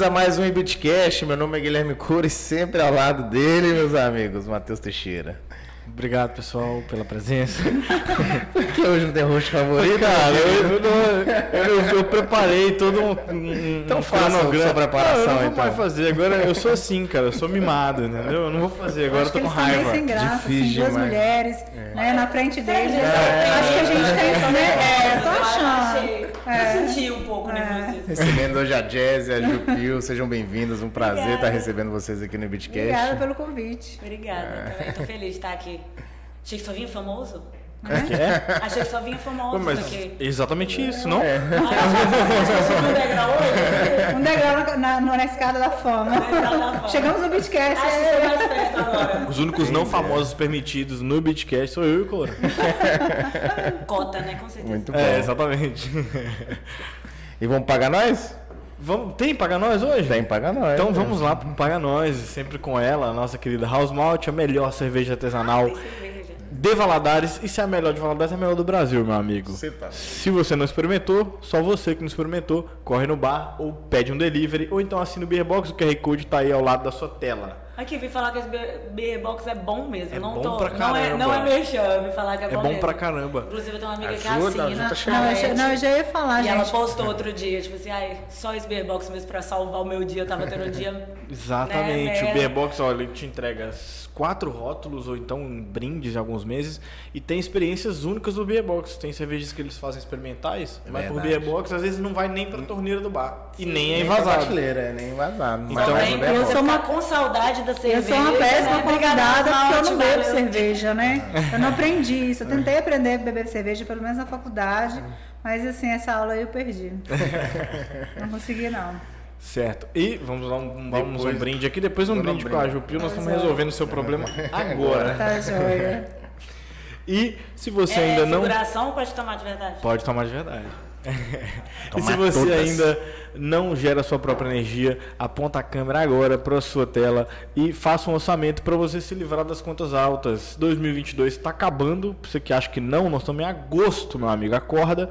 Bem-vindos a mais um Ibitcast. Meu nome é Guilherme Cury, sempre ao lado dele, meus amigos, Matheus Teixeira. Obrigado, pessoal, pela presença. Porque hoje não tem rosto favorito? Cara, eu, eu, não- eu- eu preparei todo um, um Então um faça a sua preparação, Não, eu não vou então. mais fazer. Agora eu sou assim, cara. Eu sou mimado, entendeu? Eu não vou fazer. Agora eu tô que com raiva. sem graça, Difícil assim, duas mulheres né, na frente deles. É. Acho que a gente tem, né? É, tô Eu achando. É. Eu senti um pouco nervosismo. Recebendo hoje a Jazz e a Ju Pio. Sejam bem-vindos. Um prazer Obrigada. estar recebendo vocês aqui no Ibitcast. Obrigada pelo convite. Obrigada, É. também tô feliz de estar aqui. Achei que só vinha famoso. É? Achei que só vinha famoso Pô, mas aqui. exatamente isso, não? É. Um degrau hoje? Um degrau na, na, na escada da fama. Chegamos no perto agora. Os únicos não famosos permitidos no Beatcast sou eu e o Cora. Cota, né? Com certeza. Muito bom. É, exatamente. E vamos pagar nós? Vamos, tem Paga Nós hoje? Tem pagar nós. Então né? vamos lá pro Paga Nós, sempre com ela, a nossa querida House Malt, a melhor cerveja artesanal cerveja. De Valadares. E se é a melhor de Valadares, é a melhor do Brasil, meu amigo. Você tá. Se você não experimentou, só você que não experimentou, corre no bar ou pede um delivery, ou então assina o Beer Box, o QR Code tá aí ao lado da sua tela. Aqui, vim falar que esse Beer- Box é bom mesmo. É não bom tô, pra não é, não é caramba. merchan, vim falar que é, É bom bom mesmo. pra caramba. Inclusive, eu tenho uma amiga que Ajuda, assina. ajuda, Não, eu, já- não, eu já ia falar, E ela gente. postou outro dia, tipo assim, ai, só esse Beer Box mesmo pra salvar o meu dia, eu tava tendo um dia. Exatamente. Né, O Beer Box, olha, ele te entrega quatro rótulos ou então um brindes em alguns meses e tem experiências únicas do Beer Box. Tem cervejas que eles fazem experimentais, É mas por verdade. Beer Box às vezes não vai nem pra torneira do bar e nem é Nem envasado. prateleira, é nem vazado. Então, Também, Mas pra é você sou uma- com saudade da Eu cerveja. sou uma péssima né? Convidada porque eu não bebo cerveja, né? Eu não aprendi isso. Eu tentei aprender a beber cerveja, pelo menos na faculdade, mas assim, essa aula aí eu perdi. Não consegui, não. Certo. E vamos lá, um, vamos Depois- um brinde aqui, depois um dar um brinde com a brinde. Jupil. Nós estamos resolvendo o seu problema agora. Tá joia. E se você É ainda não. figuração ou pode tomar de verdade? Pode tomar de verdade. e Tomar se você todas. ainda não gera sua própria energia, aponta a câmera agora para a sua tela e faça um orçamento para você se livrar das contas altas. 2022 está acabando. Você que acha que não, nós estamos em agosto, meu amigo. Acorda.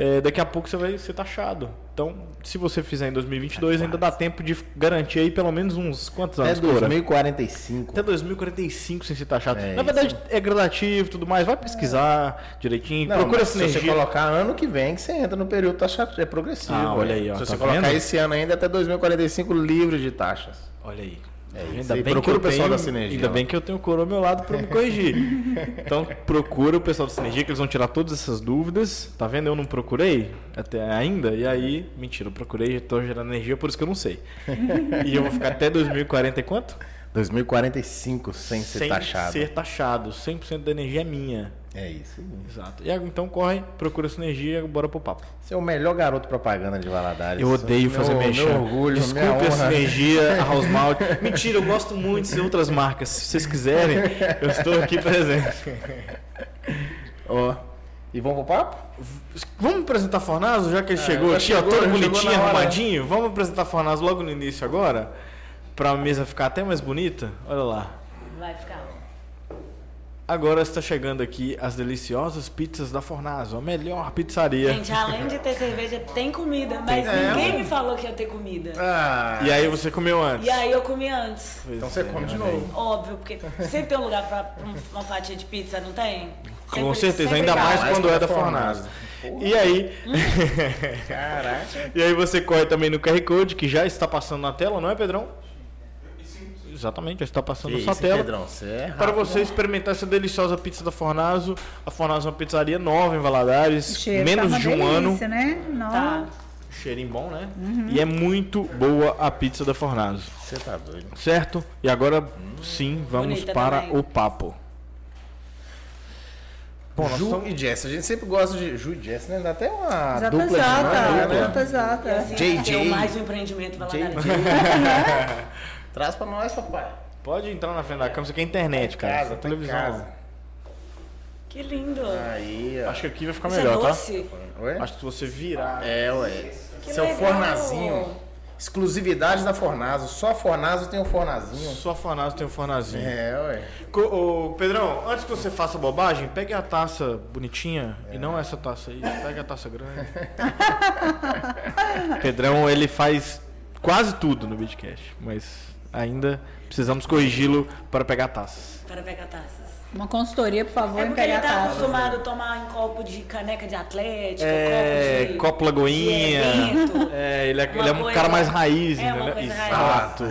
É, daqui a pouco você vai ser taxado. Então, se você fizer em 2022, ainda dá tempo de garantir aí pelo menos uns quantos Até anos, Cora? 2045. Até 2045 sem ser taxado. É Na verdade, é gradativo e tudo mais. Vai pesquisar direitinho. Não, procura se você energia. colocar ano que vem, que você entra no período taxativo, é progressivo. Ah, olha aí, ó, Se tá você colocar vendo? esse ano ainda, até 2045 livre de taxas. Olha aí. É ainda bem Procura que o eu pessoal tenho, da Sinergia Ainda lá. bem que eu tenho o coro ao meu lado para me corrigir. então procura o pessoal da Sinergia que eles vão tirar todas essas dúvidas. Tá vendo? Eu não procurei até ainda. E aí, mentira, eu procurei, já tô gerando energia, por isso que eu não sei. e eu vou ficar até 2040 e quanto? 2045 sem ser taxado. ser taxado. 100% da energia é minha. É isso. Exato. E então corre, procura sinergia, bora pro papo. Você é o melhor garoto propaganda de Valadares. Eu odeio fazer meu, mexer. Meu orgulho, minha Desculpe a honra. sinergia, a House Malt. Mentira, eu gosto muito de ser outras marcas. Se vocês quiserem, eu estou aqui presente. Ó. E vamos pro papo? Vamos apresentar Fornazo, já que ele chegou já aqui, ó, chegou, todo bonitinho, chegou arrumadinho. Vamos apresentar Fornazo logo no início agora? Pra mesa ficar até mais bonita? Olha lá. Vai ficar. Agora está chegando aqui as deliciosas pizzas da Fornazo, a melhor pizzaria. Gente, além de ter cerveja, tem comida. Mas É, ninguém mano. me falou que ia ter comida. Ah, E aí você comeu antes? E aí eu comi antes. Pois então você é, come de novo. aí. Óbvio, porque sempre tem um lugar pra pra uma fatia de pizza, não tem? Com Sempre- certeza, sempre ainda dá. mais quando é da da Fornazo. Fornazo. E aí, Caraca. e aí você corre também no QR Code que já está passando na tela, não é, Pedrão? Exatamente, já está passando na Que sua isso, tela. Pedrão, você é Para rápido. você experimentar essa deliciosa pizza da Fornazo. A Fornazo é uma pizzaria nova em Valadares, menos tá de um ano. delícia, né? Não. Tá. Cheirinho bom, né? E é muito boa a pizza da Fornazo. Você tá doido. Certo? E agora sim, vamos Bonita para também. o papo. Bom, nós Ju estamos... e Jess, a gente sempre gosta de Ju e Jess, né? Dá até uma Exata, dupla de exata. nome, né? Exata, exata. E assim, JJ. tem mais um empreendimento valadares. JJ. Traz pra nós, papai. Pode entrar na frente da câmera, isso aqui é internet, Tá cara. casa, Essa tá televisão. casa. Que lindo. Aí, ó. Acho que aqui vai ficar Isso melhor, é tá? doce? Oi? Acho que se você virar. É, ué. Que Seu legal. fornazinho. Exclusividade da Fornazo. Só a Fornazo tem o fornazinho. Só Fornazo tem um fornazinho. É, ué. Co- Ô, Pedrão, antes que você faça bobagem, pegue a taça bonitinha e não essa taça aí. Pegue a taça grande. Pedrão, ele faz quase tudo no Bitcast, mas ainda precisamos corrigi-lo para pegar taças. Para pegar taças. Uma consultoria, por favor, É em porque ele tá taças. acostumado a tomar em copo de caneca de atlética, É, copo de... copo Lagoinha. de. É, ele é, ele é um coisa- cara mais raiz, é, raiz. Exato.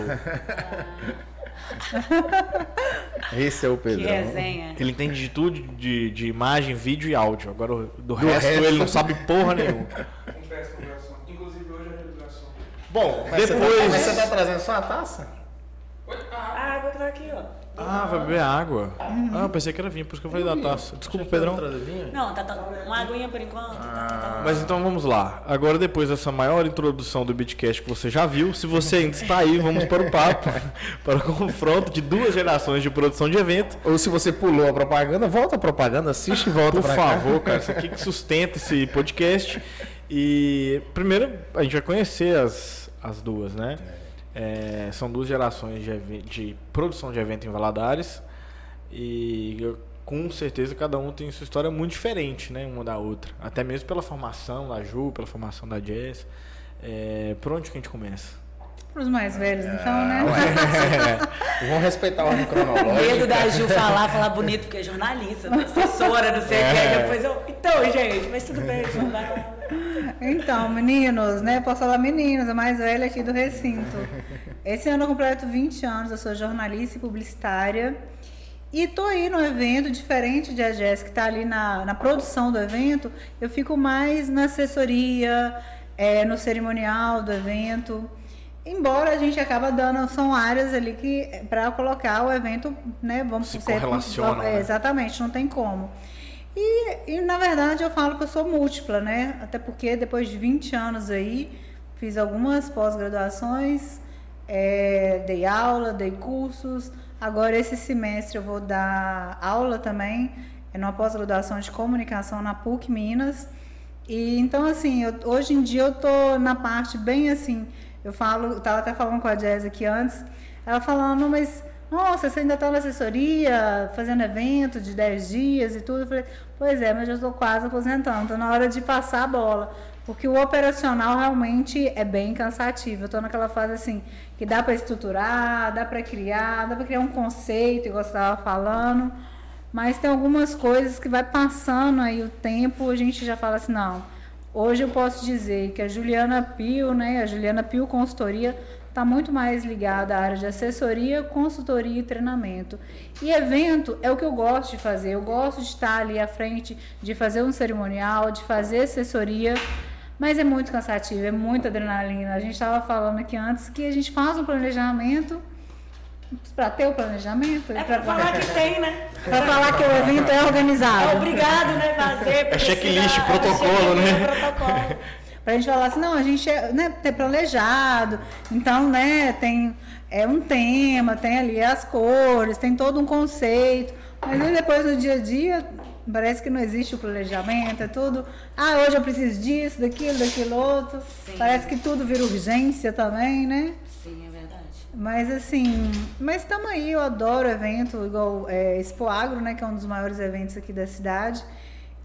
Esse é o Que Pedrão. resenha. Ele entende de tudo, de, de imagem, vídeo e áudio. Agora, do, Do resto, resto. ele não sabe porra nenhuma. Um. Inclusive hoje é. Bom, você tá- depois... mas você tá trazendo só a taça? Oi? Ah, A água que tá aqui, ó. Ah, vai beber água. Ah, eu pensei que era vinho, por isso que eu falei da taça. Desculpa, Pedrão. Não, tá, tá uma aguinha por enquanto. tá, tá, tá. Mas então vamos lá. Agora, depois dessa maior introdução do Bitcast que você já viu, se você ainda está aí, vamos para o papo, para o confronto de duas gerações de produção de evento. Ou se você pulou a propaganda, volta a propaganda, assiste e volta Por pra cá. favor, cara, isso aqui que sustenta esse podcast. E primeiro a gente vai conhecer as, as duas, né? É, são duas gerações de, de produção de evento em Valadares. E eu- com certeza cada um tem sua história muito diferente, né? Uma da outra. Até mesmo pela formação da Ju, pela formação da Jess. É, por onde que a gente começa? Para os mais velhos, então, Ah, né? Vamos respeitar a ordem Medo cronológica. da Ju falar, falar bonito, porque é jornalista, assessora, não sei o que. Depois eu. Então, gente, mas tudo bem, Ju, vai lá. Então, meninos, né? Posso falar meninos, a mais velha aqui do recinto. Esse ano eu completo 20 anos, eu sou jornalista e publicitária. E tô aí no evento, diferente de a Jéssica, que tá ali na, na produção do evento, eu fico mais na assessoria, é, no cerimonial do evento. Embora a gente acaba dando, são áreas ali que para colocar o evento, né? Vamos Se ser- correlacionam, é, né? Exatamente, não tem como. E, e, na verdade eu falo que eu sou múltipla, né? Até porque depois de 20 anos aí, fiz algumas pós-graduações, é, dei aula, dei cursos. Agora esse semestre eu vou dar aula também, é numa pós-graduação de comunicação na PUC Minas. E então assim, eu- hoje em dia eu tô na parte bem assim, eu falo, eu tava até falando com a Jazz aqui antes, ela falando, mas nossa, você ainda está na assessoria, fazendo evento de 10 dias e tudo. Eu falei, pois é, mas já estou quase aposentando, estou na hora de passar a bola. Porque o operacional realmente é bem cansativo. Eu estou naquela fase assim, que dá para estruturar, dá para criar, dá para criar um conceito, igual você estava falando. Mas tem algumas coisas que vai passando aí o tempo, a gente já fala assim, não. Hoje eu posso dizer que a Juliana Pio, né, a Juliana Pio Consultoria, está muito mais ligada à área de assessoria, consultoria e treinamento. E evento é o que eu gosto de fazer. Eu gosto de estar ali à frente, de fazer um cerimonial, de fazer assessoria. Mas é muito cansativo, é muita adrenalina. A gente estava falando aqui antes que a gente faz um planejamento para ter o planejamento. É para pra falar que tem, né? falar que o evento é organizado. É obrigado, né, fazer. porque checklist, protocolo, né? checklist, protocolo. Pra gente falar assim, não, a gente é né, ter planejado, então, né, tem é, um tema, tem ali as cores, tem todo um conceito, mas aí depois no dia a dia parece que não existe o planejamento, é tudo, ah, hoje eu preciso disso, daquilo, daquilo outro, Sim. parece que tudo vira urgência também, né? É. Mas assim, mas estamos aí, eu adoro evento, igual é, Expo Agro, né, que é um dos maiores eventos aqui da cidade.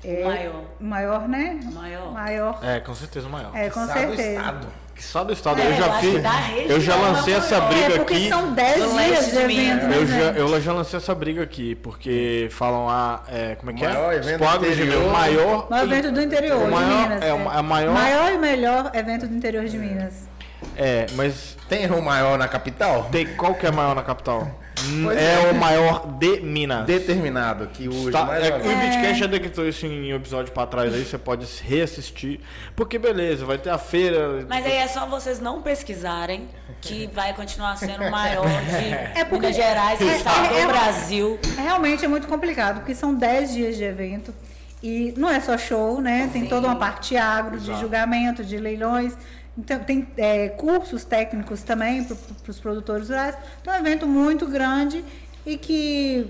É, Maior. Maior, né? Maior. Maior. É, com certeza o maior. É, com certeza. estado. Que Só do estado É, eu eu já acho fiz. região Eu já é lancei essa maior. briga É, porque aqui. são 10 Do dias de evento, né, Eu já, eu já lancei essa briga aqui, porque falam a. É, como é que Maior é? evento Expo Agro do de interior. O maior. Maior evento do interior O maior- de Minas. é, o ma- a maior- maior e melhor evento do interior de Minas. É, mas Tem um maior na capital? tem, qual que é maior na capital? Hum, é, é. o maior de Minas. Determinado, que hoje Tá, mais é, o vez. Bitcast já decretou isso em um episódio pra trás aí, você pode reassistir. Porque beleza, vai ter a feira. Mas aí é só vocês não pesquisarem que vai continuar sendo o maior de É porque- Minas Gerais, é- estado é- do Brasil. Realmente é muito complicado, porque são 10 dias de evento. E não é só show, né? Tem Sim. toda uma parte agro, de julgamento, de leilões. Então, tem é, cursos técnicos também para os produtores rurais. Então, é um evento muito grande e que,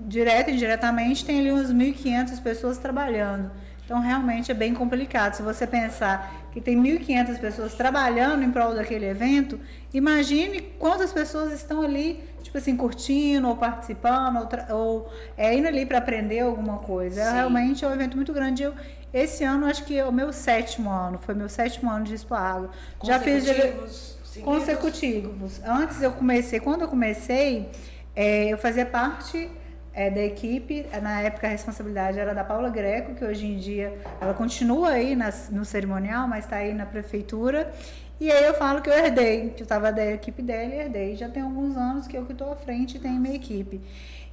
direto e indiretamente, tem ali umas 1.500 pessoas trabalhando. Então, realmente é bem complicado. Se você pensar que tem 1.500 pessoas trabalhando em prol daquele evento, imagine quantas pessoas estão ali, tipo assim, curtindo ou participando ou, ou é, indo ali para aprender alguma coisa. É, realmente é um evento muito grande. Eu, esse ano, acho que é o meu sétimo ano, foi meu sétimo ano de Expo Agro. Já fiz. Seguidos. consecutivos. Antes eu comecei, quando eu comecei, é, eu fazia parte é, da equipe. Na época a responsabilidade era da Paula Greco, que hoje em dia ela continua aí nas- no cerimonial, mas está aí na prefeitura. E aí eu falo que eu herdei, que eu estava da equipe dela e herdei. Já tem alguns anos que eu que estou à frente e tenho minha equipe.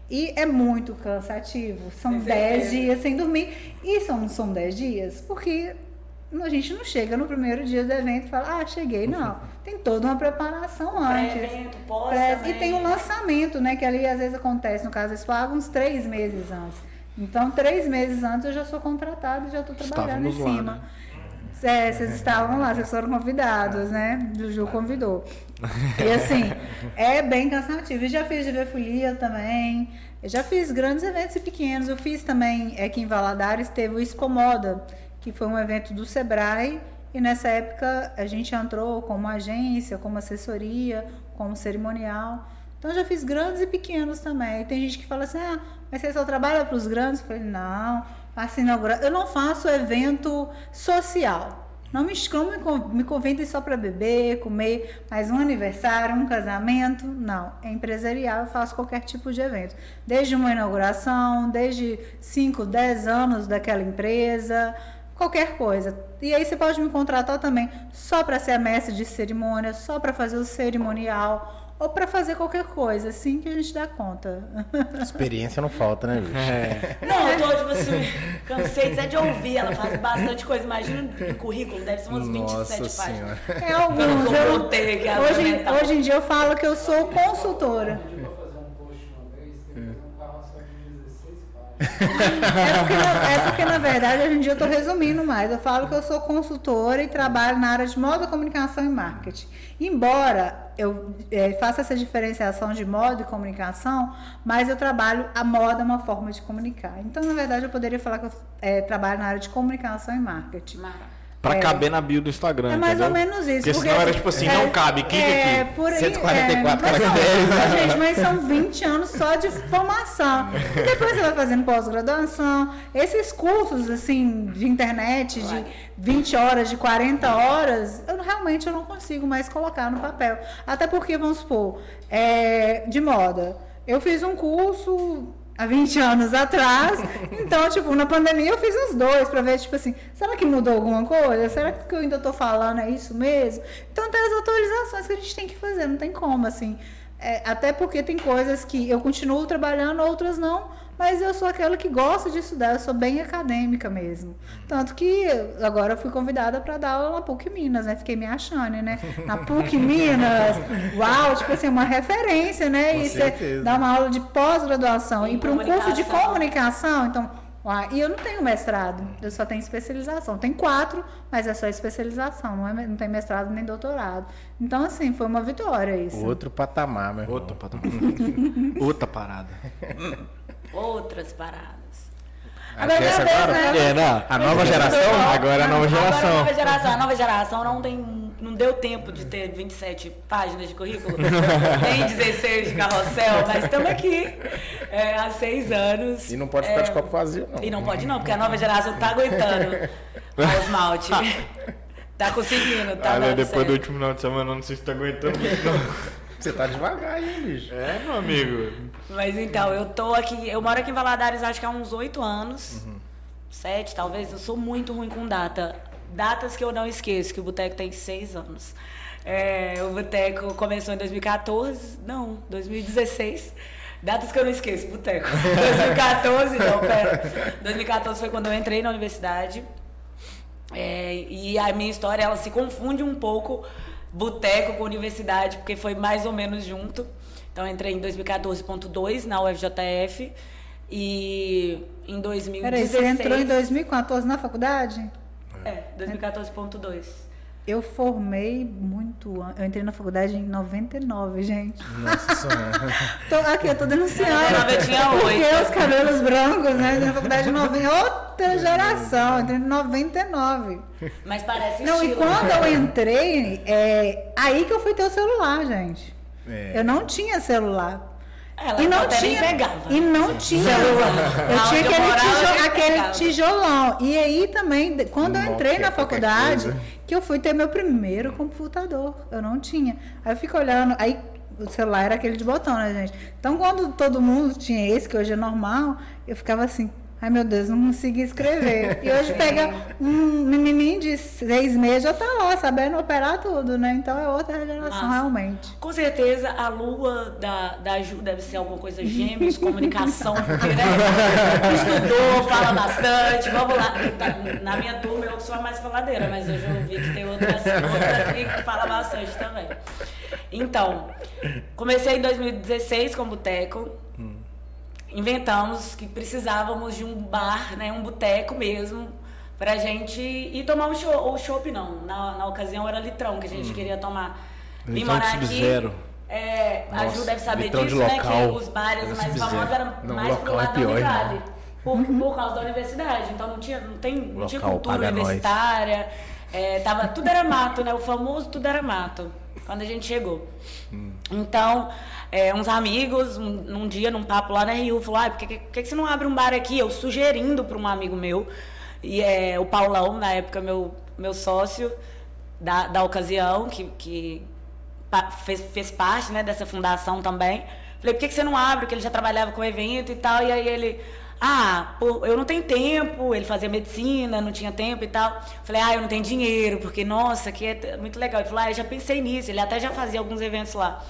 E é muito cansativo. São Com 10 certeza. dias sem dormir. E são, são 10 dias porque a gente não chega no primeiro dia do evento e fala, ah, cheguei. Não. Tem toda uma preparação antes. Pré-evento, pós Pré-. E tem o lançamento, né? Que ali às vezes acontece, no caso da Expo, uns três meses antes. Então, três meses antes eu já sou contratada e já estou trabalhando Estávamos em lá, cima. né? É, vocês estavam lá, vocês foram convidados, né? Juju convidou. E assim, é bem cansativo. Eu já fiz de folia também. Eu já fiz grandes eventos e pequenos. Eu fiz também aqui em Valadares, teve o Expomoda, que foi um evento do Sebrae. E nessa época a gente entrou como agência, como assessoria, como cerimonial. Então eu já fiz grandes e pequenos também. E tem gente que fala assim: ah, mas você só trabalha para os grandes? Eu falei: não, faço inaugura... eu não faço evento social. Não me, não me, con- me convidem só para beber, comer, mas um aniversário, um casamento, não. É empresarial, eu faço qualquer tipo de evento. Desde uma inauguração, desde 5, 10 anos daquela empresa, qualquer coisa. E aí você pode me contratar também só para ser a mestre de cerimônia, só para fazer o cerimonial ou para fazer qualquer coisa, assim que a gente dá conta. Experiência não falta, né, bicho? É. Não, eu tô, tipo assim, cansei até de ouvir. Ela faz bastante coisa. Imagina o currículo, deve ser umas 27 Nossa páginas. senhora. É alguns. Eu Eu, hoje, hoje em dia eu falo que eu sou consultora. Eu vou fazer um post uma vez, tem que fazer um carro só de 16 páginas. É porque, é porque, na verdade, hoje em dia eu estou resumindo mais. Eu falo que eu sou consultora e trabalho na área de moda, comunicação e marketing. Embora eu eh, faça essa diferenciação de moda e comunicação, mas eu trabalho a moda é uma forma de comunicar. Então, na verdade, eu poderia falar que eu eh, trabalho na área de comunicação e marketing. Mara. Pra É. caber na bio do Instagram. É mais ou entendeu? menos isso. Porque senão era tipo assim, não cabe, clica é, aqui. Por aí, 144 é, mas são- caracteres. mas, gente, mas são 20 anos só de formação. E depois você vai fazendo pós-graduação. Esses cursos, assim, de internet, de 20 horas, de 40 horas, eu realmente eu não consigo mais colocar no papel. Até porque, vamos supor, é, de moda. Eu fiz um curso há 20 anos atrás. Então, tipo, na pandemia eu fiz uns dois pra ver, tipo assim, será que mudou alguma coisa? Será que eu ainda tô falando é isso mesmo? Então tem as atualizações que a gente tem que fazer, não tem como, assim. É, até porque tem coisas que eu continuo trabalhando, outras não, mas eu sou aquela que gosta de estudar, eu sou bem acadêmica mesmo. Tanto que agora eu fui convidada para dar aula na PUC Minas, né? Fiquei me achando, né? Na PUC Minas, uau, tipo assim, uma referência, né? Com e você certeza. dá uma aula de pós-graduação e para um curso de comunicação. então, uau, e eu não tenho mestrado, eu só tenho especialização. Tem quatro, mas é só especialização, não, é, não tem mestrado nem doutorado. Então, assim, foi uma vitória isso. Outro patamar, meu irmão. Outra, patamar. Outra parada. Outras paradas. Agora, minha vez, agora? né? É, não. A nova geração? Agora é a nova Agora a geração. nova geração, a nova geração não tem. Não deu tempo de ter 27 páginas de currículo, nem 16 de carrossel, mas estamos aqui é, há seis anos. E não pode ficar É, de copo vazio, não. E não pode não, porque a nova geração tá aguentando o esmalte. Tá conseguindo, tá Olha, dando depois certo. do último final de semana, não sei se tá aguentando não. Você tá devagar aí, bicho. É, meu amigo. Mas então, eu tô aqui, eu moro aqui em Valadares acho que há uns oito anos. Uhum. Sete, talvez. Eu sou muito ruim com data. Datas que eu não esqueço, que o Boteco tem seis anos. É, o Boteco começou em 2014, não, 2016. Datas que eu não esqueço, Boteco. 2014, não, pera. 2014 foi quando eu entrei na universidade. É, e a minha história, ela se confunde um pouco, boteco com universidade, porque foi mais ou menos junto. Então, entrei em 2014.2 na UFJF e em 2016... Peraí, você entrou em 2014 na faculdade? É, 2014.2. Eu formei muito antes. Eu entrei na faculdade em 99, gente. Nossa senhora. Tô, aqui, eu tô denunciando. 99 eu tinha Porque oito. os cabelos brancos, né? Entrei na faculdade em 90, outra geração. Entrei em 99. Mas parece Não, e estilo, quando né? eu entrei, é aí que eu fui ter o celular, gente. É. Eu não tinha celular. Ela e não tinha. pegava. E não tinha. Eu Aonde tinha eu aquele, morava, aquele tijolão. E aí também, quando eu entrei na faculdade, que eu fui ter meu primeiro computador. Eu não tinha. Aí eu fico olhando. Aí o celular era aquele de botão, né, gente? Então quando todo mundo tinha esse, que hoje é normal, eu ficava assim. Ai meu Deus, não consegui escrever. E hoje pega um menininho de seis meses, já tá lá, sabendo operar tudo, né? Então é outra geração, realmente. Com certeza a lua da, da Ju deve ser alguma coisa gêmeos, comunicação, porque né? estudou, fala bastante. Vamos lá. Tá, Na minha turma eu sou a mais faladeira, mas hoje eu vi que tem outras outra aqui que fala bastante também. Então, comecei em 2016 com boteco. Inventamos que precisávamos de um bar, né, um boteco mesmo, pra gente ir tomar um show, ou chopp não, na, na ocasião era litrão que a gente queria tomar. Vim Litrão morar aqui, Sub-Zero. é, a Ju Nossa, deve saber litrão de disso, né, que os bares mais famosos eram Não, mais pro é lado da pior, Univale. irmão. Por, por causa da universidade, então não tinha, não tem, não tinha cultura universitária, é, tava, tudo era mato, né? O famoso tudo era mato, quando a gente chegou. Então, é, uns amigos, um, num dia, num papo lá na Rio, falou, ah, por que, por que que você não abre um bar aqui? Eu sugerindo para um amigo meu, e é o Paulão, na época meu, meu sócio da, da ocasião, que, que fez, fez parte né, dessa fundação também. Falei, por que, que você não abre? Porque ele já trabalhava com evento e tal. E aí ele, ah, pô, eu não tenho tempo. Ele fazia medicina, não tinha tempo e tal. Falei, ah, eu não tenho dinheiro, porque, nossa, aqui é muito legal. Ele falou, ah, eu já pensei nisso. Ele até já fazia alguns eventos lá.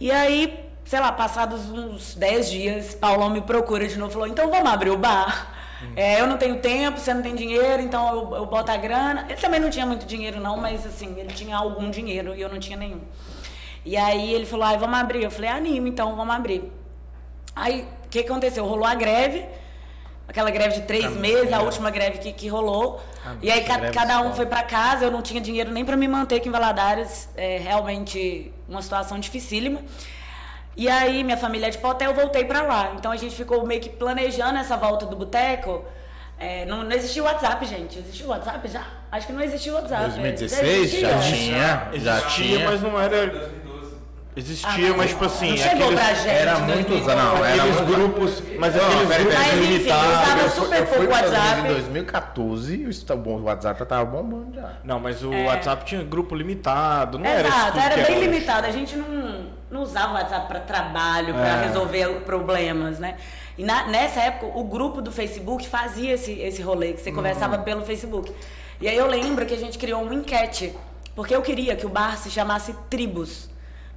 E aí, sei lá, passados uns 10 dias, Paulão me procura de novo e falou, então vamos abrir o bar. É, eu não tenho tempo, você não tem dinheiro, então eu, eu boto a grana. Ele também não tinha muito dinheiro, não, mas assim, ele tinha algum dinheiro e eu não tinha nenhum. E aí ele falou, ai, vamos abrir. Eu falei, anima, então, vamos abrir. Aí, o que aconteceu? Rolou a greve, aquela greve de três meses, a última greve que, que rolou. e aí, ca- cada um foi pra casa, eu não tinha dinheiro nem pra me manter aqui em Valadares, é realmente uma situação dificílima. E aí, minha família é de Poté, eu voltei pra lá. Então, a gente ficou meio que planejando essa volta do boteco. É, não, não existia o WhatsApp, gente. Existiu o WhatsApp já? Acho que não existia o WhatsApp. 2016 já existia? tinha, já Existia, tinha. mas não era. 2012. Existia, Ah, mas tipo assim, não chegou aqueles, pra gente. Era muitos 2012. não, era aqueles muito- grupos, mas Não, aqueles peraí, grupos enfim, limitados. usava Eu super eu fui pouco WhatsApp. Em 2014, o WhatsApp já tava bombando já. Não, mas o É. WhatsApp tinha grupo limitado, não era isso Exato, era que é bem hoje. limitado. A gente não, não usava o WhatsApp para trabalho, para É. resolver problemas, né? E na- nessa época, o grupo do Facebook fazia esse, esse rolê, que você Uhum. conversava pelo Facebook. E aí eu lembro que a gente criou uma enquete, porque eu queria que o bar se chamasse Tribos.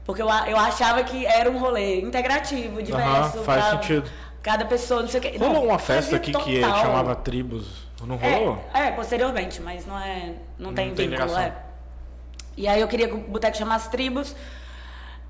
Porque eu, eu achava que era um rolê integrativo, diverso. faz pra sentido. Cada pessoa, não sei o quê. Rolou Não, uma festa aqui que total. chamava Tribos, não rolou? É, é, posteriormente, mas não é. Não tem tem vínculo, é. E aí eu queria que o boteco chamasse Tribos.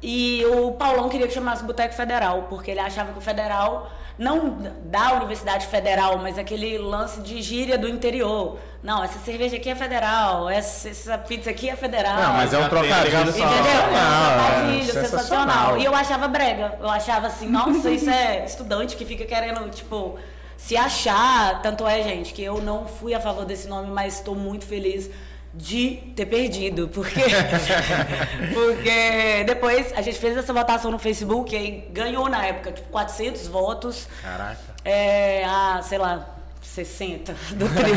E o Paulão queria que chamasse Boteco Federal, porque ele achava que o federal, não da Universidade Federal, mas aquele lance de gíria do interior. Não, essa cerveja aqui é federal, essa, essa pizza aqui é federal. Não, mas é um trocadilho sensacional. É um é trocadilho sensacional. sensacional. E eu achava brega. Eu achava assim, nossa, isso é estudante que fica querendo, tipo, se achar. Tanto é, gente, que eu não fui a favor desse nome, mas estou muito feliz de ter perdido. Porque, porque depois a gente fez essa votação no Facebook e ganhou na época, tipo, 400 votos. Caraca. É, a, sei lá, 60 do trio.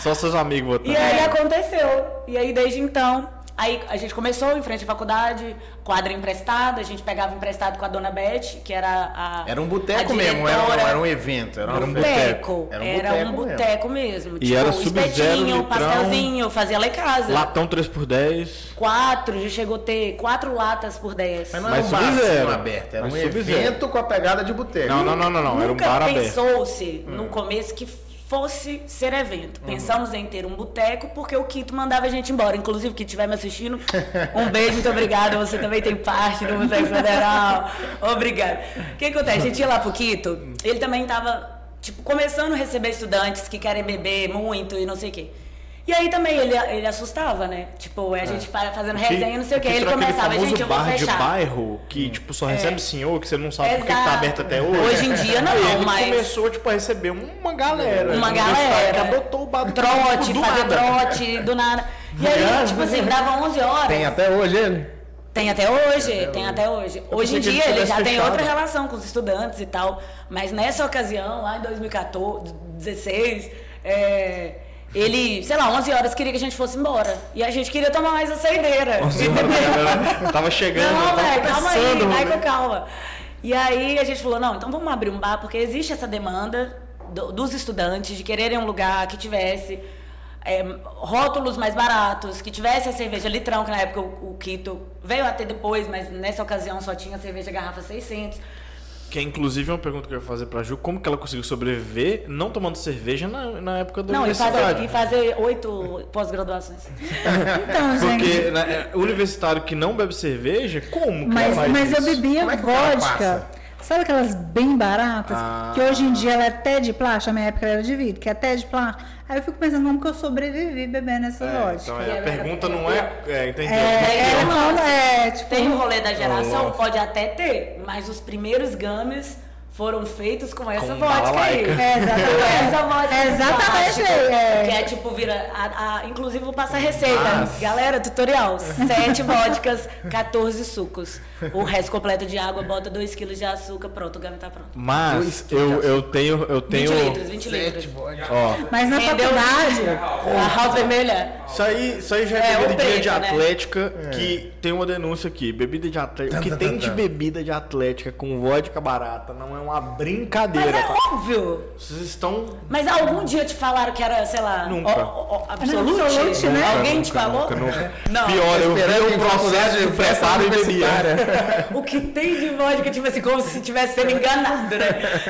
Só seus amigos votando. E aí aconteceu. E aí desde então, aí a gente começou em frente à faculdade, quadra emprestada, a gente pegava emprestado com a dona Beth, que era a Era um boteco mesmo, era, era um evento. Era, Era um boteco. Era um Era um boteco mesmo. boteco mesmo. E Tipo, era Sub-Zero, espetinho, litrão. pastelzinho, fazia lá em casa. Latão 3x10. Quatro, já chegou a ter quatro latas por 10. Mas não Mas era um bar assim, aberto, era Mas um evento com a pegada de boteco. Não, não, não, não, não. Era um Nunca bar aberto. pensou-se Hum. no começo que fosse ser evento. Uhum. Pensamos em ter um boteco porque o Quito mandava a gente embora. Inclusive, quem estiver me assistindo, um beijo, muito obrigada. Você também tem parte do Boteco Federal. Obrigada. O que acontece? A gente ia lá pro Quito, ele também tava, tipo, começando a receber estudantes que querem beber muito e não sei o quê. E aí também ele, ele assustava, né? Tipo, a gente fa- fazendo resenha, não sei o quê. Que Ele aquele começava, gente, eu vou bar de fechar. bairro que, tipo, só recebe senhor, que você não sabe por que que tá Exato. aberto até hoje. Hoje em dia não, Aí ele mas- começou, tipo, a receber uma galera. Uma de galera. Que adotou o bar do Trote, do fazer nada. trote, do nada. E aí, tipo assim, dava 11 horas. Tem até hoje ele. Tem até hoje, tem até hoje. Hoje em dia ele já tivesse tem fechado. outra relação com os estudantes e tal. Mas nessa ocasião, lá em 2014, 16, é, ele, sei lá, 11 horas queria que a gente fosse embora. E a gente queria tomar mais a saideira. entendeu? Tava chegando, Não, velho, calma aí, vai né? com calma. E aí a gente falou, não, então vamos abrir um bar, porque existe essa demanda do- dos estudantes de quererem um lugar que tivesse é, rótulos mais baratos, que tivesse a cerveja litrão, que na época o, o Quito veio a ter depois, mas nessa ocasião só tinha cerveja garrafa 600. Que é inclusive uma pergunta que eu ia fazer pra Ju, como que ela conseguiu sobreviver não tomando cerveja na, na época da Não, e fazer, universidade? e fazer oito pós-graduações. Então, gente. Porque né, é, universitário que não bebe cerveja, como que Mas, mas eu isso? bebia Como é vodka. Sabe aquelas bem baratas? Ah. Que hoje em dia ela é até de plástico, na minha época ela era de vidro, que é até de plástico. Aí eu fico pensando como que eu sobrevivi bebendo essa É, vodka. então E é, a pergunta não é. É, entendi. É, é, não, é, tipo, Tem o rolê da geração, Nossa. pode até ter, mas os primeiros games foram feitos com essa Com vodka aí. É, exatamente. Essa vodka É exatamente, é. Que é tipo, vira. A, a- inclusive, vou passar receita. Galera, tutorial: 7 vodkas, 14 sucos. O resto completo de água, bota 2 kg de açúcar, pronto, o game tá pronto. Mas eu, eu tenho. Eu 20 tenho. litros, 20 litros. Ó, Mas na faculdade, A house vermelha. isso aí, isso aí já é, É, o bebida de preto, né? atlética, que tem uma denúncia aqui. Bebida de atlética. O que tem de bebida de atlética com vodka barata não é uma Mas brincadeira. é tá? óbvio. Vocês estão. Mas algum dia te falaram que era, sei lá, Nunca. ó, ó, ó, absolute? Absolute, né? Alguém te falou? Não. Pior, eu vi Esperando o processo de de preparo e bebia. O que tem de vodka, tipo assim, como se estivesse sendo enganado, né?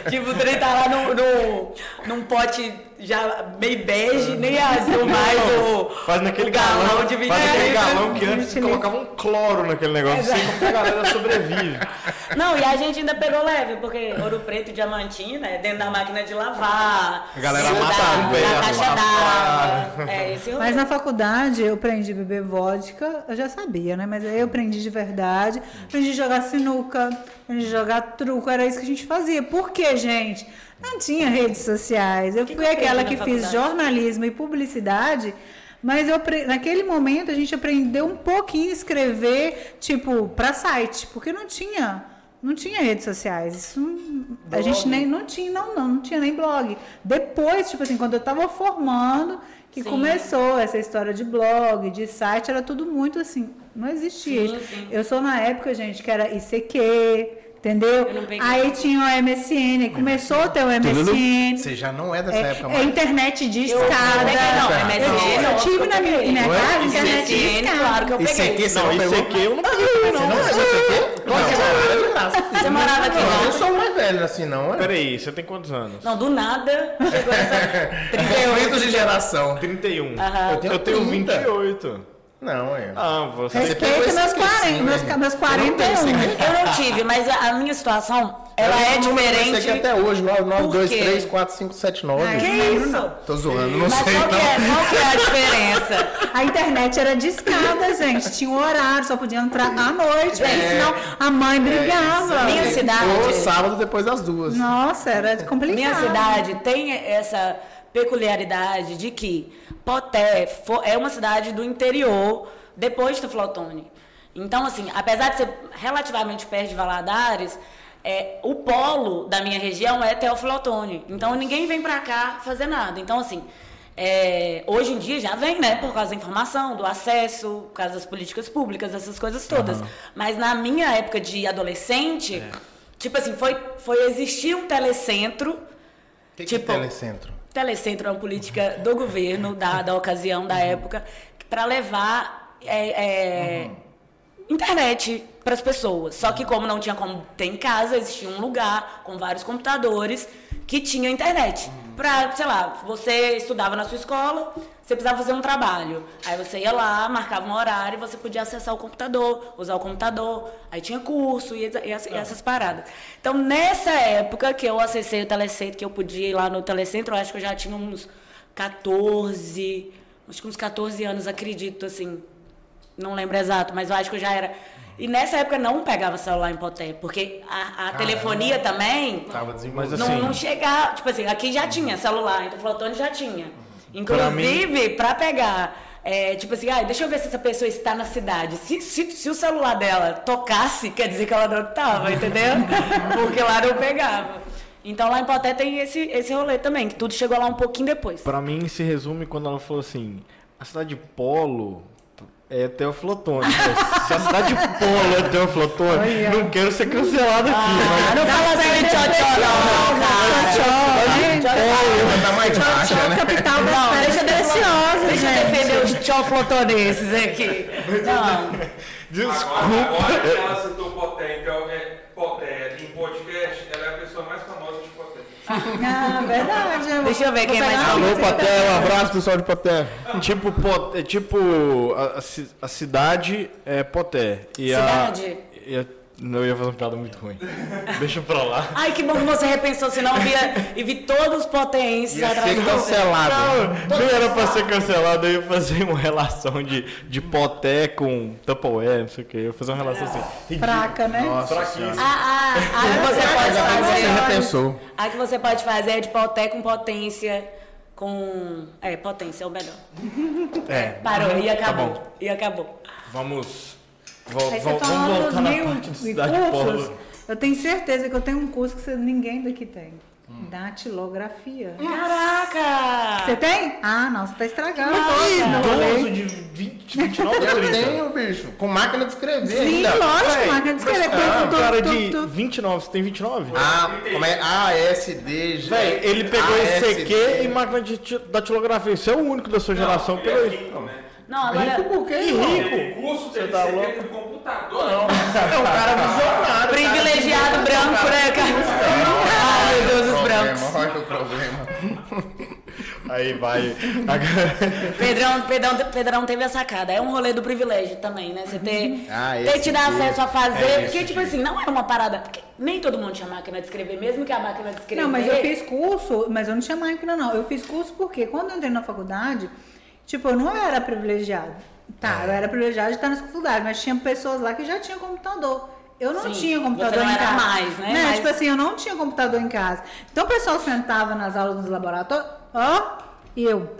tipo, o trem tá lá no, no, num pote já meio bege, nem azul mais o, Faz naquele galão galão, de 20 faz naquele litros. galão que antes colocava um cloro naquele negócio. Assim como que a galera sobrevive. Não, e a gente ainda pegou leve, porque ouro preto e diamantina é dentro da máquina de lavar. A galera dentro mata um da caixa d'água. É, esse rolê. Mas na faculdade eu aprendi a beber vodka, eu já sabia, né? Mas aí eu aprendi de verdade, aprendi a jogar sinuca, aprendi a jogar truco, era isso que a gente fazia. Por quê, gente? Não tinha redes sociais. Eu que fui que aquela que na fiz faculdade? jornalismo e publicidade. Mas eu, naquele momento a gente aprendeu um pouquinho a escrever, tipo, para site, porque não tinha, não tinha redes sociais. Isso a gente nem não tinha, não, não, não tinha nem blog. Depois, tipo assim, quando eu tava formando, que Sim. começou essa história de blog, de site, era tudo muito assim, não existia. Sim, isso. sim. Eu sou na época, gente, que era ICQ, entendeu? Eu não. Aí tinha o MSN, começou a ter o MSN. Você já não é dessa É, época é mais. internet de Eu escada. peguei, não, eu, MSN, eu tive na minha, minha Não é? casa internet de MSN, escada. claro que eu Isso peguei. aqui você Não, não isso pegou? aqui eu não peguei, Você não. não pegou isso aqui? Você Você morava aqui, Não, eu não? não sou mais velho assim, não. É? Peraí, você tem quantos anos? Não, do nada chegou essa 38. Conflitos de geração. 31. Aham. Eu tenho Eu tenho 30. 28. Não, é. Ah, você. Respeita meus aqui, sim, 40, meus, né? meus Eu não tenho 41. esse Eu não tive, mas a, minha situação, ela Eu é diferente. aqui até hoje, 9, 9, Por 2, quê? 3, 4, 5, 7, 9. Ai, Que isso? Tô zoando, não Mas sei qual que, não. é, qual que é a diferença? A internet era de escada, gente. Tinha um horário, só podia entrar à noite. Aí, É. senão a mãe brigava. Minha cidade. Ou sábado depois das duas. Nossa, era complicado. Minha cidade tem essa peculiaridade de que Poté é uma cidade do interior depois de Teoflotone. Então, assim, apesar de ser relativamente perto de Valadares, é, o polo da minha região é Teoflotone. Então, ninguém vem pra cá fazer nada. Então, assim, é, hoje em dia já vem, né? Por causa da informação, do acesso, por causa das políticas públicas, essas coisas todas. Mas na minha época de adolescente, tipo assim, foi, foi existir um telecentro. O que, que Tipo- é telecentro? Telecentro é uma política do governo, da, da ocasião, da época, para levar é, é, internet para as pessoas. Só que como não tinha como ter em casa, existia um lugar com vários computadores que tinha internet. Pra, sei lá, você estudava na sua escola, você precisava fazer um trabalho. Aí você ia lá, marcava um horário e você podia acessar o computador, usar o computador. Aí tinha curso e, e e essas paradas. Então, nessa época que eu acessei o telecentro, que eu podia ir lá no telecentro, eu acho que eu já tinha uns 14, acho que uns 14 anos, acredito, assim. Não lembro exato, mas eu acho que eu já era. E nessa época não pegava celular em Poté, porque a, a telefonia também Tava Mas assim- não, não chegava. Tipo assim, aqui já tinha celular, então o Flotone já tinha. Inclusive, para pegar é, tipo assim, ah, deixa eu ver se essa pessoa está na cidade. Se, se, se o celular dela tocasse, quer dizer que ela não estava, entendeu? Porque lá não pegava. Então lá em Poté tem esse, esse rolê também, que tudo chegou lá um pouquinho depois. Pra mim se resume quando ela falou assim: a cidade de Polo é Teoflotone. Se a cidade de Polo é Teoflotone, não quero ser cancelado aqui. Ah, não fala assim de tchau-tchau, não, cara. Pô, tá mais baixa, Tchau, né? capital Não, férias deixa eu defender os tchoflotoneses aqui. Não. Desculpa. Agora, agora que ela citou Poté, então, é, Poté em podcast, ela é a pessoa mais famosa de Poté. Ah, verdade. eu- Deixa eu ver quem mais música Paté, um abraço pessoal de Paté. Tipo, Pot- é tipo a, a cidade é Poté. E Cidade? A, e a, não eu ia fazer uma piada muito ruim. Deixa pra lá. Ai, que bom que você repensou, senão eu via e vi todos os Ia atrás ser cancelado. Não, não era pra ser cancelado, eu ia fazer uma relação de, de poté com Tupperware, não sei o que. Eu ia fazer uma relação assim. Fraca, né? Nossa senhora. Ah, ah, a que você pode que você fazer. repensou. A que você pode fazer é de poté com potência. Com. É, potência é o melhor. É, Parou, e acabou. bom. e acabou. vamos. Vol, Aí vol- você vamos falando voltar dos na mil cursos, Polo. eu tenho certeza que eu tenho um curso que você- ninguém daqui tem. Datilografia. Caraca! Você tem? Ah, não, você tá estragando Nossa. Idoso de 20, 29 ou Eu 30? tenho, bicho, com máquina de escrever Sim, ainda. lógico, Véi, máquina de escrever. Ah, Tudo, cara tudo, de tudo. 29, você tem 29? Ah, como é? ASD. Véi, ele pegou ASD. ECQ e máquina de ti- datilografia. Você é o único da sua geração é rico, né? Não, agora. Rico por quê, irmão? rico. Curso, tem tá louco? com computador. É um cara visionário. Privilegiado branco, né, cara? Ai, meu Deus, os brancos. Problema, Olha o problema. Aí vai. Pedrão, Pedrão, Pedrão teve a sacada. É um rolê do privilégio também, né? Você ter, Ah, ter te dar acesso a fazer. É, porque, tipo assim, não é uma parada. Porque nem todo mundo tinha máquina de escrever, mesmo que a máquina de escrever. Não, mas eu fiz curso, mas eu não tinha máquina, não. Eu fiz curso porque quando eu entrei na faculdade, tipo, eu não era privilegiada. Tá, É. eu era privilegiada de estar nas faculdades, mas tinha pessoas lá que já tinham computador. Eu não Sim, tinha computador você não em era casa. mais, né? Mas- Tipo assim, eu não tinha computador em casa. Então o pessoal sentava nas aulas dos laboratórios, ó, e eu.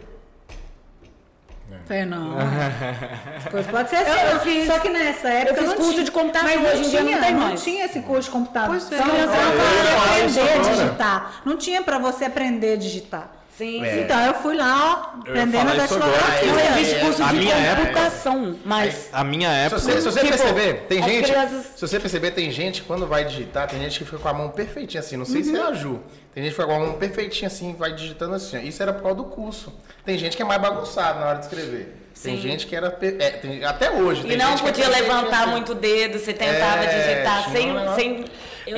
Falei, não. As coisas pode ser assim. Eu- eu não. fiz- Só que nessa época. fiz não curso tinha- de computação, mas hoje em dia não tinha, tem não mais. tinha esse curso de computação. Pois é. Eu não. Não tinha pra você aprender a digitar. Sim, É. Eu fui lá, ó, Eu ia aprendendo a falar isso agora. datilografia. Não É, existe é, curso a de minha época- computação, mas. A minha Se época. você, se você Tipo, perceber, tem gente. crianças- Se você perceber, tem gente que quando vai digitar, tem gente que fica com a mão perfeitinha assim. Não sei se é a Ju. Tem gente que fica com a mão perfeitinha assim, vai digitando assim. ó. Isso era por causa do curso. Tem gente que é mais bagunçado na hora de escrever. Tem Sim. gente que era. é, tem- até hoje. E tem não é podia levantar assim. muito o dedo, você tentava É, digitar sem. sem eu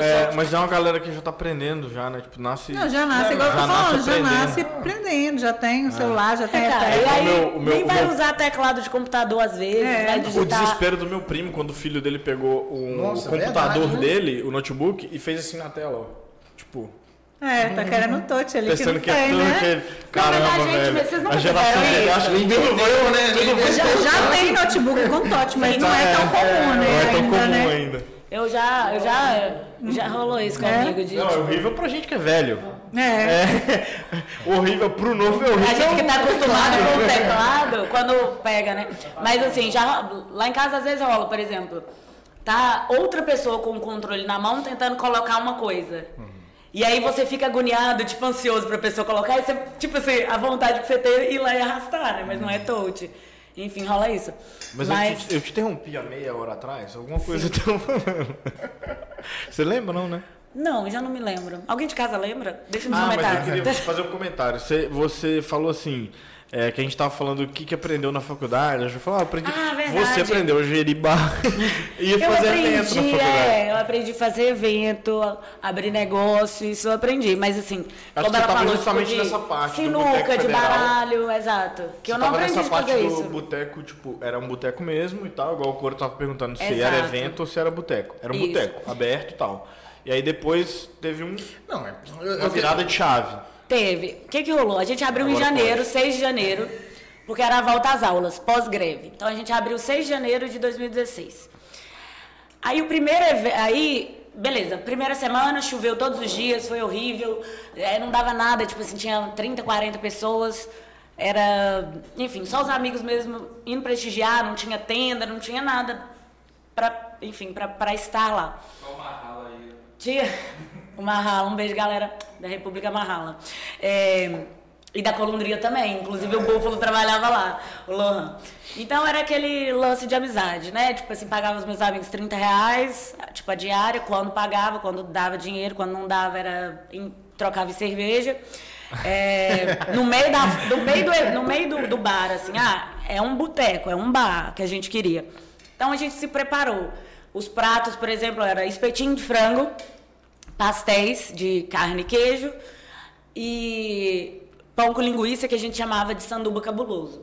É, sou. mas é uma galera que já tá aprendendo já, né? Tipo, nasce. Não, já nasce, igual eu tô já nasce falando, já aprendendo. nasce aprendendo, já tem o celular, já tem É, a cara, e tela. aí o meu- o meu- nem o vai meu- usar teclado de computador às vezes, É. vai O digitar. desespero do meu primo quando o filho dele pegou um Nossa, o computador verdade, né? dele, o notebook, e fez assim na tela, ó. Tipo, É, tá querendo touch ali que pensando não que é tem, tudo né? que ele. Caramba, mas a gente- velho. vocês nunca a geração isso? acha que Ninguém tudo né? Já, já tem notebook com touch, mas não é tão comum, né? não é tão ainda, comum né? ainda. Eu já, eu já, já rolou isso É? comigo de. Não, é horrível pra gente que é velho. É. É. horrível pro novo é horrível. A gente que tá acostumado com o teclado, quando pega, né? Mas assim, já lá em casa às vezes rola, por exemplo, tá outra pessoa com o controle na mão tentando colocar uma coisa. E aí você fica agoniado, tipo, ansioso pra pessoa colocar, e você, tipo assim, a vontade que você tem é ir lá e arrastar, né? Mas não é touch. Enfim, rola isso. Mas, Eu, te, eu te interrompi há meia hora atrás, alguma coisa eu tava falando. Você lembra, não, né? Não, já não me lembro. Alguém de casa lembra? Deixa nos Ah, mas eu comentários. queria fazer um comentário. Você, você falou assim, é, que a gente tava falando o que, que aprendeu na faculdade. A gente falou, ah, aprendi. Ah. Você aprendeu a gerir bar e Eu fazer evento na aprendi, faculdade. é, eu aprendi a fazer evento, abrir negócio, isso eu aprendi. Mas assim, Acho como que ela você tava falou, justamente tipo, de nessa parte sinuca, de baralho, exato. Que eu Você não tava aprendi nessa parte fazer do isso. boteco, tipo, era um boteco mesmo e tal, igual o Coro tava perguntando se Exato. era evento ou se era boteco. Era um boteco, aberto e tal. E aí depois teve um, Não, é. eu- uma eu- virada de chave. Teve. O que que rolou? A gente abriu em Agora janeiro, 6 de janeiro, porque era a volta às aulas, pós-greve. Então a gente abriu 6 de janeiro de 2016. Aí o primeiro aí, beleza, primeira semana choveu todos os dias, foi horrível, é, não dava nada, tipo assim, tinha 30, 40 pessoas. Era, enfim, só os amigos mesmo indo prestigiar, não tinha tenda, não tinha nada pra, enfim, pra, pra estar lá. Só uma rala aí. Tinha Marrala, um beijo, galera da República Marrala. É, e da Colundria também, inclusive o Búfalo trabalhava lá, o Lohan. Então era aquele lance de amizade, né? Tipo assim, pagava os meus amigos 30 reais, tipo a diária, quando pagava, quando dava dinheiro, quando não dava era em, trocava em cerveja. É, no meio, da, meio, do, no meio do, do bar, assim, ah, é um boteco, é um bar que a gente queria. Então a gente se preparou. Os pratos, por exemplo, era espetinho de frango, pastéis de carne e queijo e pão com linguiça que a gente chamava de sanduba cabuloso.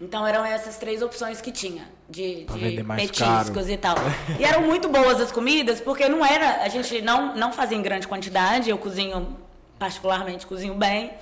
Então eram essas três opções que tinha de, de petiscos caro. e tal. E eram muito boas as comidas, porque não era, a gente não não fazia em grande quantidade, eu cozinho particularmente cozinho bem.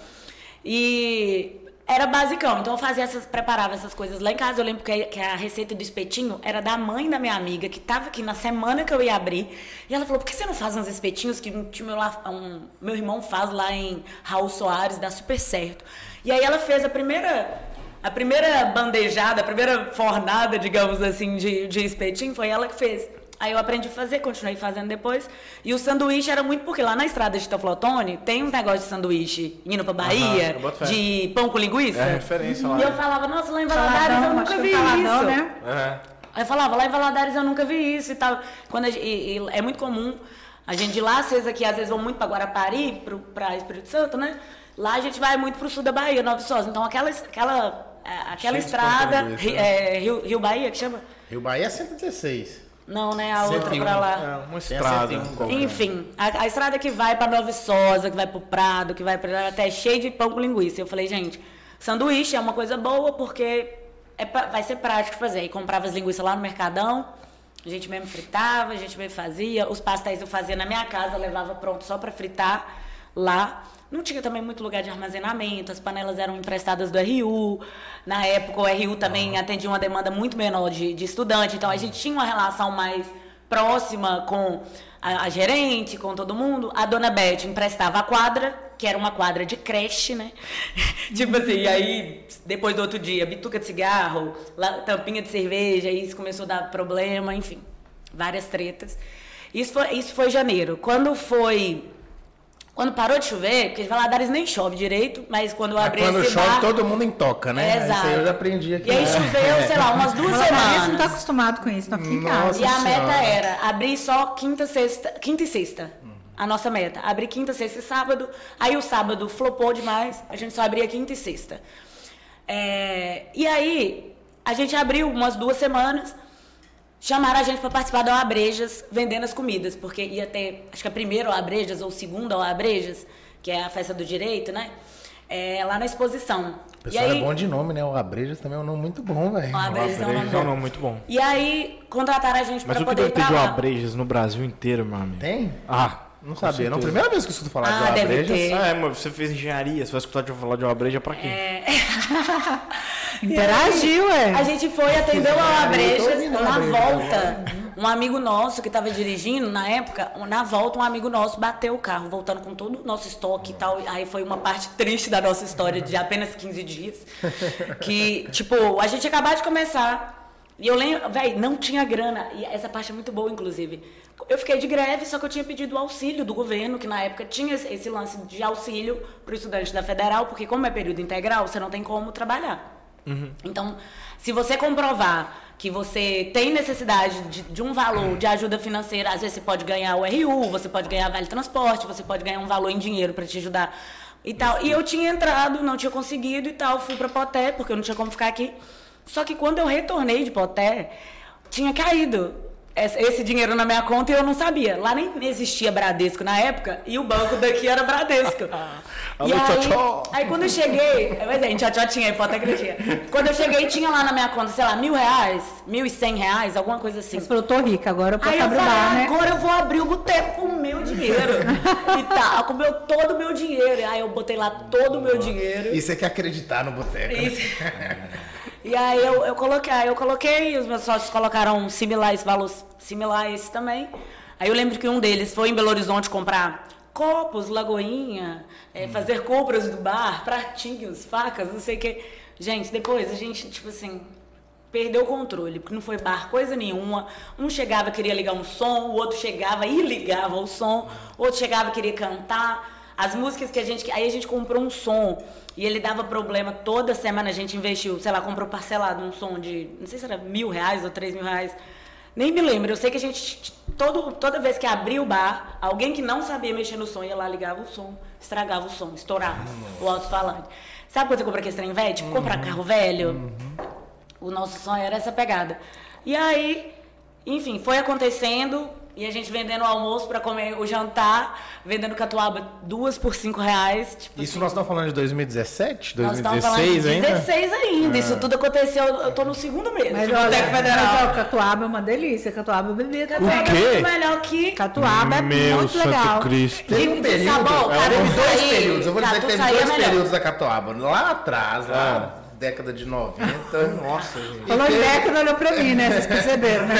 E era basicão. Então eu fazia essas, preparava essas coisas lá em casa. Eu lembro que, que a receita do espetinho era da mãe da minha amiga, que estava aqui na semana que eu ia abrir. E ela falou: por que você não faz uns espetinhos que meu, um, meu irmão faz lá em Raul Soares, dá super certo. E aí ela fez a primeira. A primeira bandejada, a primeira fornada, digamos assim, de, de espetinho foi ela que fez. Aí eu aprendi a fazer, continuei fazendo depois. E o sanduíche era muito porque lá na estrada de Toflotone tem uns negócios de sanduíche indo pra Bahia, de pão com linguiça. É referência lá. E eu falava, nossa, lá em Valadares eu nunca acho vi isso. né? É. Aí eu falava, lá em Valadares eu nunca vi isso e tal. Quando gente- e- e é muito comum a gente de lá, vocês aqui às vezes vão muito pra Guarapari, pro, pra Espírito Santo, né? Lá a gente vai muito pro sul da Bahia, Nova Viçosa. Então aquela, aquela, é, aquela Cheio estrada, Ri- né? é, Rio, Rio Bahia, que chama? Rio Bahia é 116. Não, né? A outra 101. pra lá. É uma estrada. 101 qualquer. Enfim, a, a estrada que vai pra Nova Viçosa, que vai pro Prado, que vai pra até cheio de pão com linguiça. Eu falei, gente, sanduíche é uma coisa boa porque é pra- vai ser prático fazer. E comprava as linguiças lá no Mercadão, a gente mesmo fritava, a gente mesmo fazia. Os pastéis eu fazia na minha casa, levava pronto só pra fritar lá. Não tinha também muito lugar de armazenamento, as panelas eram emprestadas do RU. Na época, o RU também atendia uma demanda muito menor de, de estudante, então a gente tinha uma relação mais próxima com a, a gerente, com todo mundo. A dona Beth emprestava a quadra, que era uma quadra de creche, né? tipo assim, e aí, depois do outro dia, bituca de cigarro, tampinha de cerveja, isso começou a dar problema, enfim, várias tretas. Isso foi, isso foi janeiro. Quando foi. Quando parou de chover, porque Valadares nem chove direito, mas quando eu abri quando esse chove, bar, todo mundo intoca, né? É, Isso aí eu exato. já aprendi aqui. E aí né? choveu, sei lá, umas duas Valadares não tá semanas. acostumado com isso, não fica em casa. E a meta Senhora. era abrir só quinta, sexta, quinta e sexta. A nossa meta. Abrir quinta, sexta e sábado. Aí o sábado flopou demais, a gente só abria quinta e sexta. É, e aí, a gente abriu umas duas semanas, chamaram a gente para participar da Abrejas vendendo as comidas, porque ia ter, acho que a primeira Abrejas ou segunda Abrejas, que é a festa do direito, né? É, lá na exposição. O e pessoal aí, é bom de nome, né? O Abrejas também é um nome muito bom, velho. o Abrejas é um nome Abrejas é um nome muito bom. E aí, contrataram a gente Mas para o que poder deve ter de. Abrejas no Brasil inteiro, meu amigo? Tem? Ah, Não com sabia, não. Primeira vez que eu escuto falar Ah, de deve Abrejas. ter. Ah, é, mas você fez engenharia, você vai escutar de falar de uma breja pra quê? Interagiu, é. A gente foi, atendeu a Eu tô Abrejas, ouvindo a na Abrejas volta, um amigo nosso que estava dirigindo na época, na volta um amigo nosso bateu o carro, voltando com todo o nosso estoque e tal. Aí foi uma parte triste da nossa história de apenas 15 dias. Que, tipo, a gente acabou de começar. E eu lembro, velho, não tinha grana. E essa parte é muito boa, inclusive. Eu fiquei de greve, só que eu tinha pedido auxílio do governo, que na época tinha esse- lance de auxílio para o estudante da federal, porque como é período integral, você não tem como trabalhar. Então, se você comprovar que você tem necessidade de, de um valor de ajuda financeira, às vezes você pode ganhar o RU, você pode ganhar vale transporte, você pode ganhar um valor em dinheiro para te ajudar e tal. E eu tinha entrado, não tinha conseguido e tal, fui para Poté, porque eu não tinha como ficar aqui. Só que quando eu retornei de Poté, tinha caído esse dinheiro na minha conta e eu não sabia. Lá nem existia Bradesco na época e o banco daqui era Bradesco. Alô, e aí, aí quando eu cheguei, mas é, tchau, tchau, tinha, hipoteca não tinha. Quando eu cheguei, tinha lá na minha conta, sei lá, mil reais, mil e cem reais, alguma coisa assim. Você falou, tô rica, agora eu posso Aí eu abrir o falei, bar, né? agora eu vou abrir o boteco com o meu dinheiro. e tá, com o meu, todo o meu dinheiro. Aí eu botei lá todo o meu dinheiro. Isso é que acreditar no boteco. né? E aí eu, eu coloquei, aí eu coloquei, os meus sócios colocaram similares, valores similares também. Aí eu lembro que um deles foi em Belo Horizonte comprar copos, lagoinha, é, fazer compras do bar, pratinhos, facas, não sei o que. Gente, depois a gente, tipo assim, perdeu o controle, porque não foi bar coisa nenhuma. Um chegava, queria ligar um som, o outro chegava e ligava o som, o outro chegava, queria cantar. As músicas que a gente. Aí a gente comprou um som e ele dava problema toda semana. A gente investiu, sei lá, comprou parcelado um som de. Não sei se era mil reais ou três mil reais. Nem me lembro. Eu sei que a gente. Todo, toda vez que abria o bar, alguém que não sabia mexer no som ia lá, ligava o som, estragava o som, estourava o alto-falante. Sabe quando você compra aquele trem velho? Tipo, comprar carro velho? O nosso sonho era essa pegada. E aí, enfim, foi acontecendo e a gente vendendo o almoço para comer o jantar, vendendo catuaba duas por cinco reais. Tipo Isso assim. nós estamos falando de 2017, Nós estamos falando de 2016 ainda? 16 ainda. Isso tudo aconteceu, eu tô no segundo mês. Mas de olha, Boteco mas Federal. ó, catuaba é uma delícia. Catuaba eu bebia também. O quê? É muito melhor que Catuaba é Meu muito Santo legal. Cristo. Teve um período, sabor, é, catu teve dois períodos, eu vou dizer que teve dois melhor. períodos da Catuaba. Lá atrás, lá, década de 90, nossa, gente. Falou em década, olhou pra mim, né? Vocês perceberam, né?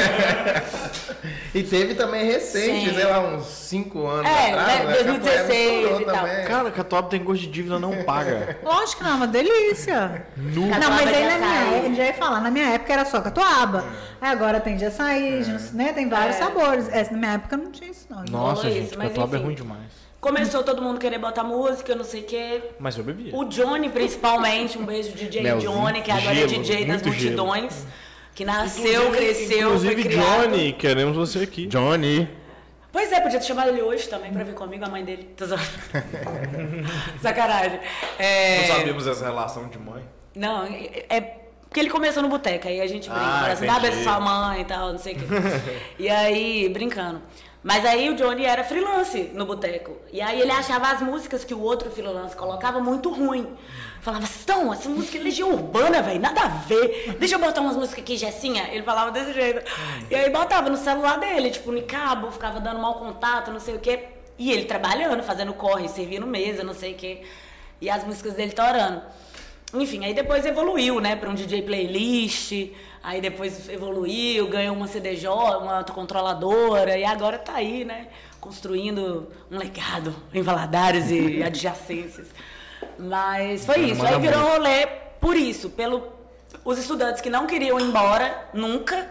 E teve também recente, Sim. sei lá, uns 5 anos É, atrás, né, né? 2016 Catuaba e tal. também. Cara, catuaba tem gosto de dívida, não paga. Lógico que não, é uma delícia. Nu. Não, mas aí na minha época, já ia falar, na minha época era só catuaba. Aí agora tem de açaí, de- né? Tem vários É. sabores. É, na minha época não tinha isso, não. Nossa, gente, isso, catuaba é enfim. ruim demais. Começou todo mundo querer botar música, não sei o quê. Mas eu bebia. O Johnny, principalmente, um beijo DJ Melzinho. Johnny, que agora é Gelo, DJ das muito gelo. multidões. Que nasceu, cresceu, Inclusive, foi criado. Johnny, queremos você aqui. Johnny. Pois é, podia ter chamado ele hoje também pra vir comigo, a mãe dele. Sacanagem. É... Não sabíamos essa relação de mãe. Não, é é porque ele começou no boteco, aí a gente brinca, Ah, assim, dá beijo pra sua mãe e tal, não sei o quê. e aí, brincando. Mas aí o Johnny era freelance no boteco. E aí ele achava as músicas que o outro freelance colocava muito ruim. Falava, Stão, essa música é Legião Urbana, velho, nada a ver. Deixa eu botar umas músicas aqui, Jessinha. Ele falava desse jeito. E aí botava no celular dele, tipo, no cabo, ficava dando mau contato, não sei o quê. E ele trabalhando, fazendo corre, servindo mesa, não sei o quê. E as músicas dele torando. Enfim, aí depois evoluiu, né, para um DJ playlist, aí depois evoluiu, ganhou uma CDJ, uma autocontroladora, e agora tá aí, né, construindo um legado em Valadares e adjacências. Mas foi isso, aí virou rolê por isso, pelo os estudantes que não queriam ir embora nunca,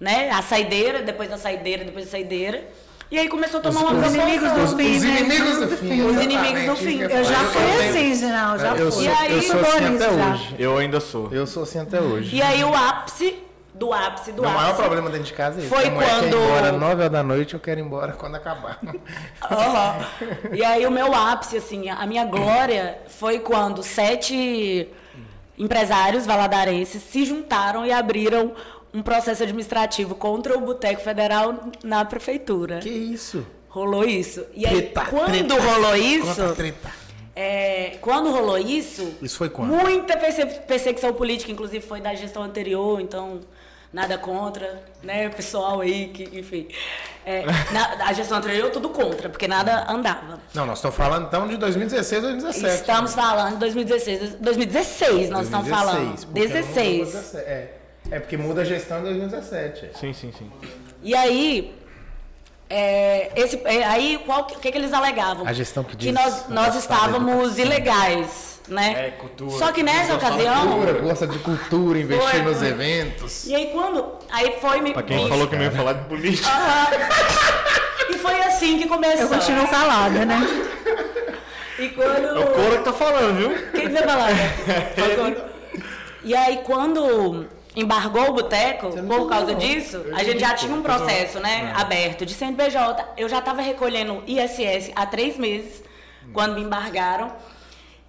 né, a saideira, depois da saideira, depois da saideira. E aí começou a tomar uma os inimigos proporção. do fim, Os né? inimigos do fim. Os inimigos do isso fim. Eu já falar. fui tenho- assim, não, já Eu fui. sou, E aí- eu sou assim até isso já. hoje. Eu ainda sou. Eu sou assim até hoje. E aí o ápice do ápice do Meu ápice. maior problema dentro de casa é esse. Foi quando- quer ir embora 9 horas da noite, eu quero ir embora quando acabar. Aham. E aí o meu ápice, assim, a minha glória foi quando sete empresários valadarenses se juntaram e abriram um processo administrativo contra o Boteco Federal na prefeitura. que isso? Rolou isso. E aí, Treta, quando treta. rolou Conta isso, treta. é, quando rolou isso, Isso foi quando? muita perse- perseguição política, inclusive foi da gestão anterior, então nada contra, né, pessoal aí que, enfim, é, na, a gestão anterior tudo contra, porque nada andava. Não, nós estamos falando então de 2016 ou 2017. Estamos falando de 2016, 2016 nós estamos falando, porque não mudou 16. 17. É, é porque muda a gestão em 2017. Sim, sim, sim. E aí, é, esse, é, aí qual, que- o que, que eles alegavam? A gestão que diz nós, nós afastada da estávamos ilegais, né? É, cultura. Só que nessa ocasião, Cultura, gosta de cultura, investir Foi, nos foi. eventos. e aí quando, aí foi me Pra quem me- falou que não ia falar de política. E foi assim que começou. Eu continuo calada, né? E quando É o Cora que tá falando, viu? Quem que vai falar? né? E aí, quando embargou o boteco, por causa disso, a gente já tinha um processo, né, aberto de CNPJ. Eu já estava recolhendo ISS há três meses, quando me embargaram.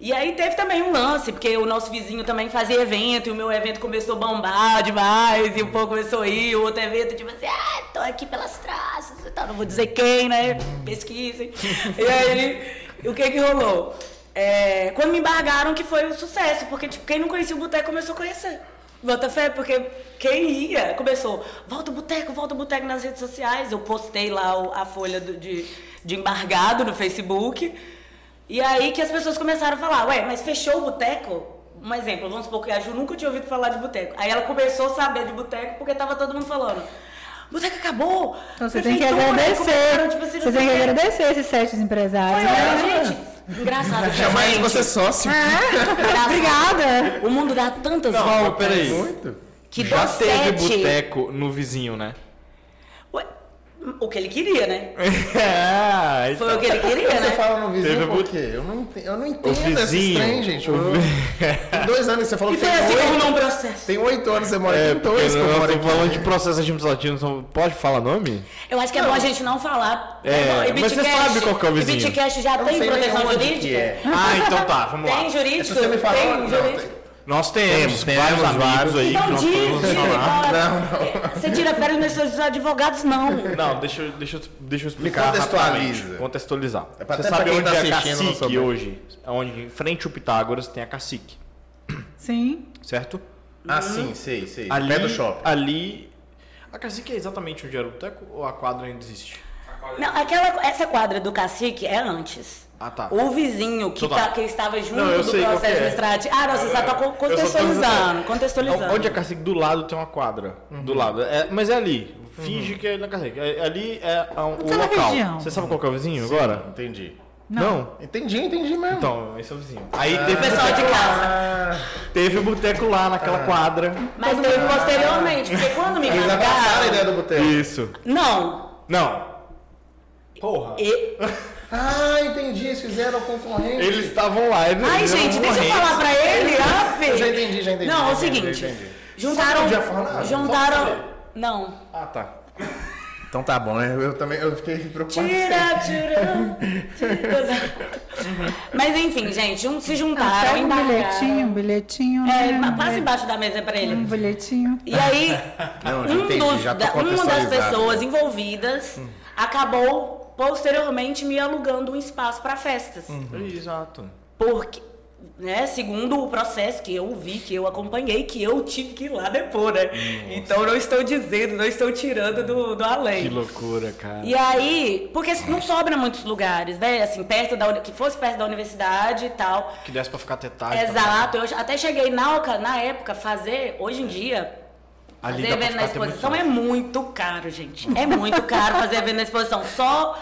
E aí teve também um lance, porque o nosso vizinho também fazia evento, e o meu evento começou a bombar demais, e o povo começou a ir, o outro evento, tipo assim, ah, tô aqui pelas traças e tal, não vou dizer quem, né? Pesquisem. e aí, o que que rolou? É, quando me embargaram, que foi um sucesso, porque tipo, quem não conhecia o boteco começou a conhecer. Bota fé, porque quem ia começou, volta o boteco, volta o boteco nas redes sociais. Eu postei lá o- a folha do- de, de embargado no Facebook. E aí que as pessoas começaram a falar, ué, mas fechou o boteco? Um exemplo, vamos supor que a Ju nunca tinha ouvido falar de boteco. Aí ela começou a saber de boteco porque tava todo mundo falando. boteco acabou. Então você tem que agradecer. tipo assim, Você tem que agradecer esses sete empresários. Foi, né? gente, engraçado. Chamar ele gente, você sócio. É, obrigada. O mundo dá tantas Não, voltas. peraí. Muito. Que Já do teve sete- boteco no vizinho, né? O que ele queria, né? é, Foi o que ele queria, Você né? fala no vizinho Teve por quê? Eu não entendo, eu não entendo O vizinho. trem, gente. o Eu- vi- dois anos que você falou E que foi tem assim que arrumou um oito. processo. Tem oito anos, você mora É, aqui. Tem dois que eu moro aqui. falando de processo administrativo, não pode falar nome? Eu acho que é bom a gente não falar. É? E mas você sabe qual que é o vizinho. E Bitcast já não tem proteção jurídica? que é. Ah, então tá, vamos lá. Tem jurídico? Você tem não, jurídico? Nós temos, Temos, vários vários. aí que Então nós diz, podemos falar. fala. Você tira férias, mas seus advogados não. Não, deixa, eu- deixa, deixa eu explicar. contextualiza. rapidamente. Contextualizar. É pra- Você sabe onde tá é a não cacique hoje? Onde, em frente ao Pitágoras, tem a cacique, Sim. certo? Ah, sim, sei, sei. Ali, Pé do shopping. Ali. A cacique é exatamente onde era o boteco ou a quadra ainda existe? Não, aquela, essa quadra do cacique é antes. Ah, tá. O vizinho que, Então tá. tá, que estava junto Não, do processo é. administrativo. Ah, não, você tá tô contextualizando. Contextualizando. Onde é a cacique do lado tem uma quadra. Do lado. É, mas é ali. Finge que é na cacique. É- ali é a- o local. região. Você sabe qual que é o vizinho agora? Entendi. Não. Entendi, entendi mesmo. Então, esse é o vizinho. Aí O teve, pessoal de casa. Ah, teve o boteco lá naquela quadra. Mas teve posteriormente, porque quando me eles abraçaram a ideia do boteco. Isso. Não. Não. Porra. E... Ah, entendi. Eles fizeram concorrente. Eles estavam lá. eles Ai, gente, deixa eu falar pra ele. Ah, filho. Eu já entendi, já entendi. Não, é o seguinte. entendi. Juntaram... Podia falar nada? Juntaram... Não. Ah, tá. Então tá bom, né? Eu também eu fiquei preocupado. Tira, tira, tira. Mas enfim, gente, um se juntaram, pega um bilhetinho, um bilhetinho. É, né? passa embaixo da mesa pra Um ele. bilhetinho. E aí, Não, um entendi, dos- da- uma das pessoas envolvidas acabou posteriormente me alugando um espaço para festas. Exato. Porque, né, segundo o processo que eu vi, que eu acompanhei, que eu tive que ir lá depor, né? Então não estou dizendo, não estou tirando do, do além. Que loucura, cara. E aí, porque não sobra muitos lugares, né? Assim, perto da que fosse perto da universidade e tal. Que desse pra ficar até tarde. Exato. Eu até cheguei na, oca- na época fazer, hoje em dia, Ali fazer evento na exposição é muito caro, gente. É muito caro fazer evento na exposição. Só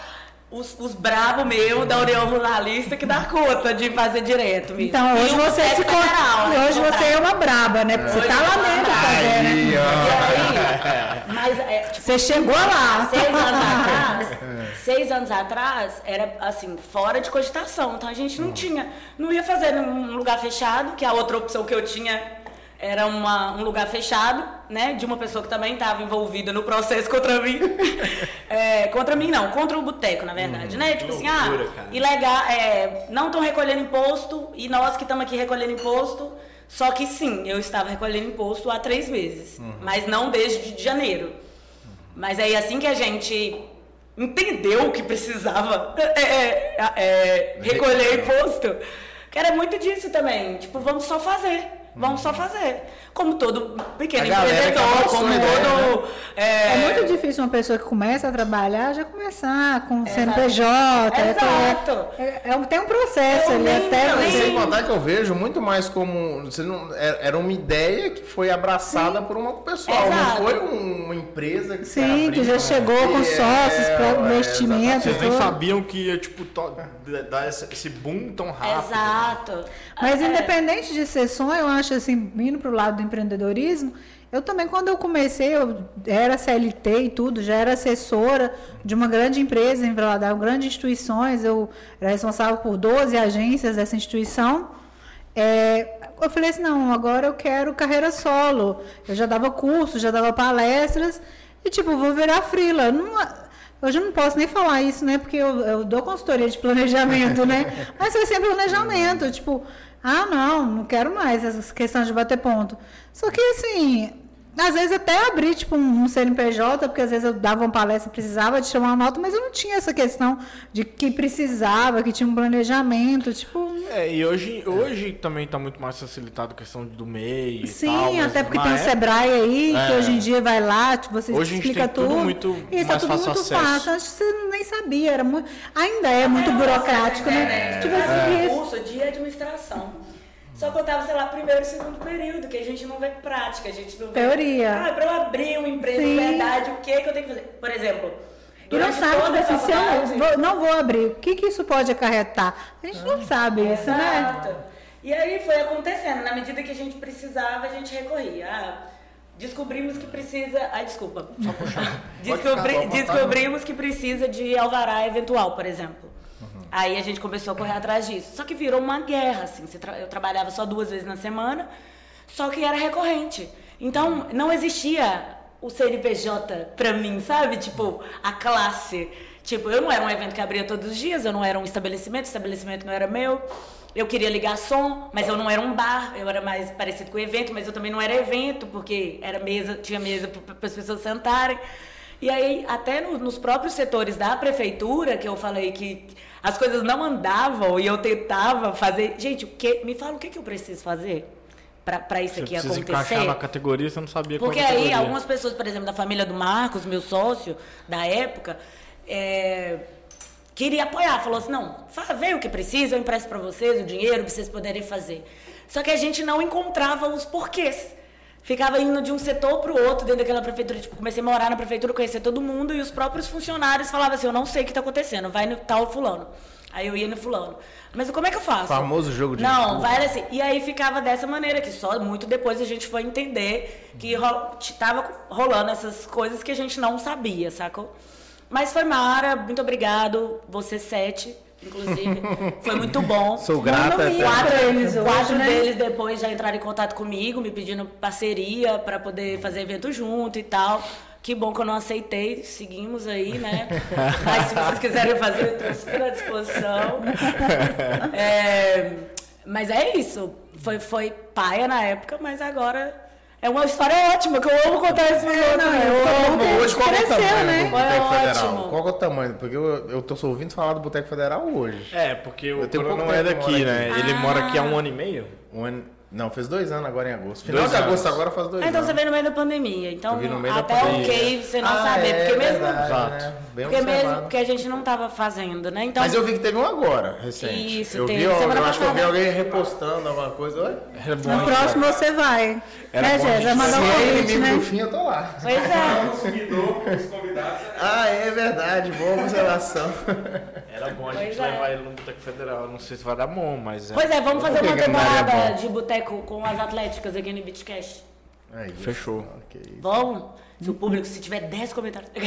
os, os bravos meus da União Ruralista que dá conta de fazer direto mesmo. Então E hoje o você Boteco se Federal, né, Hoje você é uma braba, né? Porque você Hoje tá lá dentro fazendo. né? E aí, mas é, tipo, Você chegou lá. Seis anos atrás, seis anos atrás, era assim, fora de cogitação. Então a gente não tinha, não ia fazer num lugar fechado, que a outra opção que eu tinha era uma, um lugar fechado, né? De uma pessoa que também estava envolvida no processo contra mim. É, contra mim não, contra o boteco, na verdade, né? Tipo assim, loucura, ah, cara. ilegal, é, não estão recolhendo imposto, e nós que estamos aqui recolhendo imposto. Só que sim, eu estava recolhendo imposto há três meses, mas não desde de janeiro. Mas aí assim que a gente entendeu que precisava é, é, é, recolher imposto, que era muito disso também. Tipo, vamos só fazer. Vamos só fazer. Como todo pequeno que empreendedor, como todo. É É, muito difícil uma pessoa que começa a trabalhar já começar com Exato. CNPJ. é- Exato. É, é- tem um processo Eu ali nem- até Mas você. sem contar que eu vejo muito mais como. Você não, era uma ideia que foi abraçada por uma pessoa. Exato. Não foi um- uma empresa que Sim, que já né? chegou com É, sócios para é, investimento. Vocês nem sabiam que ia, tipo, to- dar esse, boom tão rápido. Exato. Mas É. independente de ser sonho, eu acho assim, indo para o lado do empreendedorismo, eu também, quando eu comecei, eu era CLT e tudo, já era assessora de uma grande empresa em Valadares, grandes instituições, eu era responsável por 12 agências dessa instituição. É, eu falei assim, não, agora eu quero carreira solo. Eu já dava curso, já dava palestras, e tipo, vou virar frila. Não, hoje eu não posso nem falar isso, né? Porque eu, eu dou consultoria de planejamento, né? Mas foi sempre planejamento, tipo, ah, não, não quero mais essas questões de bater ponto. Só que assim, às vezes até abri, tipo, um CNPJ, porque às vezes eu dava uma palestra, precisava de chamar uma nota, mas eu não tinha essa questão de que precisava, que tinha um planejamento, tipo, É, e hoje, hoje também tá muito mais facilitado a questão do MEI e Sim, tal, até porque tem o época- Sebrae aí, que É. hoje em dia vai lá, tipo, você Hoje a gente explica tem tudo tudo. muito Isso, tá mais tudo fácil muito acesso. fácil. Acho que você nem sabia, era muito, ainda é muito burocrático, né? Tipo assim, É. isso. curso de administração. Só que eu tava, sei lá, primeiro e segundo período, que a gente não vê prática, a gente não vê. Teoria. Ah, pra eu abrir uma empresa de Sim. verdade, o que, que eu tenho que fazer? Por exemplo. E não sabe, tipo assim, se eu vou, não vou abrir, o que, que isso pode acarretar? A gente não sabe isso, né? Exato. E aí foi acontecendo, na medida que a gente precisava, a gente recorria. Ah, descobrimos que precisa. Ai, desculpa. Só puxar. Descobri- descobrimos que precisa de alvará eventual, por exemplo. Aí a gente começou a correr atrás disso. Só que virou uma guerra, assim. Eu trabalhava só duas vezes na semana, só que era recorrente. Então, não existia o CNPJ pra mim, sabe? Tipo, a classe. Tipo, eu não era um evento que abria todos os dias, eu não era um estabelecimento, o estabelecimento não era meu. Eu queria ligar som, mas eu não era um bar, eu era mais parecido com evento, mas eu também não era evento, porque era mesa, tinha mesa para as pessoas sentarem. E aí, até no- nos próprios setores da prefeitura, que eu falei que as coisas não andavam e eu tentava fazer. Gente, o que, me fala o que, que eu preciso fazer para isso Você aqui acontecer? encaixar na categoria, você não sabia Porque aí, categoria. algumas pessoas, por exemplo, da família do Marcos, meu sócio da época, é, queria apoiar. Falou assim: não, vê o que precisa, eu empresto para vocês o dinheiro para vocês poderem fazer. Só que a gente não encontrava os porquês. Ficava indo de um setor para o outro dentro daquela prefeitura. Tipo, comecei a morar na prefeitura, conhecer todo mundo e os próprios funcionários falavam assim: eu não sei o que está acontecendo, vai no tal fulano. Aí eu ia no fulano. Mas como é que eu faço? Famoso jogo de Não, empurra. vai assim. E aí ficava dessa maneira, que só muito depois a gente foi entender que ro tava rolando essas coisas que a gente não sabia, sacou? Mas foi Mara, muito obrigado. Você sete, inclusive. foi muito bom. Sou grata. Pra eles hoje, Quatro né? deles depois já entraram em contato comigo, me pedindo parceria para poder fazer evento junto e tal. Que bom que eu não aceitei, seguimos aí, né? Mas se vocês quiserem fazer, eu estou super à disposição. É, mas é isso. Foi, foi paia na época, mas agora é uma história ótima, que eu amo contar isso pros outros. não, eu amo. Hoje, qual que é o tamanho né? do Boteco Foi Federal? ótimo. Qual que é o tamanho? Porque eu, eu tô ouvindo falar do Boteco Federal hoje. É, porque o Eu tenho Bruno não é daqui, né? aqui. Ele mora aqui há um ano e meio. Um ano- Não, fez dois anos agora em agosto. Final Dois de agosto anos. agora faz dois Ah, então anos. você veio no meio da pandemia. Então, Eu vim no meio da até pandemia. ok você não Ah, saber. é porque mesmo. verdade, Exato. né? Bem Porque mesmo porque a gente não tava fazendo, né? Então, Mas eu vi que teve um agora, recente. Isso, eu teve. vi, ó, Semana eu acho que eu vi alguém repostando alguma coisa. Oi? Era bom, No próximo você vai. Era né, bom Jéssica? a Vai gente mandar um é convite, inimigo né? do fim, eu tô lá. Pois é. Consumidor, os convidados. Ah, é verdade. Boa observação. Era bom a Pois gente é. levar ele no Boteco Federal. Não sei se vai dar bom, mas. Pois é, vamos fazer uma daria temporada de boteco com as atléticas aqui no Beachcast. É isso. Fechou. Ok. Vamos? Se o público, se tiver 10 comentários.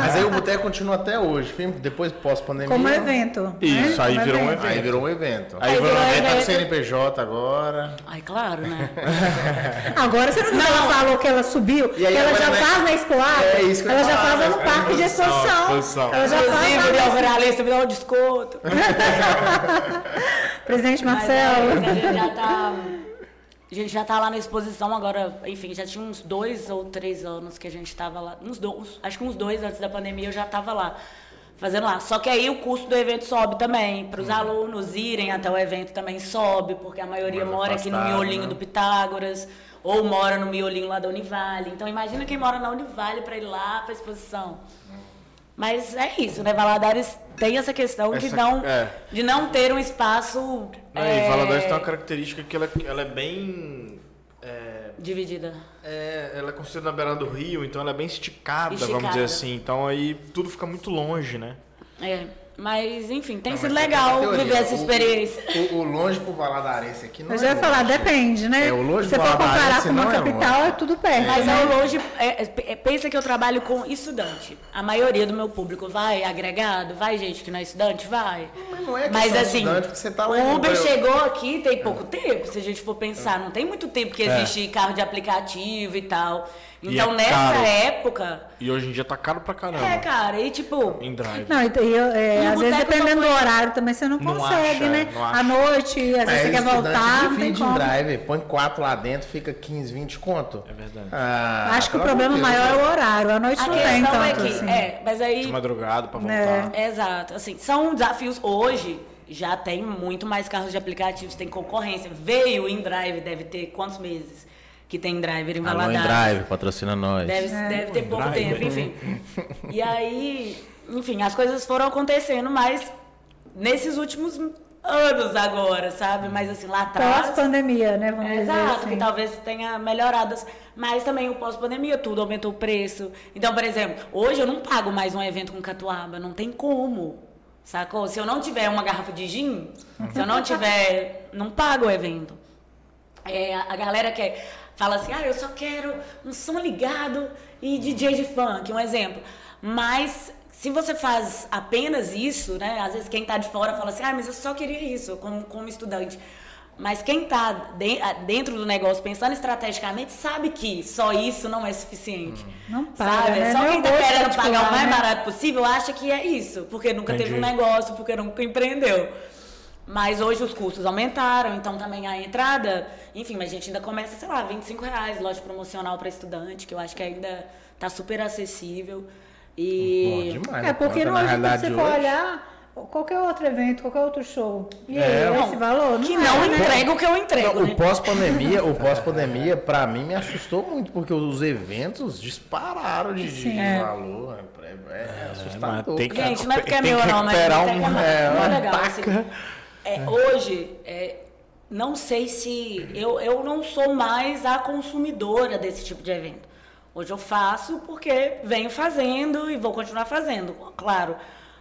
Mas aí o boteco continua até hoje, depois pós-pandemia. Como evento. Isso, né? aí Como virou um Aí virou um evento. Aí Aí virou virou Aí tá com evento. CNPJ agora. Ai, claro, né? Agora você não viu que ela falou que ela subiu, E aí que ela já vai- faz na escoada, É isso que eu ela já faz no é parque de exposição. Ela já faz Inclusive, o jornalista me dá um desconto. Presidente Marcelo. é, mas a gente já tá. A gente já tá lá na exposição agora, enfim, já tinha uns dois ou três anos que a gente tava lá. Uns dois, acho que uns dois antes da pandemia eu já tava lá. Fazendo lá. Só que aí o custo do evento sobe também. Para os alunos irem até o evento também sobe, porque a maioria mora aqui no miolinho né? do Pitágoras, ou mora no miolinho lá da Univale. Então imagina quem mora na Univale para ir lá para exposição. Mas é isso, né? Valadares tem essa questão de, Essa- não, é. de não ter um espaço. Não, é, E Valadares tem uma característica que ela, ela é bem. É, Dividida. é, ela é construída na beira do rio, então ela é bem esticada, Esticada. vamos dizer assim. Então aí tudo fica muito longe, né? É. Mas, enfim, tem Não, sido mas legal teoria. viver essa O- experiência. O, o longe pro Valadarense aqui não Eu é já ia falar, longe. depende, né? É, o longe Se for comparar com uma é capital, longe. é tudo perto. Mas né? ao longe, é, é, pensa que eu trabalho com estudante. A maioria do meu público vai agregado, vai gente que não é estudante, vai. Mas não é Mas questão de assim, estudante, porque você tá lá em- o Uber eu- chegou aqui tem pouco tempo, se a gente for pensar, não tem muito tempo que existe carro de aplicativo e tal. Então é nessa caro. época, E hoje em dia tá caro pra caramba. é, cara, e tipo, Em drive. Não, e, e, é, E às vezes dependendo do foi- horário também você não Não consegue, acha, né? não acha. À noite, às vezes Mas você quer voltar, não tem em como. drive, põe quatro lá dentro, fica 15, 20 conto. É verdade. Ah, Acho que o problema amor de maior Deus, é o horário, à noite a não tem questão tanto é que, assim. é, mas aí De madrugada pra voltar. É. Exato, assim, são desafios hoje. Já tem muito mais carros de aplicativos, tem concorrência. Veio o InDrive, deve ter quantos meses que tem driver em Alô, Valadares? em drive, patrocina nós. Deve, deve ter pouco Drive. tempo, enfim. E aí, enfim, as coisas foram acontecendo, mas nesses últimos anos agora, sabe? Mas assim, lá atrás. Pós-pandemia, né? Vamos É, dizer Exato, assim. que talvez tenha melhorado. Mas também o pós-pandemia, tudo aumentou o preço. Então, por exemplo, hoje eu não pago mais um evento com catuaba, não tem como. Sacou? Se eu não tiver uma garrafa de gin, se eu não tiver. Não pago o evento. É, a a galera quer. Fala assim, ah, eu só quero um som ligado e DJ de funk, um exemplo. Mas se você faz apenas isso, né? Às vezes quem tá de fora fala assim, ah, mas eu só queria isso, como, como estudante. Mas quem tá de- dentro do negócio, pensando estrategicamente, sabe que só isso não é suficiente. Não paga, Sabe? né? Só quem um tá gosto querendo pagar o mais né? barato possível acha que é isso, porque nunca teve um Entendi. negócio, porque nunca empreendeu. Mas hoje os custos aumentaram, então também a entrada, enfim, mas a gente ainda começa, sei lá, 25 reais, loja promocional para estudante, que eu acho que ainda tá super acessível. E. Bom demais. É, porque não, hoje, realidade você for olhar, qualquer outro evento, qualquer outro show, e aí, É, esse valor? que é, não né? entrega o que eu entrego, Não, né? o pós-pandemia, o pós-pandemia, pra mim, me assustou muito, porque os eventos dispararam de, de Sim. valor. É, é, é assustador. tem que-. Gente, não é porque é Tem meu que não, mas recuperar até um- que é é, não é uma legal. Assim. É, hoje, é, não sei se. Eu, eu não sou mais a consumidora desse tipo de evento. Hoje eu faço porque venho fazendo e vou continuar fazendo, claro.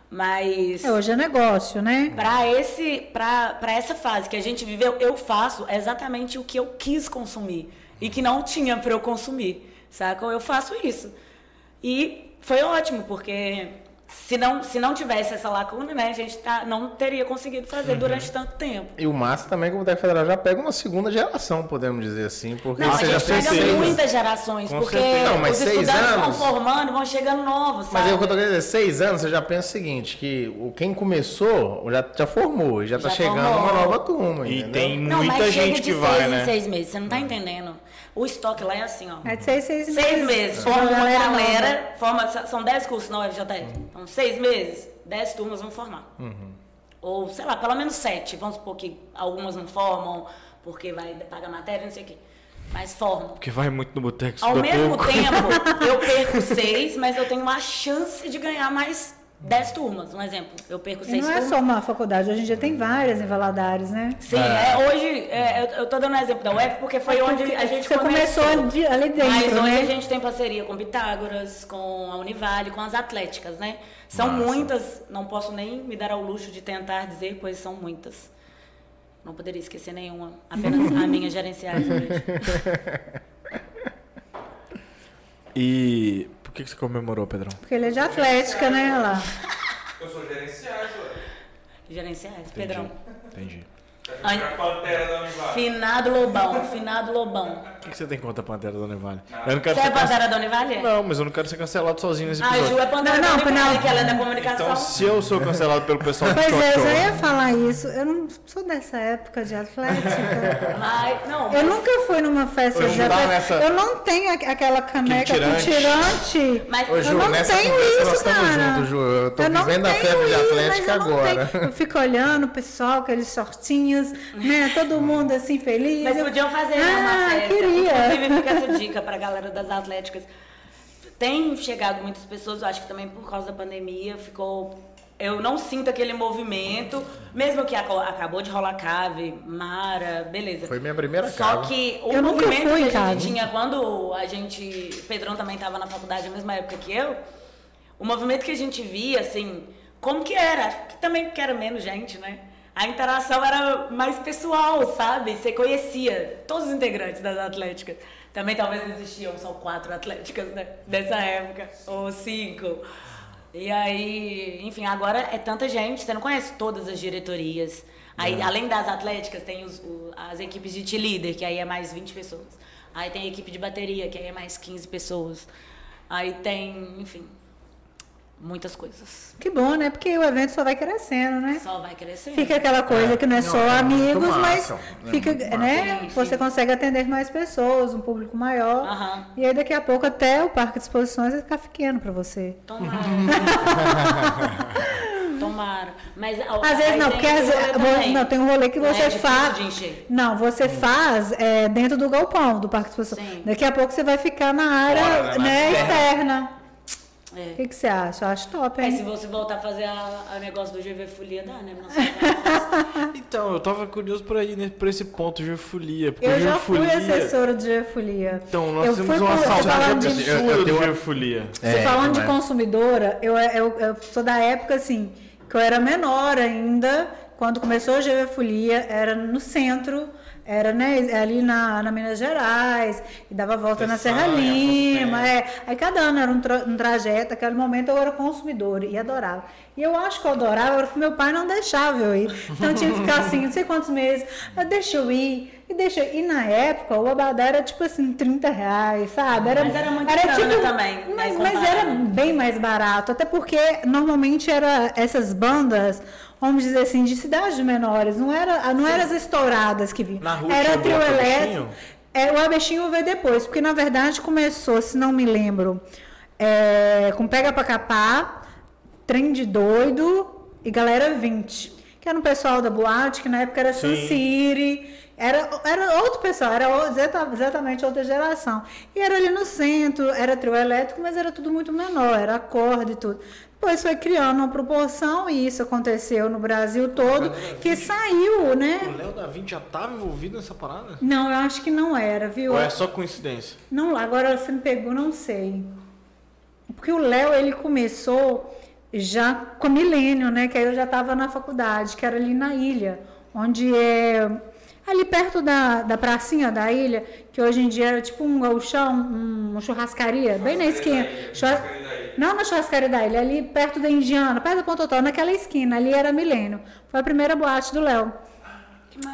Mas. É, hoje é negócio, né? Pra esse, pra, pra essa fase que a gente viveu, eu faço exatamente o que eu quis consumir e que não tinha pra eu consumir, saca? Eu faço isso. E foi ótimo, porque se não, se não tivesse essa lacuna, né, a gente tá, não teria conseguido fazer durante tanto tempo. E o massa também que o Boteco Federal já pega uma segunda geração, podemos dizer assim, porque Não, a você já gente fez pega seis. muitas gerações, Com porque certeza. Não, mas os seis estudantes vão anos- formando, vão chegando novos, sabe? Mas é o que eu tô querendo dizer, seis anos, você já pensa o seguinte, que o, quem começou já, já formou, e já, tá Já chegando formou. uma nova turma, E entendeu? tem Não, muita mas chega gente de que seis vai, em né? seis meses, você não tá entendendo. O estoque lá é assim, ó. É de seis, seis meses. Seis meses, forma uma galera forma, são dez cursos na UFJF. Então, seis meses, dez turmas vão formar. Ou, sei lá, pelo menos sete. Vamos supor que algumas não formam, porque vai pagar matéria, não sei o quê. Mas formam. Porque vai muito no boteco, Ao mesmo pouco. tempo, eu perco seis, mas eu tenho uma chance de ganhar mais dez turmas. Um exemplo, eu perco E seis não é turmas. só uma faculdade, hoje em dia tem várias em Valadares, né? Sim, é, hoje, é, eu, eu tô dando um exemplo da UF porque foi onde a gente Você começou ali ali dentro, Mas hoje né? a gente tem parceria com Pitágoras, com a Univale, com as atléticas, né? São Massa. muitas, não posso nem me dar ao luxo de tentar dizer, pois são muitas. Não poderia esquecer nenhuma, apenas a minha gerenciais hoje. E por que que você comemorou, Pedrão? Porque ele é de atlética, né? Olha lá. Eu sou gerenciais, ué. Gerenciais, Pedrão. Entendi. A pantera da Univale. Finado Lobão, finado Lobão. O que você tem contra a Pantera da Univale? Eu não quero Você é ser cancelado. Pantera da Univale? Não, mas eu não quero ser cancelado sozinho nesse A Ju episódio. é Pantera Não, da não, Univale, não. que ela é da comunicação. Então, se eu sou cancelado pelo pessoal do Pois é, eu já ia falar isso. Eu não sou dessa época de atlética. Mas, não, Eu mas- nunca fui numa festa de atlética. nessa- Eu não tenho aqu- aquela caneca com tirante. tirante. Mas- Ô, eu Ju, não nessa tenho isso, cara. juntos, Ju. Eu tô não vivendo a tenho febre de isso, atlética mas eu não agora. tenho. Eu fico olhando o pessoal, aqueles shortinhos, né? Todo mundo assim feliz. Mas Eu- podiam fazer né, uma Ah, festa. queria. Inclusive, fica essa dica pra galera das atléticas. Tem chegado muitas pessoas, eu acho que também por causa da pandemia ficou. Eu não sinto aquele movimento, mesmo que acabou de rolar cave, Mara, beleza. Foi minha primeira Só cava. que o Eu movimento que a cave. gente tinha quando a gente. Pedrão também estava na faculdade na mesma época que eu. O movimento que a gente via, assim, como que era? Que também que era menos gente, né? A interação era mais pessoal, sabe? Você conhecia todos os integrantes das atléticas. Também talvez existiam só quatro atléticas né? dessa época, ou cinco. E aí, enfim, agora é tanta gente, você não conhece todas as diretorias. Aí, além das atléticas, tem os- o- as equipes de líder, que aí é mais 20 pessoas. Aí tem a equipe de bateria, que aí é mais 15 pessoas. Aí tem, enfim, muitas coisas. Que bom, né? Porque o evento só vai crescendo, né? Só vai crescendo. Fica aquela coisa que não é Não, só é amigos, mas massa, é fica, né? Sim, sim. Você consegue atender mais pessoas, um público maior. Aham. E aí daqui a pouco até o parque de exposições vai ficar pequeno para você. Tomara. Tomara. Mas ó, Às vezes não, tem porque às não, tem um rolê que Não é você faz. Não, você faz é, dentro do galpão do parque de exposições. Sim. Daqui a pouco você vai ficar na área Fora, né, né, É. O que, que você acha? Eu acho top, É, hein? se você voltar a fazer a, a negócio do GV Folia, dá, né? Então, eu tava curioso pra ir né, pra esse ponto de geofolia. Porque Eu já fui assessora de geofolia. Então, nós Eu temos uma saudade de- Eu- tenho uma- geofolia. Você É, falando de consumidora, eu, eu, eu sou da época assim, que eu era menor ainda, quando começou a GV Folia, era no centro, era né, ali na, na Minas Gerais, e dava volta na Serra Lima. É. Aí cada ano era um, tra- um trajeto, naquele momento eu era consumidora e adorava. E eu acho que eu adorava porque meu pai não deixava eu ir. Então eu tinha que ficar assim, não sei quantos meses, ah, deixa eu ir. E, deixa eu ir. e na época o abadá era tipo assim, 30 reais, sabe? Mas era muito grana também, né, Mas, mas comparado. era bem mais barato, até porque normalmente era essas bandas, vamos dizer assim, de cidades menores, não era, não eram as estouradas que vinham. Na rua era trio elétrico. Abexinho? É, o Abexinho veio depois, porque na verdade começou, se não me lembro, é, com Pega Pra Capar, Trem de Doido e Galera 20. Que era um pessoal da boate, que na época era Sun. City. Era, era outro pessoal, era exatamente outra geração. E era ali no centro, era trio elétrico, mas era tudo muito menor, era acorde e tudo. Depois foi criando uma proporção, e isso aconteceu no Brasil todo, que saiu, né? O Léo da Vinci já tava envolvido nessa parada? Não, eu acho que não era, viu? Ou é só coincidência? Não, agora você me pegou, não sei. Porque o Léo, ele começou já com milênio, né? Que aí eu já estava na faculdade, que era ali na ilha, onde é ali perto da, da pracinha da ilha, que hoje em dia era tipo um galchão, um, uma churrascaria, bem na esquina. Churra- Não na churrascaria da ilha, ali perto da Indiana, perto da Ponta Total, naquela esquina, ali era milênio. Foi a primeira boate do Léo.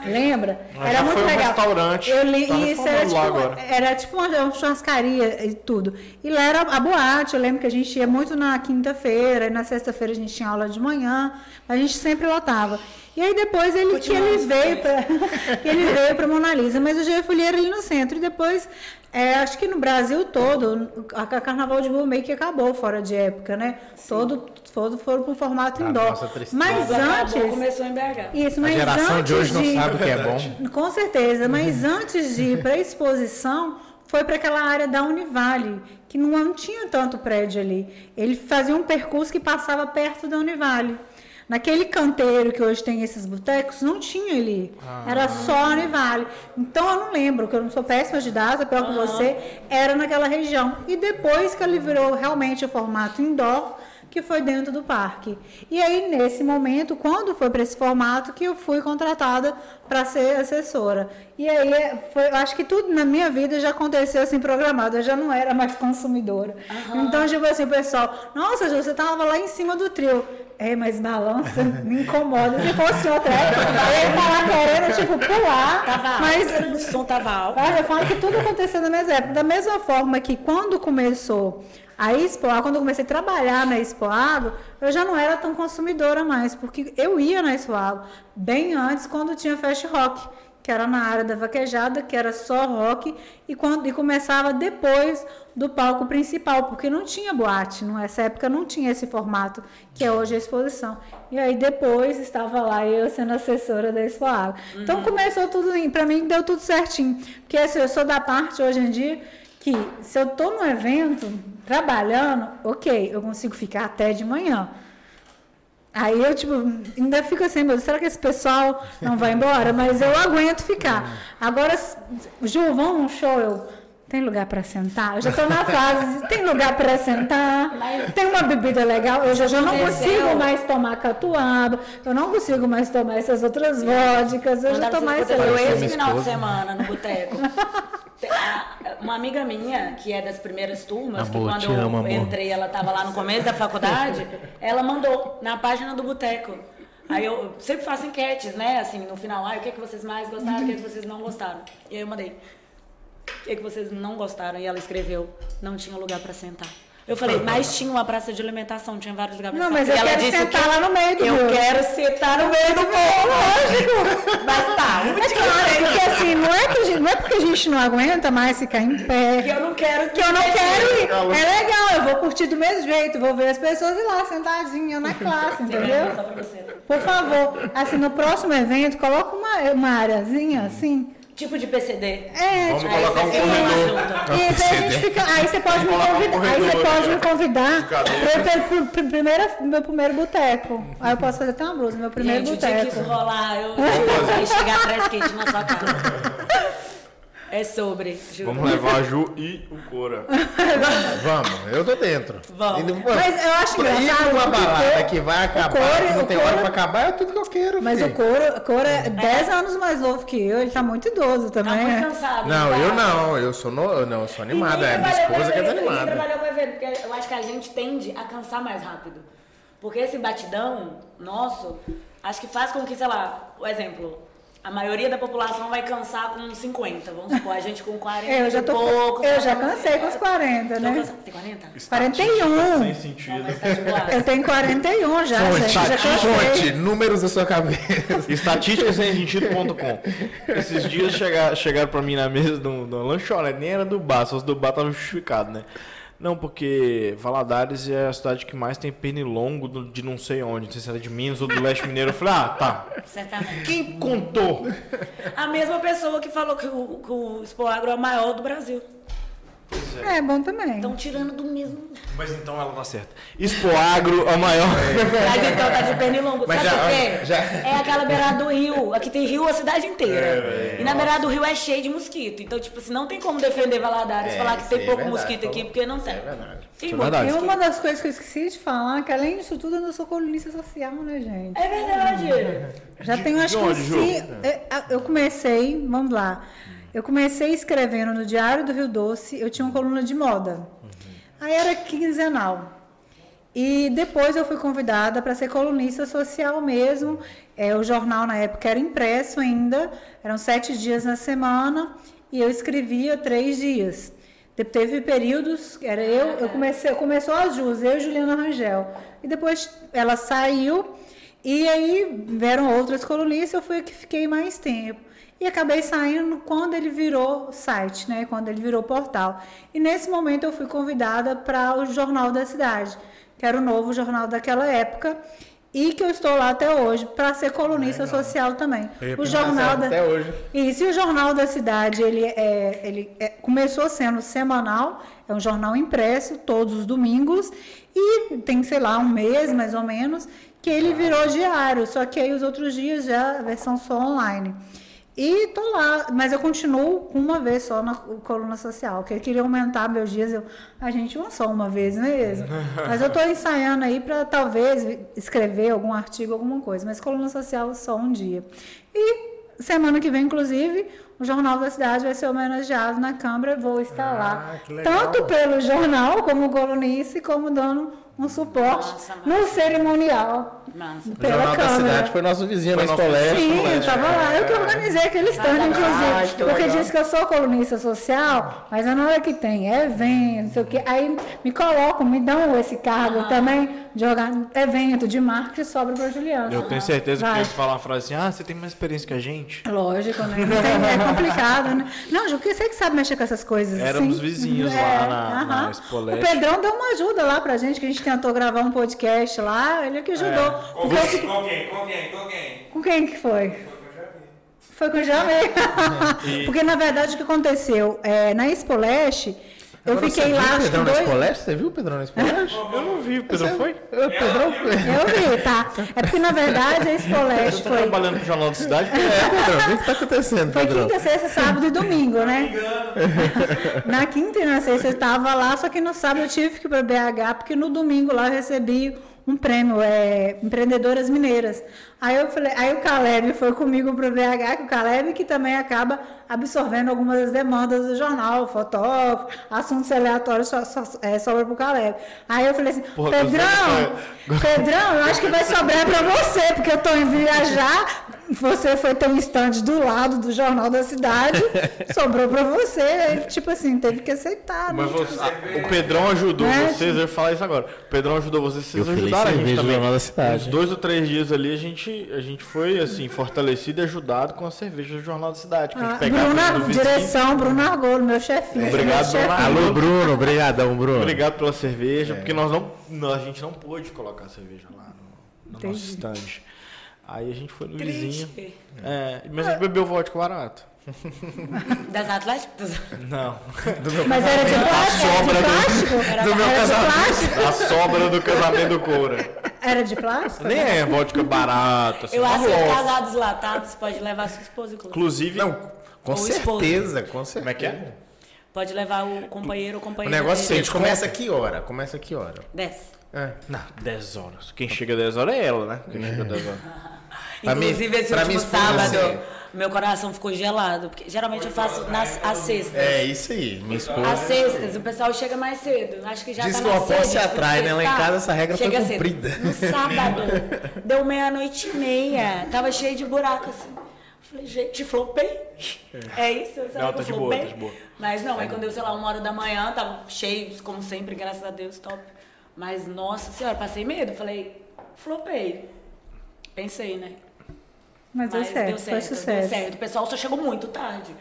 Lembra? Ah, já foi um restaurante. Eu li, Tá isso era tipo, agora. era tipo uma, uma churrascaria e tudo. E lá era a boate. Eu lembro que a gente ia muito na quinta-feira, e na sexta-feira a gente tinha aula de manhã. A gente sempre lotava. E aí depois ele, que ele veio para ele veio para Mona Lisa, mas o Folia era ali no centro. E depois, é, acho que no Brasil todo, a a Carnaval de Rua meio que acabou fora de época, né? Todo, todo foram para o formato Ah, indoor. Mas antes. começou em BH. Isso, A mas geração antes de hoje não de- sabe o que é bom. com certeza, mas antes de ir para a exposição, foi para aquela área da Univale, que não tinha tanto prédio ali. Ele fazia um percurso que passava perto da Univale. Naquele canteiro que hoje tem esses botecos, não tinha ali. Era só a Univale. Então eu não lembro, que eu não sou péssima de data, pior que você, era naquela região. E depois que ele virou realmente o formato indoor, que foi dentro do parque. E aí, nesse momento, quando foi para esse formato, que eu fui contratada para ser assessora. E aí, é, foi, acho que tudo na minha vida já aconteceu assim programado, eu já não era mais consumidora. Então, tipo assim, o pessoal, nossa, Ju, você tava lá em cima do trio. É, mas balança me incomoda. Se fosse outra época, eu ia falar querendo, tipo, pular. Tava mas alto, o som tava alto. ah, eu falo que tudo aconteceu na mesma época. Da mesma forma que quando começou a Expo, quando eu comecei a trabalhar na Expo Água, eu já não era tão consumidora mais, porque eu ia na Expo Água bem antes, quando tinha Fast Rock, que era na área da vaquejada, que era só rock, e, quando, e começava depois do palco principal, porque não tinha boate, nessa época não tinha esse formato que é hoje a exposição. E aí depois estava lá eu sendo assessora da Expo Água. Então começou tudo, para mim deu tudo certinho, porque assim, eu sou da parte hoje em dia que se eu estou no evento trabalhando, ok, eu consigo ficar até de manhã. Aí eu, tipo, ainda fico assim, meu, Deus, será que esse pessoal não vai embora? Mas eu aguento ficar. Agora, Ju, vamos num show, eu... Tem lugar para sentar? Eu já estou na fase, tem lugar para sentar? Tem uma bebida legal? Eu já, já não consigo mais tomar catuaba, eu não consigo mais tomar essas outras vodkas, eu já estou mais Eu esse final de semana no boteco. Uma amiga minha, que é das primeiras turmas, Amor, que quando eu entrei, ela estava lá no começo da faculdade, ela mandou na página do boteco. Aí eu sempre faço enquetes, né? Assim, no final, ah, o que, é que vocês mais gostaram, o que, é que vocês não gostaram. E aí eu mandei, o que, é que vocês não gostaram? E ela escreveu, não tinha lugar pra sentar. Eu falei, mas tinha uma praça de alimentação, tinha vários lugares Não, mas eu E quero disse sentar lá no meio do Eu bolo. quero sentar no meio do bolo, lógico. Mas tá, uma É claro, porque assim, não é, que gente- não é porque a gente não aguenta mais ficar em pé. que eu não quero que eu não quero ir. É legal, eu vou curtir do mesmo jeito, vou ver as pessoas ir lá sentadinha na classe, entendeu? Por favor, assim, no próximo evento, coloca uma, uma areazinha assim, Tipo de PCD. É, Vamos tipo, colocar um fica corredor. Isso, aí a gente fica. Aí você pode me colocar um convidar. Aí você pode me convidar eu pro- pro- primeira, meu primeiro boteco. Aí eu posso fazer até uma blusa, meu primeiro Gente, o dia que boteco. isso rolar, eu eu vai chegar atrás quente na sua cara. É sobre, juro. Vamos levar a Ju e o Cora. Vamos, eu tô dentro. Vamos. E Mas eu acho Pra ir porque balada que vai acabar, core- que não o tem hora core- pra acabar, é tudo que eu quero. Mas o filho. O Coro é 10 anos mais novo que eu, ele tá muito idoso Tá também. muito né? cansado. Não, tá? eu não, eu sou, no, não, eu sou animada. É minha esposa que é desanimada. trabalhou com evento, porque eu acho que a gente tende a cansar mais rápido. Porque esse batidão nosso, acho que faz com que, sei lá, o exemplo, a maioria da população vai cansar com 50, vamos supor, a gente com 40 É, eu já e tô. pouco. eu já tá? cansei com os 40, Já né? cansa- Tem 40? 41. Sem sentido. Mas tá. Eu tenho 41 já, gente. Já Fonte, fonte, números da sua cabeça. Estatísticassemsentido.com Esses dias chegar, chegaram pra mim na mesa do, do lanchonete, nem era do bar, só os do bar estavam justificados, né? Não, porque Valadares é a cidade que mais tem pernilongo de não sei onde, não sei se era de Minas ou do Leste Mineiro. Eu falei, ah, tá. Certamente. Quem contou? A mesma pessoa que falou que o, que o Expo Agro é o maior do Brasil. É bom também. Estão tirando do mesmo. Mas então ela tá certa. Expo Agro, a maior. Mas então tá de pernilongo. Mas Sabe já- por quê? já- É aquela beirada do rio. Aqui tem rio a cidade inteira. e na beirada do rio é cheio de mosquito. Então, tipo assim, não tem como defender Valadares, É, falar que tem é pouco verdade, mosquito aqui, porque não Isso tem. é verdade. É verdade. E uma das coisas que eu esqueci de falar, é que além disso tudo, eu não sou colunista social, né, gente? É verdade. Já De- tenho, acho que Eu comecei, vamos lá. Eu comecei escrevendo no Diário do Rio Doce, eu tinha uma coluna de moda. Aí era quinzenal. E depois eu fui convidada para ser colunista social mesmo. É, o jornal na época era impresso ainda, eram sete dias na semana e eu escrevia três dias. Te- Teve períodos, era eu, eu comecei, começou a Jus, eu e Juliana Rangel. E depois ela saiu e aí vieram outras colunistas, eu fui a que fiquei mais tempo. E acabei saindo quando ele virou site, né? Quando ele virou portal. E nesse momento eu fui convidada para o Jornal da Cidade, que era o novo jornal daquela época, e que eu estou lá até hoje para ser colunista social também. O jornal da até hoje. Isso, e o Jornal da Cidade, ele, é, ele é- começou sendo semanal, é um jornal impresso todos os domingos, e tem, sei lá, um mês mais ou menos, que ele virou diário, só que aí os outros dias já a versão só online. E tô lá, mas eu continuo com uma vez só na coluna social, que eu queria aumentar meus dias, eu, a gente, uma só uma vez mesmo. Mas eu tô ensaiando aí para talvez escrever algum artigo, alguma coisa, mas coluna social só um dia. E semana que vem, inclusive, o Jornal da Cidade vai ser homenageado na Câmara, vou estar lá. Ah, legal. Tanto pelo jornal, como colunista, como dando um suporte Nossa, no cerimonial Massa. O pela Jornal da. Cidade foi nosso vizinho Foi na nosso Espoleste. Sim, eu estava lá. Eu que organizei aquele stand, Ah, inclusive. que Porque legal. disse que eu sou colunista social, mas na hora que tem evento, não sei o quê, aí me colocam, me dão esse cargo também de evento, de marketing, sobra para Juliana. Eu tenho certeza que Vai. eles falam uma frase assim: ah, você tem mais experiência que a gente. Lógico, né? Tem- é complicado, né? Não, Ju, você que sabe mexer com essas coisas. Éramos assim. vizinhos lá na- na aham. Expo O. Pedrão deu uma ajuda lá pra gente, que a gente tentou gravar um podcast lá, ele é que ajudou. Com Porque eu quem? fiquei- Com quem? Com quem? Com quem? Com quem que foi? Foi com o Jair. Foi com o Jamei. Porque, na verdade, o que aconteceu? É, na Expo Leste, eu Agora, fiquei você lá, viu Pedrão na dois... Espoleste? Você viu o Pedrão na Espoleste? Eu não vi, o Pedro foi? Eu, Pedrão foi. Eu vi, tá? É porque, na verdade, a Expo Leste Você tá foi, trabalhando pro Jornal da Cidade? É, Pedrão, o que que tá acontecendo, foi Pedrão? quinta, sexta, sábado e domingo, né? Na quinta e na sexta eu estava lá, só que no sábado eu tive que ir para BH, porque no domingo lá eu recebi um prêmio, é, Empreendedoras Mineiras. Aí eu falei, aí o Caleb foi comigo para o BH, que o Caleb que também acaba absorvendo algumas das demandas do jornal, fotógrafo, assuntos aleatórios só, só, é, sobra para o Caleb. Aí eu falei assim, Porra, Pedrão, Pedrão, eu acho que vai sobrar para você, porque eu estou em viajar, você foi ter um stand do lado do Jornal da Cidade, sobrou para você. Ele, tipo assim, teve que aceitar. né? Mas você- ah, o Pedrão ajudou Né? vocês, eu ia falar isso agora. O Pedrão ajudou vocês, vocês Eu ajudaram a gente também. Jornal da Cidade. Uns dois ou três dias ali a gente, a gente foi assim, fortalecido e ajudado com a cerveja do Jornal da Cidade. Que a gente Ah, pegava Bruna, vizinho. direção, Bruno Argolo, meu chefinho. Obrigado, meu chefinho. Alô, Bruno. Obrigadão, Bruno. Obrigado pela cerveja, É. porque nós não, não- a gente não pôde colocar a cerveja lá no, no nosso stand. Aí a gente foi no vizinho. Triste. É, mas a gente bebeu vodka barato. Das atléticas? Não. Do meu Mas era de plástico? Era sobra do- do meu casamento. A sobra do casamento do Coura. Era de plástico? Nem é vodka barata, assim. Eu acho que roça. casados latados pode levar sua esposa, inclusive. Inclusive, Não, com certeza, com certeza. como é que é? Pode levar o companheiro ou O companheira. negócio é o dele. seguinte, começa que hora? Começa que hora? Desce. É. Não, 10 horas. Quem chega 10 horas é ela, né? Quem chega 10 horas. Pra mim- Inclusive, esse pra último sábado, assim, meu coração ficou gelado. Porque geralmente eu faço nas às sextas. É isso aí, minha esposa. Às sextas, o pessoal chega mais cedo. Acho que já Diz tá que posse sede, tipo, atrai, né? Lá em casa essa regra foi chega cedo. cumprida. No sábado, deu meia-noite e meia. Tava cheio de buraco assim. Falei, gente, flopei. É isso? Será Não, que tá eu de boa, flopei? tá de boa. Mas não, aí quando deu, sei lá, uma hora da manhã, tava cheio, como sempre, graças a Deus, top. Mas, nossa senhora, passei medo. Falei, flopei. Pensei, né? Mas deu Mas certo, deu foi certo, sucesso. deu certo. O pessoal só chegou muito tarde.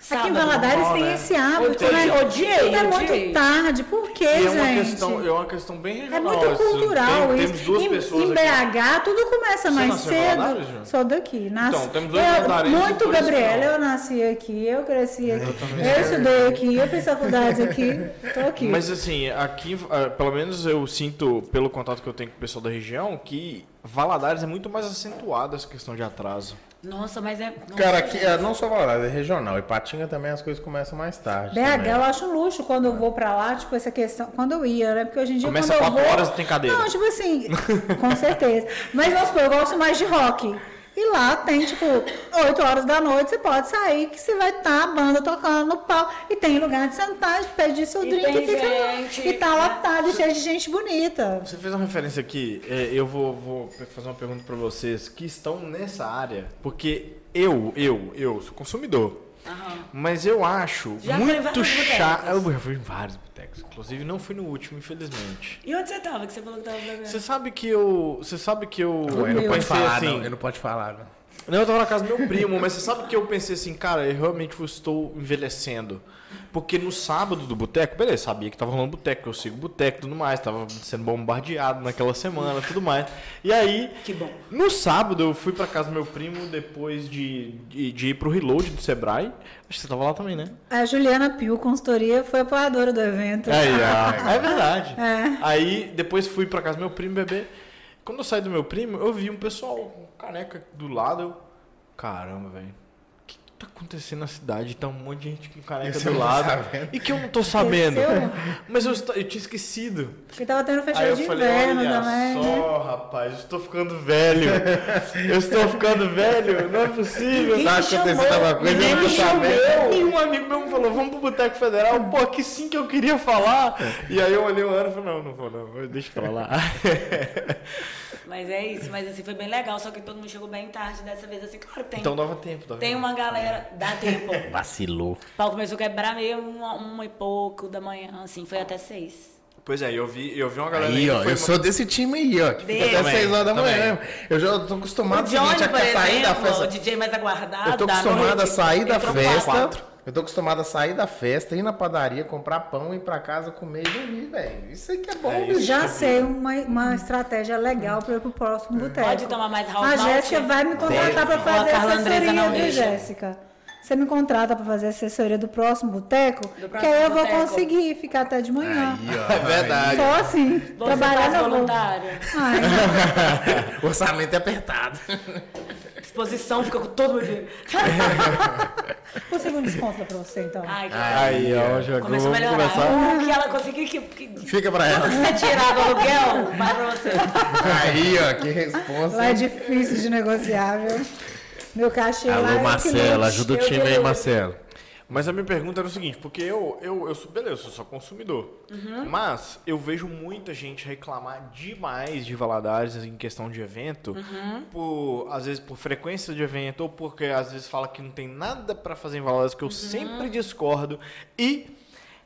Aqui em Sábado. Valadares normal, tem né? esse hábito, Odiei, né? odiei, Tudo é odiei. muito tarde. Por quê, E é uma, gente? questão, é uma questão bem É regional. muito assim. cultural Tem- isso. Temos duas em, pessoas em aqui. BH, tudo começa Você mais cedo. Valadares? Sou daqui. Nasci, Então, temos dois eu, Muito Gabriela, não. eu nasci aqui, eu cresci aqui. Eu, estudei aqui, eu fiz faculdade aqui, tô aqui. Mas assim, aqui, ah, pelo menos eu sinto, pelo contato que eu tenho com o pessoal da região, que Valadares é muito mais acentuada essa questão de atraso. Nossa, mas é. nossa, Cara, aqui, é, não só Valadares, é regional. E Patinga também as coisas começam mais tarde. BH, também. eu acho um luxo quando eu vou pra lá, tipo, essa questão. Quando eu ia, né? Porque hoje em dia. Começa quando eu 4 vou, horas e tem cadeira. Não, tipo assim, com certeza. Mas vamos supor, eu gosto mais de rock. E lá tem, tipo, 8 horas da noite, você pode sair, que você vai estar a banda tocando no pau. E tem lugar de sentar, pedir seu E drink e fica lá. gente, E tá né? lotado, cheio de gente bonita. Você fez uma referência aqui, é, eu vou, vou fazer uma pergunta pra vocês que estão nessa área, porque eu, eu, eu sou consumidor. Mas eu acho Já muito chato. Eu já fui em vários botecos. Inclusive, não fui no último, infelizmente. E onde você tava? Que você falou que tava bebendo. Você sabe que eu. Você sabe que eu. Não, eu ele não pode falar, assim. não. Ele não pode falar, não. Não, eu tava na casa do meu primo, mas você sabe que eu pensei assim, cara, eu realmente estou envelhecendo. Porque no sábado do boteco, beleza, sabia que tava rolando boteco, eu sigo boteco e tudo mais, tava sendo bombardeado naquela semana tudo mais. E aí, Que bom. no sábado eu fui pra casa do meu primo depois de, de, de ir pro reload do Sebrae. Acho que você tava lá também, né? A Juliana Pio, consultoria, foi apoiadora do evento. Aí, ó. É verdade. É. Aí depois fui pra casa do meu primo beber. Quando eu saí do meu primo, eu vi um pessoal, um caneca do lado. Eu, caramba, velho. O que, que tá acontecendo na cidade? Tá um monte de gente com caneca Isso do lado. E que eu não tô sabendo. Mas eu, eu tinha esquecido. Porque tava tendo Aí fechado eu de falei, inverno olha também. né? só, rapaz, eu estou ficando velho. Eu estou ficando velho, não é possível. Quem Tá te acontecendo alguma coisa, Ninguém eu não me tô sabendo. chamou. E um amigo meu me falou, vamos pro Boteco Federal. Pô, que sim que eu queria falar. E aí eu olhei o ano e falei, não, não vou não, deixa pra lá. Mas é isso, mas assim, foi bem legal, só que todo mundo chegou bem tarde dessa vez, assim, claro tem. Então dava tempo, dava Tem uma galera, dá tempo. Vacilou. O pau começou a quebrar meio uma, uma e pouco da manhã, assim, foi até seis. Pois é, eu vi, eu vi uma galera Aí, ó, foi eu sou desse time aí, ó. Que fica Dele. até 6 horas da Também, manhã. Eu já tô acostumado O ao seguinte, Johnny, a sair da exemplo, festa. o DJ mais aguardado Eu tô da acostumado noite, a sair da festa. quatro. Eu tô acostumado a sair da festa, ir na padaria, comprar pão, ir pra casa, comer e dormir, velho. Isso aí que é bom, É isso. Já sei uma, uma estratégia legal para ir pro próximo boteco. Pode tomar mais house A? Jéssica vai me contratar para Ou a fazer Andresa assessoria, viu? Jéssica? Você me contrata para fazer assessoria do próximo boteco, Do que aí eu vou boteco. conseguir ficar até de manhã. Aí, ó. É verdade. Só assim, Você trabalhando faz voluntário. Ai, O orçamento é apertado. Disposição fica com todo o meu dinheiro. consigo um desconto pra você, então. Ai, que Aí, ó, já Começou a melhorar. começar. O que ela conseguir que, que Fica pra ela. você tirar do aluguel, vai pra você. Aí, ó, que responsa. Lá é difícil de negociar, viu? Meu cachê lá é Alô, o que Marcelo, ajuda o time aí, Marcelo. Mas a minha pergunta era o seguinte, porque eu, eu, eu sou, beleza, eu sou só consumidor. Mas eu vejo muita gente reclamar demais de Valadares em questão de evento, por, às vezes por frequência de evento, ou porque às vezes fala que não tem nada pra fazer em Valadares, que eu sempre discordo. E